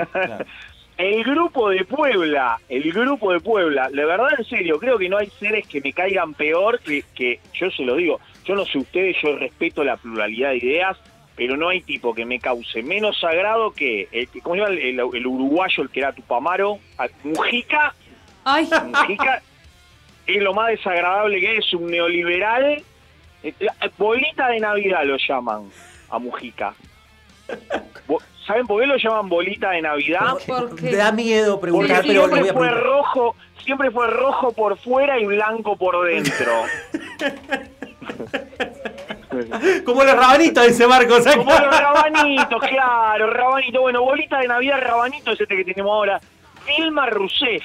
El grupo de Puebla, el grupo de Puebla, la verdad en serio, creo que no hay seres que me caigan peor que, que yo se lo digo, yo no sé ustedes, yo respeto la pluralidad de ideas, pero no hay tipo que me cause menos sagrado que, el, ¿cómo se llama el, el- el uruguayo, el que era Tupamaro? A- Mujica, Ay, Mujica es lo más desagradable que es, un neoliberal, eh, eh, bolita de Navidad lo llaman a Mujica. ¿Saben por qué lo llaman bolita de Navidad? ¿por qué? Da miedo Porque preguntar, pero lo voy fue preguntar. rojo, siempre fue rojo por fuera y blanco por dentro. Como los rabanitos, dice Marcos. Como los rabanitos, claro, rabanito. Bueno, bolita de Navidad, rabanito es este que tenemos ahora. Dilma Rousseff.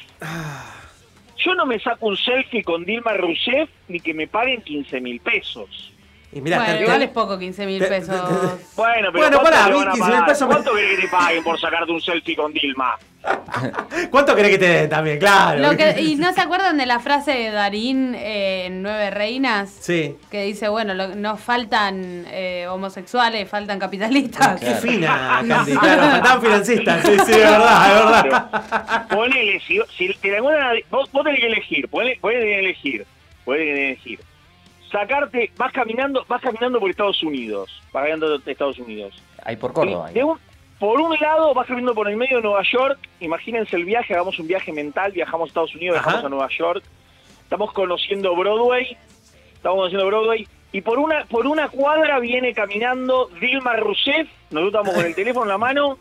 Yo no me saco un selfie con Dilma Rousseff ni que me paguen 15 mil pesos. Y mirá, bueno, te- igual te- es poco, 15 mil te- pesos. Bueno, pero Bueno, ¿cuánto pará, le a mí van a 15 mil pagar? pesos me- ¿Cuánto querés que te paguen por sacarte un selfie con Dilma? ¿Cuánto querés que te den también? Claro. Lo que- ¿Y no se acuerdan de la frase de Darín eh, en Nueve Reinas? Sí. Que dice, bueno, lo- no faltan eh, homosexuales, faltan capitalistas. Qué fina, Candy. Claro, faltaban financistas. Sí, sí, de verdad, de verdad. Ponele, si, si te la encuentran a- vos, vos tenés que elegir, ponele, elegir, ponele elegir. Sacarte, vas caminando, vas caminando por Estados Unidos, vas caminando por Estados Unidos. Ahí por Córdoba. De un- por un lado vas caminando por el medio de Nueva York, imagínense el viaje, hagamos un viaje mental, viajamos a Estados Unidos, Ajá. viajamos a Nueva York, estamos conociendo Broadway, estamos conociendo Broadway, y por una, por una cuadra viene caminando Dilma Rousseff, nosotros estamos con el teléfono en la mano,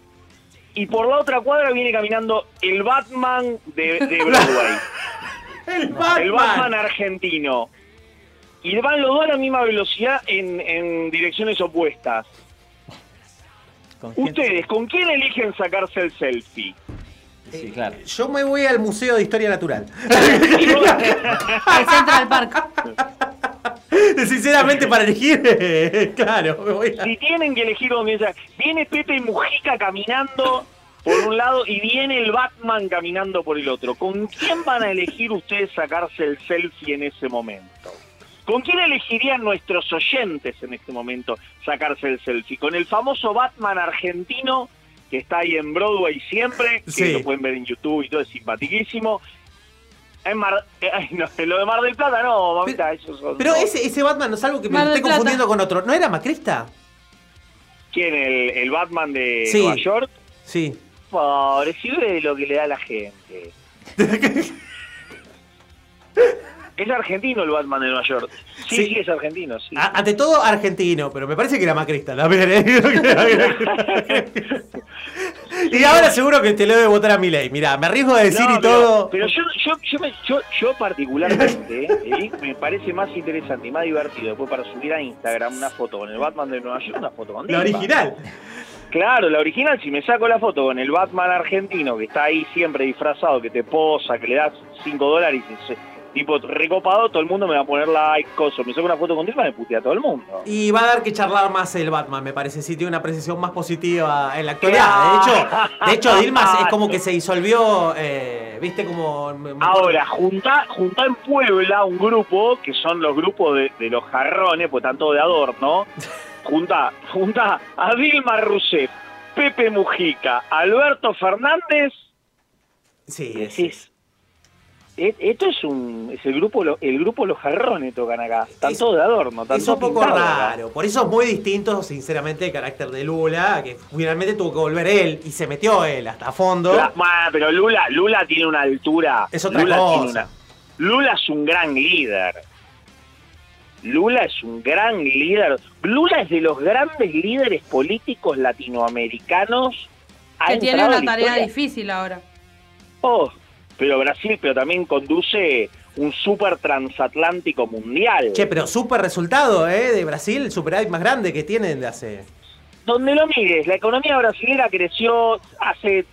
y por la otra cuadra viene caminando el Batman de, de Broadway. El Batman. El Batman argentino. Y van los dos a la misma velocidad en, en direcciones opuestas. Ustedes, ¿con quién eligen sacarse el selfie? Sí, claro. Yo me voy al Museo de Historia Natural. Al Central Park. Sinceramente, para elegir, claro, me voy a... Si tienen que elegir donde sea, viene Pepe Mujica caminando por un lado y viene el Batman caminando por el otro. ¿Con quién van a elegir ustedes sacarse el selfie en ese momento? ¿Con quién elegirían nuestros oyentes en este momento sacarse el selfie? ¿Con el famoso Batman argentino que está ahí en Broadway siempre? Que Sí. lo pueden ver en YouTube y todo, es simpaticísimo. En Mar... eh, ay, no, lo de Mar del Plata no, mamita, esos son... Pero ese, ese Batman no es algo que me estoy confundiendo con otro. ¿No era Macrista? ¿Quién? ¿El, el Batman de Sí. Nueva York? Sí. Pobre, si ve lo que le da a la gente. es argentino el Batman de Nueva York. Sí, Sí. sí, es argentino, sí. A- ante todo, argentino, pero me parece que era Macrista también. ¿eh? y ahora seguro que te lo debe votar a mi ley. Mirá, me arriesgo a decir No, y pero- todo. Pero yo, yo, yo, me- yo, yo particularmente, ¿eh? me parece más interesante y más divertido después para subir a Instagram una foto con el Batman de Nueva York, una foto con La original. Claro, la original, si me saco la foto con el Batman argentino que está ahí siempre disfrazado, que te posa, que le das 5 dólares y se- tipo recopado, todo el mundo me va a poner like, coso. Me saco una foto con Dilma, me putea todo el mundo. Y va a dar que charlar más el Batman, me parece. Sí, tiene una apreciación más positiva en la actualidad. De hecho, de hecho Dilma es como que se disolvió, eh, viste, como. Ahora, junta, junta en Puebla un grupo, que son los grupos de, de los jarrones, pues todos de adorno. Junta, junta a Dilma Rousseff, Pepe Mujica, Alberto Fernández. Sí, y decís, "E- esto es un es el grupo el grupo los jarrones tocan acá están todos de adorno están Es un poco acá. raro. Por eso es muy distinto, sinceramente, el carácter de Lula, que finalmente tuvo que volver él y se metió él hasta a fondo. La- pero Lula Lula tiene una altura Es otra Lula cosa. tiene una- Lula es un gran líder Lula es un gran líder Lula es de los grandes líderes políticos latinoamericanos Que tiene una tarea historia. difícil ahora. Oh, pero Brasil pero también conduce un super transatlántico mundial Che, pero súper resultado, ¿eh? De Brasil, el superávit más grande que tienen de hace. donde lo mires, la economía brasileña creció hace,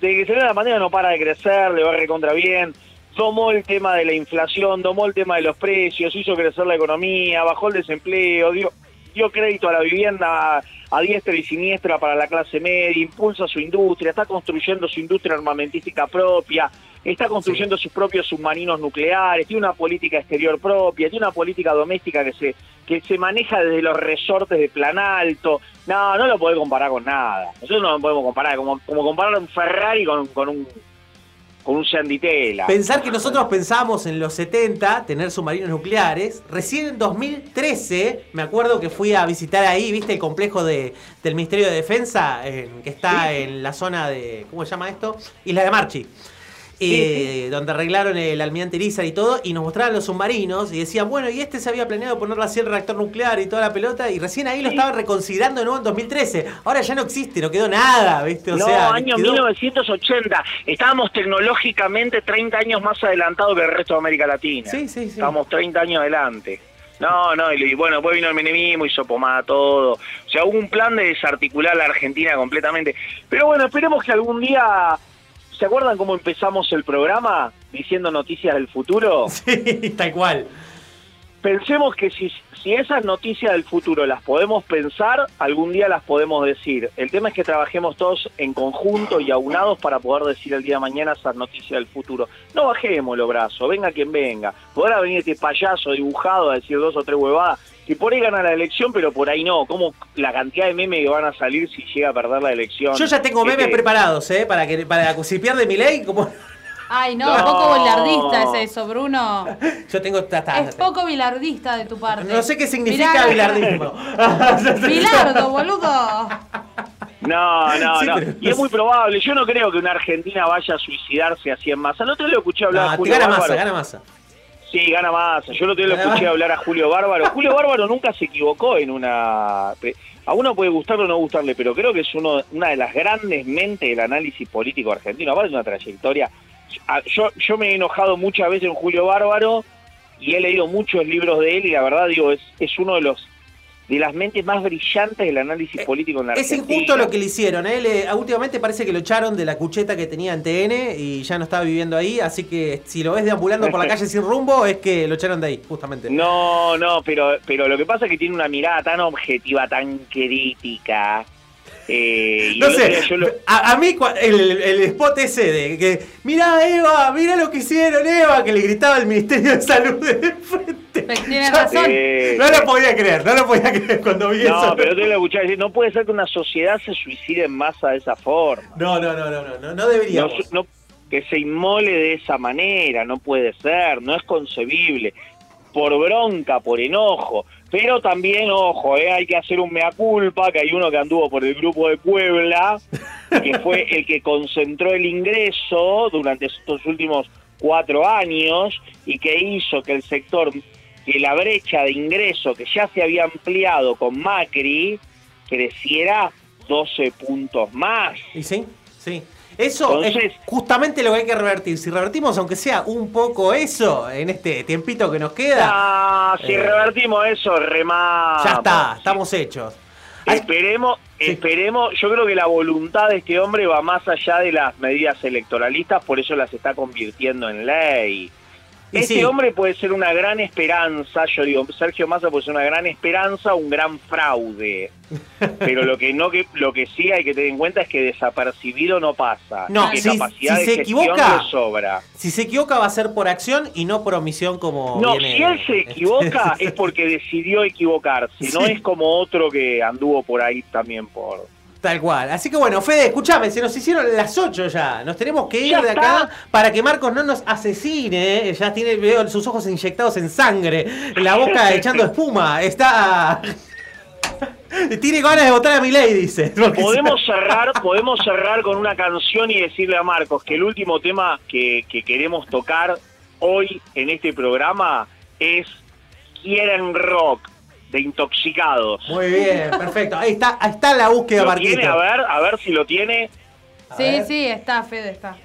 desde que salió la pandemia no para de crecer, le va recontra bien, tomó el tema de la inflación, tomó el tema de los precios, hizo crecer la economía, bajó el desempleo, digo, dio crédito a la vivienda a diestra y siniestra para la clase media, impulsa su industria, está construyendo su industria armamentística propia, está construyendo sus propios submarinos nucleares, tiene una política exterior propia, tiene una política doméstica que se que se maneja desde los resortes de plan alto. No, no lo puede comparar con nada. Nosotros no lo podemos comparar, como, como comparar un Ferrari con, con un con un Sanditela. Pensar que nosotros pensábamos en los 70 tener submarinos nucleares. Recién en 2013, me acuerdo que fui a visitar ahí, viste, el complejo de, del Ministerio de Defensa, en- que está en la zona de. ¿Cómo se llama esto? Isla de Marchi. Eh, donde arreglaron el almirante Irizar y todo, y nos mostraban los submarinos y decían, bueno, y este se había planeado ponerle así el reactor nuclear y toda la pelota, y recién ahí lo estaban reconsiderando de nuevo en 2013. Ahora ya no existe, no quedó nada, ¿viste? O no, sea, año quedó- 1980. Estábamos tecnológicamente 30 años más adelantados que el resto de América Latina. Sí, sí, sí. Estábamos 30 años adelante. No, no, y, y bueno, después vino el menemismo, hizo pomada todo. O sea, hubo un plan de desarticular la Argentina completamente. Pero bueno, esperemos que algún día... ¿Se acuerdan cómo empezamos el programa diciendo noticias del futuro? Sí, tal cual. Pensemos que si, si esas noticias del futuro las podemos pensar, algún día las podemos decir. El tema es que trabajemos todos en conjunto y aunados para poder decir el día de mañana esas noticias del futuro. No bajemos los brazos, venga quien venga. Podrá venir este payaso dibujado a decir dos o tres huevadas, que por ahí gana la elección, pero por ahí no. Como la cantidad de memes que van a salir si llega a perder la elección. Yo ya tengo memes Este, preparados, ¿eh? Para que para si pierde mi ley, como Ay, no, No. poco bilardista es eso, Bruno. yo tengo ta- ta- Es poco bilardista de tu parte. No sé qué significa bilardismo. Bilardo, boludo. No, no, Sí, no. pero- Y es muy probable. Yo no creo que una Argentina vaya a suicidarse así en masa. El otro día lo escuché hablar No, te Julio gana Bárbaro. masa, gana masa. Sí, gana masa. Yo día lo escuché hablar a Julio Bárbaro. Julio Bárbaro nunca se equivocó en una... A uno puede gustarle o no gustarle, pero creo que es uno, una de las grandes mentes del análisis político argentino. Aparte de una trayectoria. Yo, yo me he enojado muchas veces en Julio Bárbaro y he leído muchos libros de él y la verdad digo, es, es uno de los de las mentes más brillantes del análisis político en la Es Argentina. injusto lo que le hicieron. ¿eh? Le- últimamente parece que lo echaron de la cucheta que tenía en TN y ya no estaba viviendo ahí. Así que si lo ves deambulando por la calle sin rumbo, es que lo echaron de ahí, justamente. No, no, pero, pero lo que pasa es que tiene una mirada tan objetiva, tan crítica. Eh, No sé, lo- a, a mí el, el spot ese de que, mirá Eva, mirá lo que hicieron Eva, que le gritaba el Ministerio de Salud de frente. Tienes razón. Eh, No lo podía creer, no lo podía creer cuando vi no, eso. pero tú lo escuchás decir, no puede ser que una sociedad se suicide en masa de esa forma. No, no, no, no, no, no, no. No, no- que se inmole de esa manera, no puede ser, no es concebible. Por bronca, por enojo. Pero también, ojo, eh, hay que hacer un mea culpa, que hay uno que anduvo por el grupo de Puebla, que fue el que concentró el ingreso durante estos últimos cuatro años y que hizo que el sector, que la brecha de ingreso que ya se había ampliado con Macri, creciera 12 puntos más. ¿Y sí? Sí. Eso Entonces- es justamente lo que hay que revertir. Si revertimos, aunque sea un poco eso, en este tiempito que nos queda, Ah, si Eh, revertimos eso, remamos. ya está, estamos hechos. Esperemos, esperemos, yo creo que la voluntad de este hombre va más allá de las medidas electoralistas, por eso las está convirtiendo en ley. Este sí. hombre puede ser una gran esperanza, yo digo, Sergio Massa puede ser una gran esperanza, un gran fraude. Pero lo que no que lo que sí hay que tener en cuenta es que desapercibido no pasa. No, que si- capacidad si de se gestión equivoca- le sobra. Si se equivoca va a ser por acción y no por omisión como No, viene- si él se equivoca es porque decidió equivocarse, no es como otro que anduvo por ahí también por... Tal cual. Así que bueno, Fede, escúchame, se nos hicieron las 8 ya. Nos tenemos que ir de acá para que Marcos no nos asesine. ¿eh? Ya tiene veo sus ojos inyectados en sangre, la boca echando espuma. Está. Tiene ganas de votar a mi ley, dice. Podemos cerrar, podemos cerrar con una canción y decirle a Marcos que el último tema que, que queremos tocar hoy en este programa es Quieren Rock de Intoxicados. Muy bien, perfecto. Ahí está, ahí está la búsqueda, ¿Lo tiene? A ver, a ver si lo tiene. Sí, sí, está, Fede, está.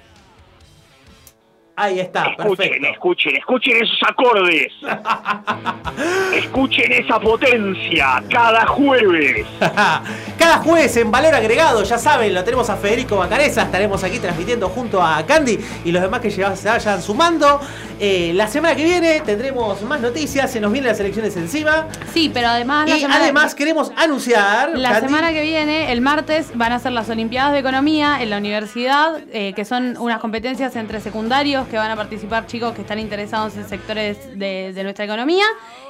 Ahí está, Escuchen, perfecto. escuchen, escuchen esos acordes. escuchen esa potencia cada jueves. Cada jueves en Valor Agregado, ya saben, lo tenemos a Federico Bacareza, estaremos aquí transmitiendo junto a Candy y los demás que se vayan sumando. Eh, la semana que viene tendremos más noticias, se nos vienen las elecciones encima. Sí, pero además la Y además queremos anunciar... La Candy, semana que viene, el martes, van a ser las Olimpiadas de Economía en la universidad, eh, que son unas competencias entre secundarios que van a participar chicos que están interesados en sectores de, de nuestra economía.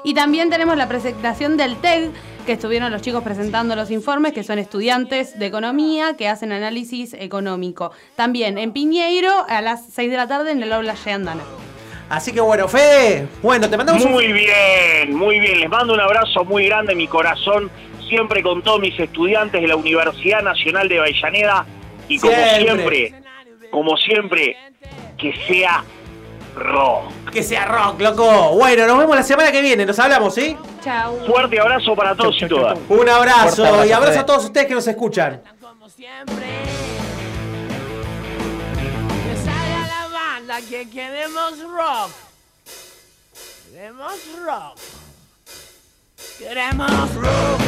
Y también tenemos la presentación del TEG, que estuvieron los chicos presentando los informes, que son estudiantes de economía que hacen análisis económico. También en Piñeiro a las 6 de la tarde en el aula Andana. Así que bueno, Fede, bueno, te mandamos un... Muy bien, muy bien. Les mando un abrazo muy grande, mi corazón, siempre con todos mis estudiantes de la Universidad Nacional de Avellaneda. Y como Siempre. siempre, como siempre, que sea rock. Que sea rock, loco. Bueno, nos vemos la semana que viene, nos hablamos, ¿sí? Chao. Fuerte abrazo para todos y todas. Un abrazo, Fuerte abrazo, y abrazo a todos ustedes que nos escuchan. Que salga la banda que queremos rock. Queremos rock. Queremos rock.